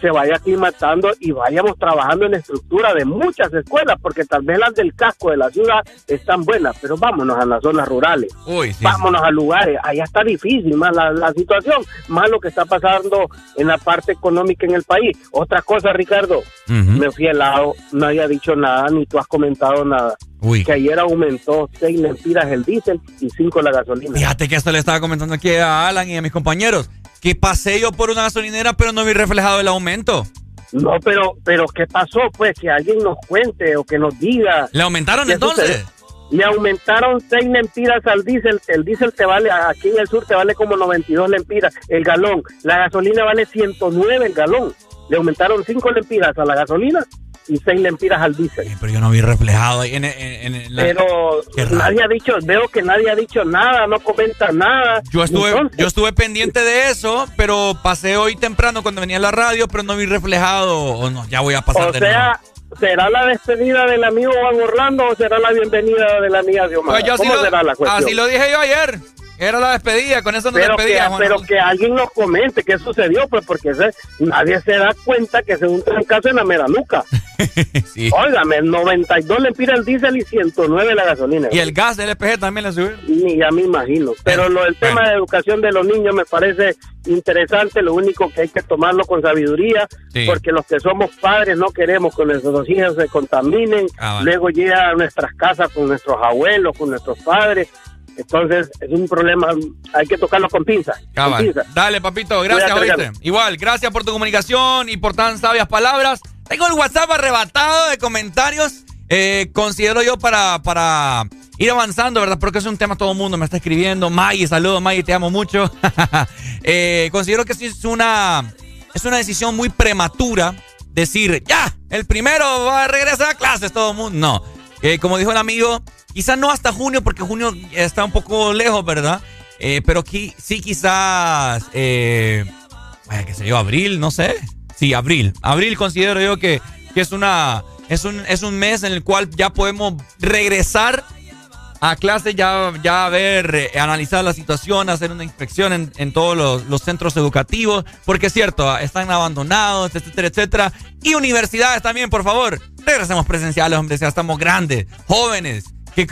se vaya aclimatando y vayamos trabajando en la estructura de muchas escuelas, porque tal vez las del casco de la ciudad están buenas, pero vámonos a las zonas rurales. Uy, sí. Vámonos a lugares, allá está difícil más la, la situación, más lo que está pasando en la parte económica en el país. Otra cosa, Ricardo, me fui al lado, no había dicho nada, ni tú has comentado nada. Uy. Que ayer aumentó 6 lempiras el diésel y 5 la gasolina. Fíjate que esto le estaba comentando aquí a Alan y a mis compañeros. Que pasé yo por una gasolinera, pero no vi reflejado el aumento. No, pero, pero ¿qué pasó? Pues que alguien nos cuente o que nos diga. ¿Le aumentaron ¿Qué entonces? Le aumentaron 6 lempiras al diésel. El diésel te vale, aquí en el sur te vale como 92 lempiras el galón. La gasolina vale 109 el galón. Le aumentaron 5 lempiras a la gasolina y seis lempiras al diésel. pero yo no vi reflejado ahí en, en, en la... Pero nadie ha dicho, veo que nadie ha dicho nada, no comenta nada. Yo estuve, yo estuve pendiente de eso, pero pasé hoy temprano cuando venía a la radio, pero no vi reflejado. O no, ya voy a pasar o sea, ¿Será la despedida del amigo Juan Orlando o será la bienvenida de la amiga de Omar? Pues ¿Cómo será la cuestión? Así lo dije yo ayer. Era la despedida, con eso nos pero despedíamos. Que, pero que alguien nos comente qué sucedió, pues porque nadie se da cuenta que se un trancazo en la meranuca. sí. Óigame, 92 le pide el diésel y 109 la gasolina. Y el gas del LPG también le subió. Ni ya me imagino. Pero lo, el tema de educación de los niños me parece interesante, lo único que hay que tomarlo con sabiduría, porque los que somos padres no queremos que nuestros hijos se contaminen, Ah, luego llega a nuestras casas con nuestros abuelos, con nuestros padres, entonces es un problema, hay que tocarlo con. Cabal. Con. Dale, papito, gracias, oíste. Igual, gracias por tu comunicación y por tan sabias palabras. Tengo el WhatsApp arrebatado de comentarios. Eh, considero yo para, para ir avanzando, ¿verdad? Porque es un tema, todo el mundo me está escribiendo. Maggie, saludos, Maggie, te amo mucho. Eh, considero que sí es una, es una decisión muy prematura decir, ya, el primero va a regresar a clases, todo el mundo. No. Eh, como dijo el amigo, quizás no hasta junio, porque junio está un poco lejos, ¿verdad? Eh, pero qui- sí, quizás, eh, qué sé yo, abril, no sé. Sí, abril. Abril considero yo que, que es una es un, es un mes en el cual ya podemos regresar a clase, ya, ya ver, eh, analizar la situación, hacer una inspección en, en todos los, los centros educativos, porque es cierto, están abandonados, etcétera, etcétera. Y universidades también, por favor. Regresemos presenciales, hombre, ya estamos grandes, jóvenes. ¿Qué-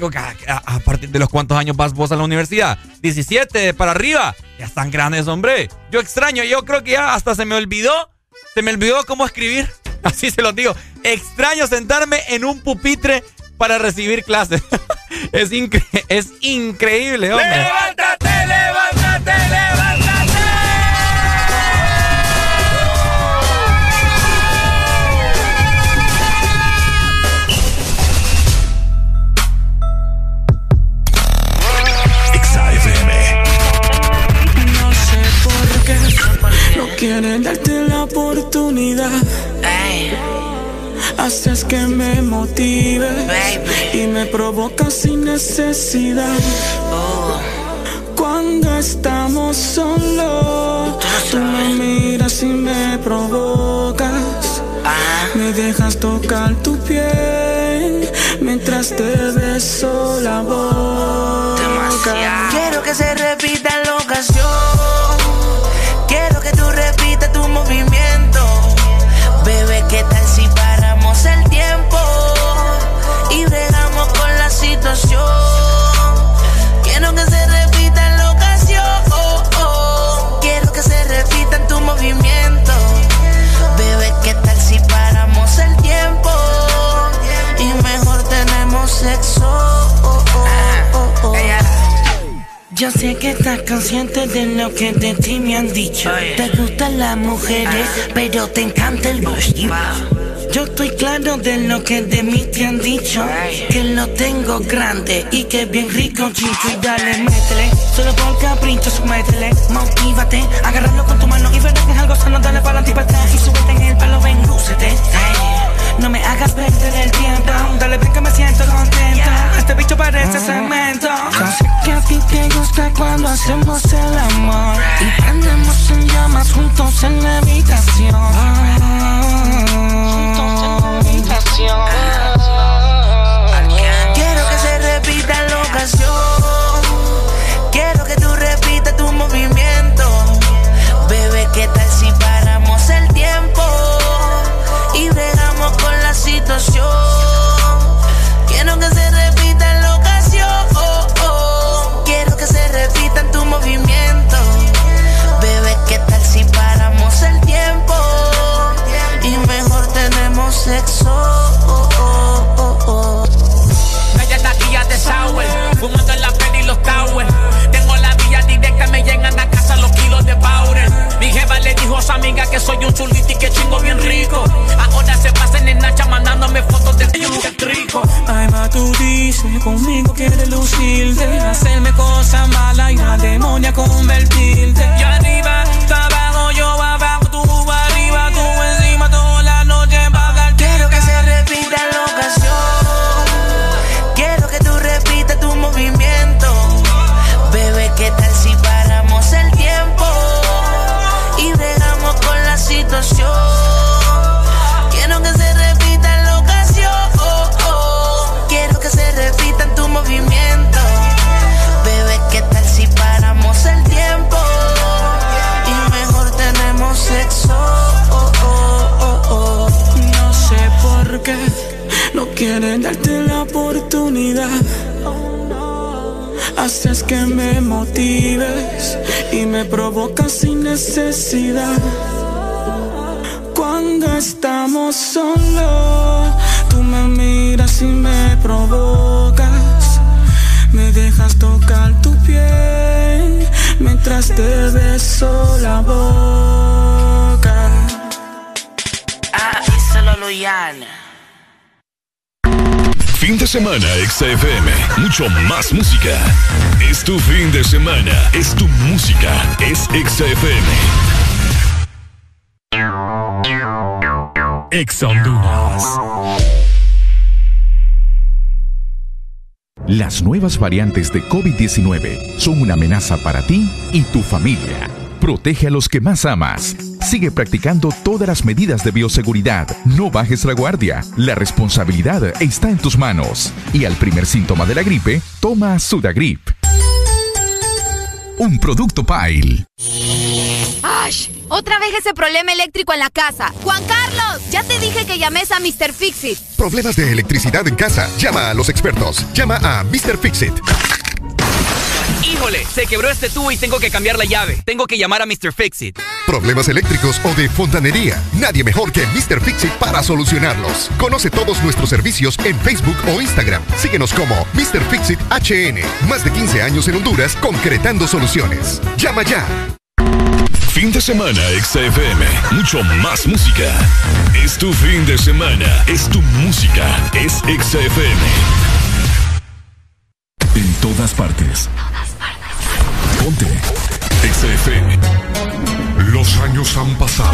a partir de los cuántos años vas vos a la universidad? 17 para arriba. Ya están grandes, hombre. Yo extraño, yo creo que ya hasta se me olvidó, se me olvidó cómo escribir. Así se los digo. Extraño sentarme en un pupitre para recibir clases. es, incre- es increíble, hombre. ¡Levántate, levántate, levántate! Quieren darte la oportunidad. Haces que me motive y me provoca sin necesidad. Cuando estamos solos, tú me miras y me provocas. Me dejas tocar tu piel mientras te beso la boca. Quiero que se repita Yo sé que estás consciente de lo que de ti me han dicho. Te gustan las mujeres, pero te encanta el bush. Yo estoy claro de lo que de mí te han dicho. Que lo tengo grande y que bien rico, chicho. Y dale, métele. Solo por capricho, métele. Motívate, agárralo con tu mano y verás que es algo sano. Dale para adelante y súbete en el palo, ven, lúcete. Ay, No me hagas perder el tiempo. Dale, ven que me siento contento. Este bicho parece cemento. Yo sé que a ti te gusta cuando hacemos el amor. Y prendemos en llamas juntos en la habitación. Quiero que se repita la ocasión. La Le dijo a su amiga que soy un chulito y que chingo bien rico. Ahora se pasan en Nacha mandándome fotos de yo rico. Ay, ma, tú dices, conmigo quieres lucirte Hacerme cosas malas y una demonia convertirte Yo arriba, tú abajo, yo abajo, porque no quieren darte la oportunidad. Haces que me motives y me provocas sin necesidad. Cuando estamos solos, tú me miras y me provocas. Me dejas tocar tu piel mientras te beso la voz. Fin de semana, XFM. Mucho más música. Es tu fin de semana. Es tu música. Es XFM. Ex. Las nuevas variantes de COVID-19 son una amenaza para ti y tu familia. Protege a los que más amas. Sigue practicando todas las medidas de bioseguridad. No bajes la guardia. La responsabilidad está en tus manos. Y al primer síntoma de la gripe, toma Sudagrip. Un producto Pile. ¡Ash! Otra vez ese problema eléctrico en la casa. Juan Carlos, ya te dije que llames a Mr. Fixit. Problemas de electricidad en casa. Llama a los expertos. Llama a Mr. Fixit. Híjole, se quebró este tubo y tengo que cambiar la llave. Tengo que llamar a Mr. Fixit. Problemas eléctricos o de fontanería. Nadie mejor que Mr. Fixit para solucionarlos. Conoce todos nuestros servicios en Facebook o Instagram. Síguenos como Mr. Fixit HN. Más de 15 años en Honduras concretando soluciones. Llama ya. Fin de semana, XFM. Mucho más música. Es tu fin de semana. Es tu música. Es XFM. En todas partes. Ponte. XFM. Los años han pasado.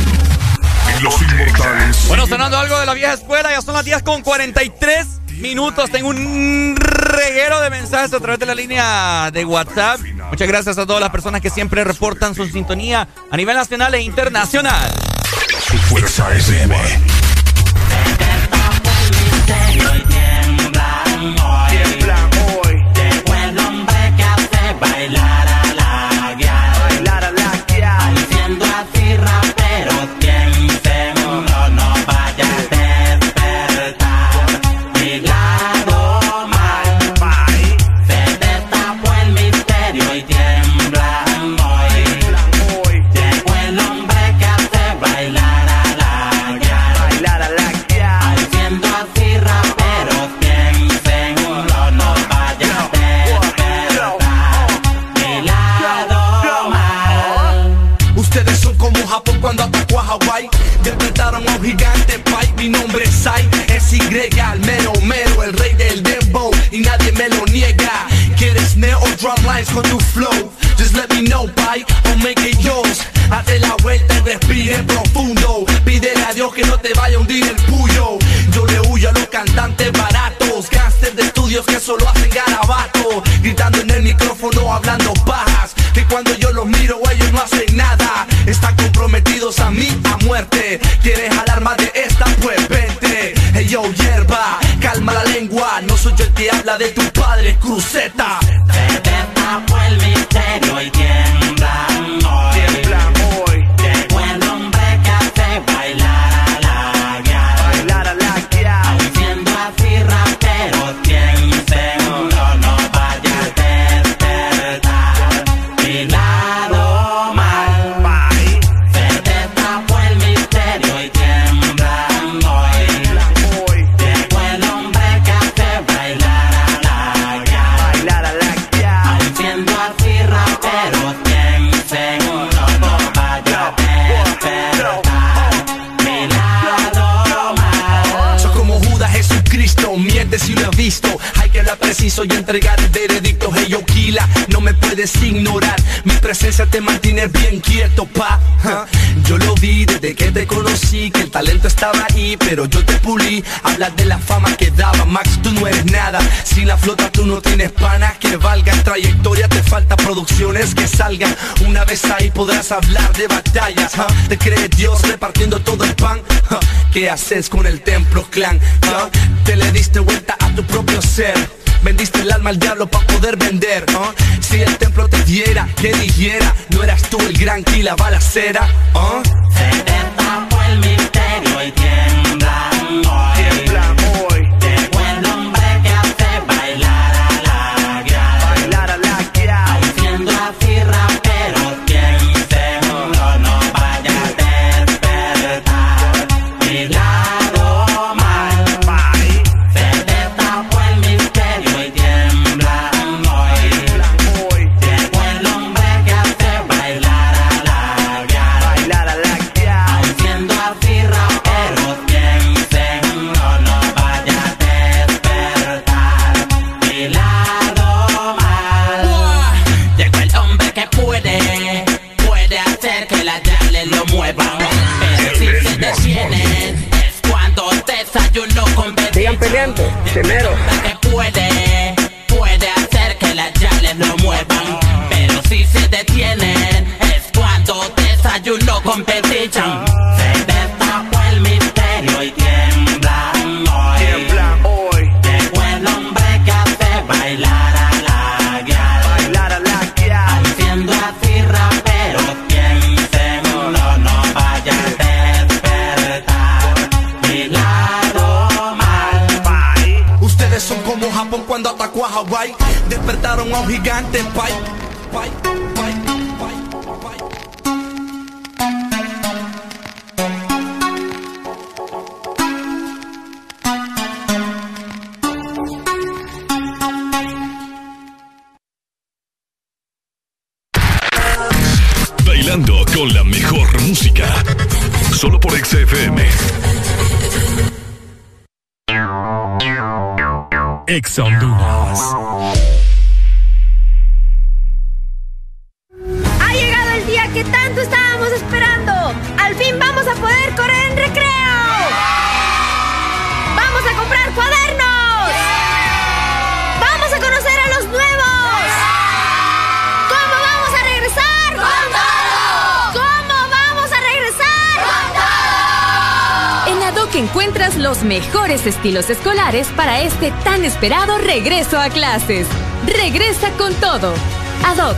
Y los inmortales. Bueno, sonando algo de la vieja escuela, ya son las 10 con 43 minutos. Tengo un reguero de mensajes a través de la línea de WhatsApp. Muchas gracias a todas las personas que siempre reportan su sintonía a nivel nacional e internacional. Fuerza FM. Sai Es Y, el mero mero El rey del dembow Y nadie me lo niega. ¿Quieres neo drum lines con tu flow? Just let me know, pai I'll make it yours. Hazte la vuelta y respire profundo. Pídele a Dios que no te vaya a hundir el puyo. Yo le huyo a los cantantes baratos Gangsters de estudios que solo hacen garabato. Gritando en el micrófono hablando pajas Que cuando yo los miro ellos no hacen nada. Están comprometidos a mí a muerte. ¿Quieres jalar que habla de tu padre, cruceta preciso y entregar el veredicto Hey yo Kila, no me puedes ignorar Mi presencia te mantiene bien quieto, pa. Yo lo vi desde que te conocí Que el talento estaba ahí, pero yo te pulí Hablas de la fama que daba Max, tú no eres nada Sin la flota tú no tienes panas que valgan Trayectoria, te falta producciones que salgan Una vez ahí podrás hablar de batallas. Te crees Dios repartiendo todo el pan. ¿Qué haces con el templo clan? Te le diste vuelta a tu propio ser Vendiste el alma al diablo para poder vender ¿ah? Si el templo te diera, que dijera No eras tú el gran que la balacera ¿ah? Se destapó el misterio y tiemblan sigan peleando, primero. Que puede, puede hacer que las yales no muevan, pero si se detienen es cuando desayuno con. Despertaron a un gigante, pay, pay, pay. Bailando con la mejor música. Solo por XFM. Ex Honduras. Los mejores estilos escolares para este tan esperado regreso a clases. Regresa con todo. ADOC.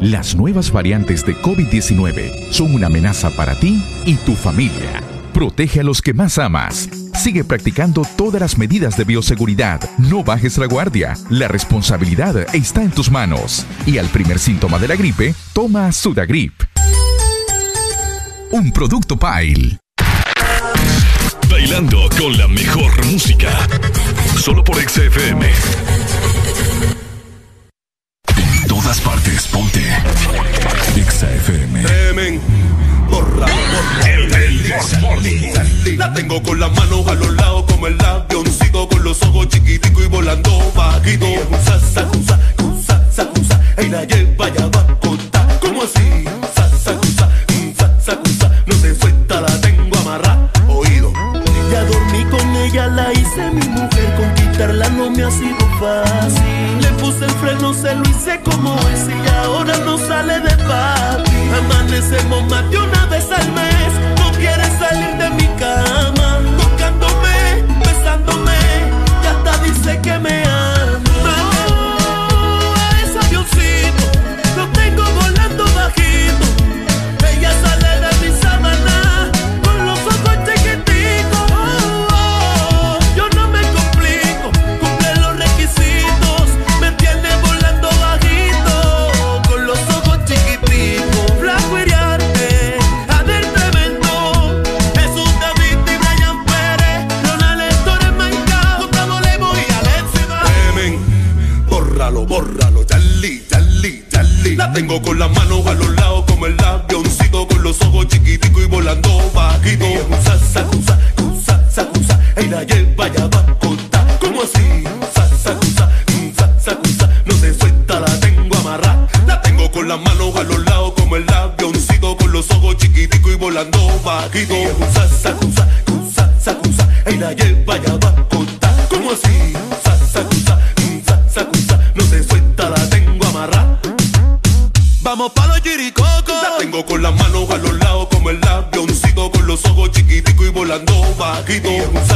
Las nuevas variantes de COVID-19 son una amenaza para ti y tu familia. Protege a los que más amas. Sigue practicando todas las medidas de bioseguridad. No bajes la guardia. La responsabilidad está en tus manos. Y al primer síntoma de la gripe, toma Sudagrip. Un producto Pile. Bailando con la mejor música. Solo por XFM. En todas partes, ponte. XFM. Tremen, borra, borra. El La tengo con las manos a los lados como el avioncito con los ojos chiquitico y volando bajito. Sa, sa, sa, sa, sa, sa, y la lleva ya va a contar. ¿Cómo así? Con ella, la hice mi mujer. Conquistarla no me ha sido fácil. Le puse el freno, se lo hice como es. Y ahora no sale de papi. Amanecemos más de una vez al mes. No quiere salir de mi cama. Tocándome, besándome. Y hasta dice que me tengo con las manos a los lados como el avioncito con los ojos chiquiticos y volando bajito. Sa, sa, sa, sa, sa, sa, y la lleva ya va a. ¿Cómo así? Sa, sa, sa, sa, sa, sa, no se suelta, la tengo amarrada. La tengo con las manos a los lados como el avioncito con los ojos chiquiticos y volando bajito. Sa, sa, sa, sa, sa, sa, y la lleva ya va bajito. Sa,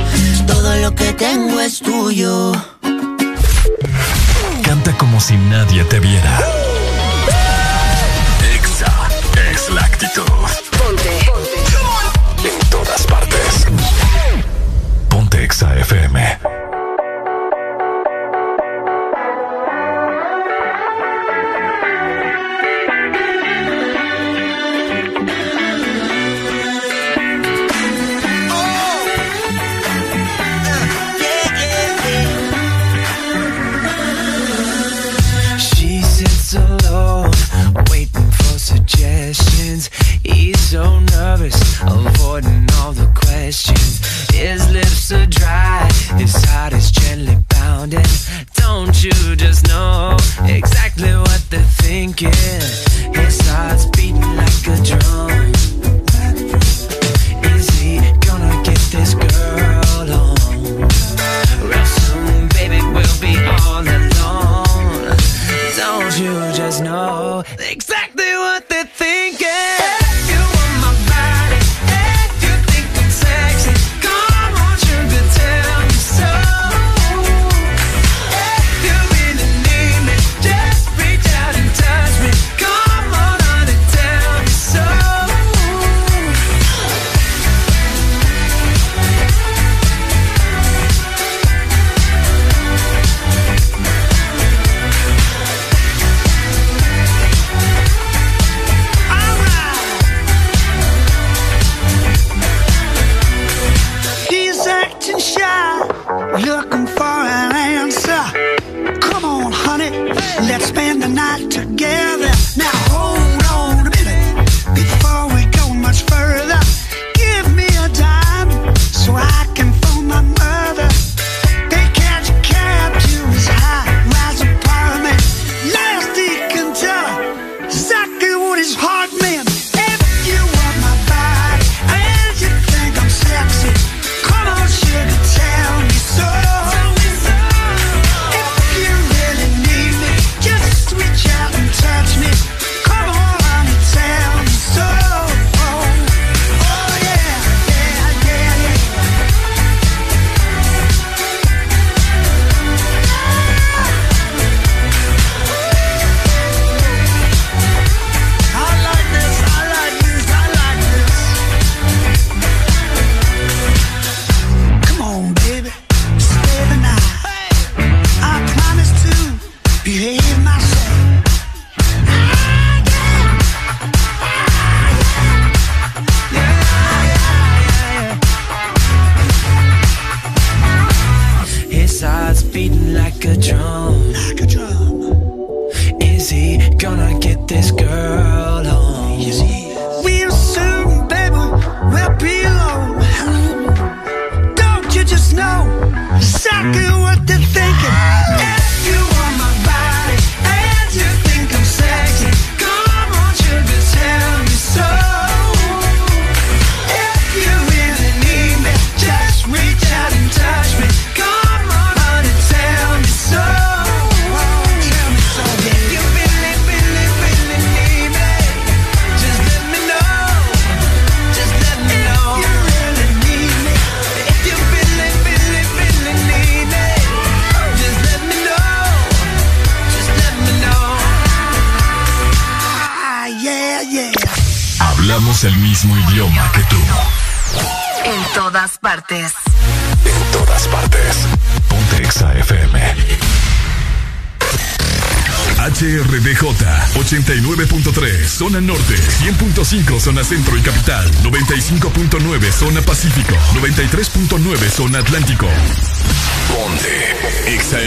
todo lo que tengo es tuyo. Canta como si nadie te viera. Exa es la actitud. Ponte. En todas partes. Ponte Exa FM. Suggestions. He's so nervous, avoiding all the questions. His lips are dry, his heart is gently pounding. Don't you just know exactly what they're thinking? His heart's beating like a drum. Is he gonna get this girl on? Real soon, baby, we'll be all alone. Don't you just know Zona Atlántico. Ponte Exa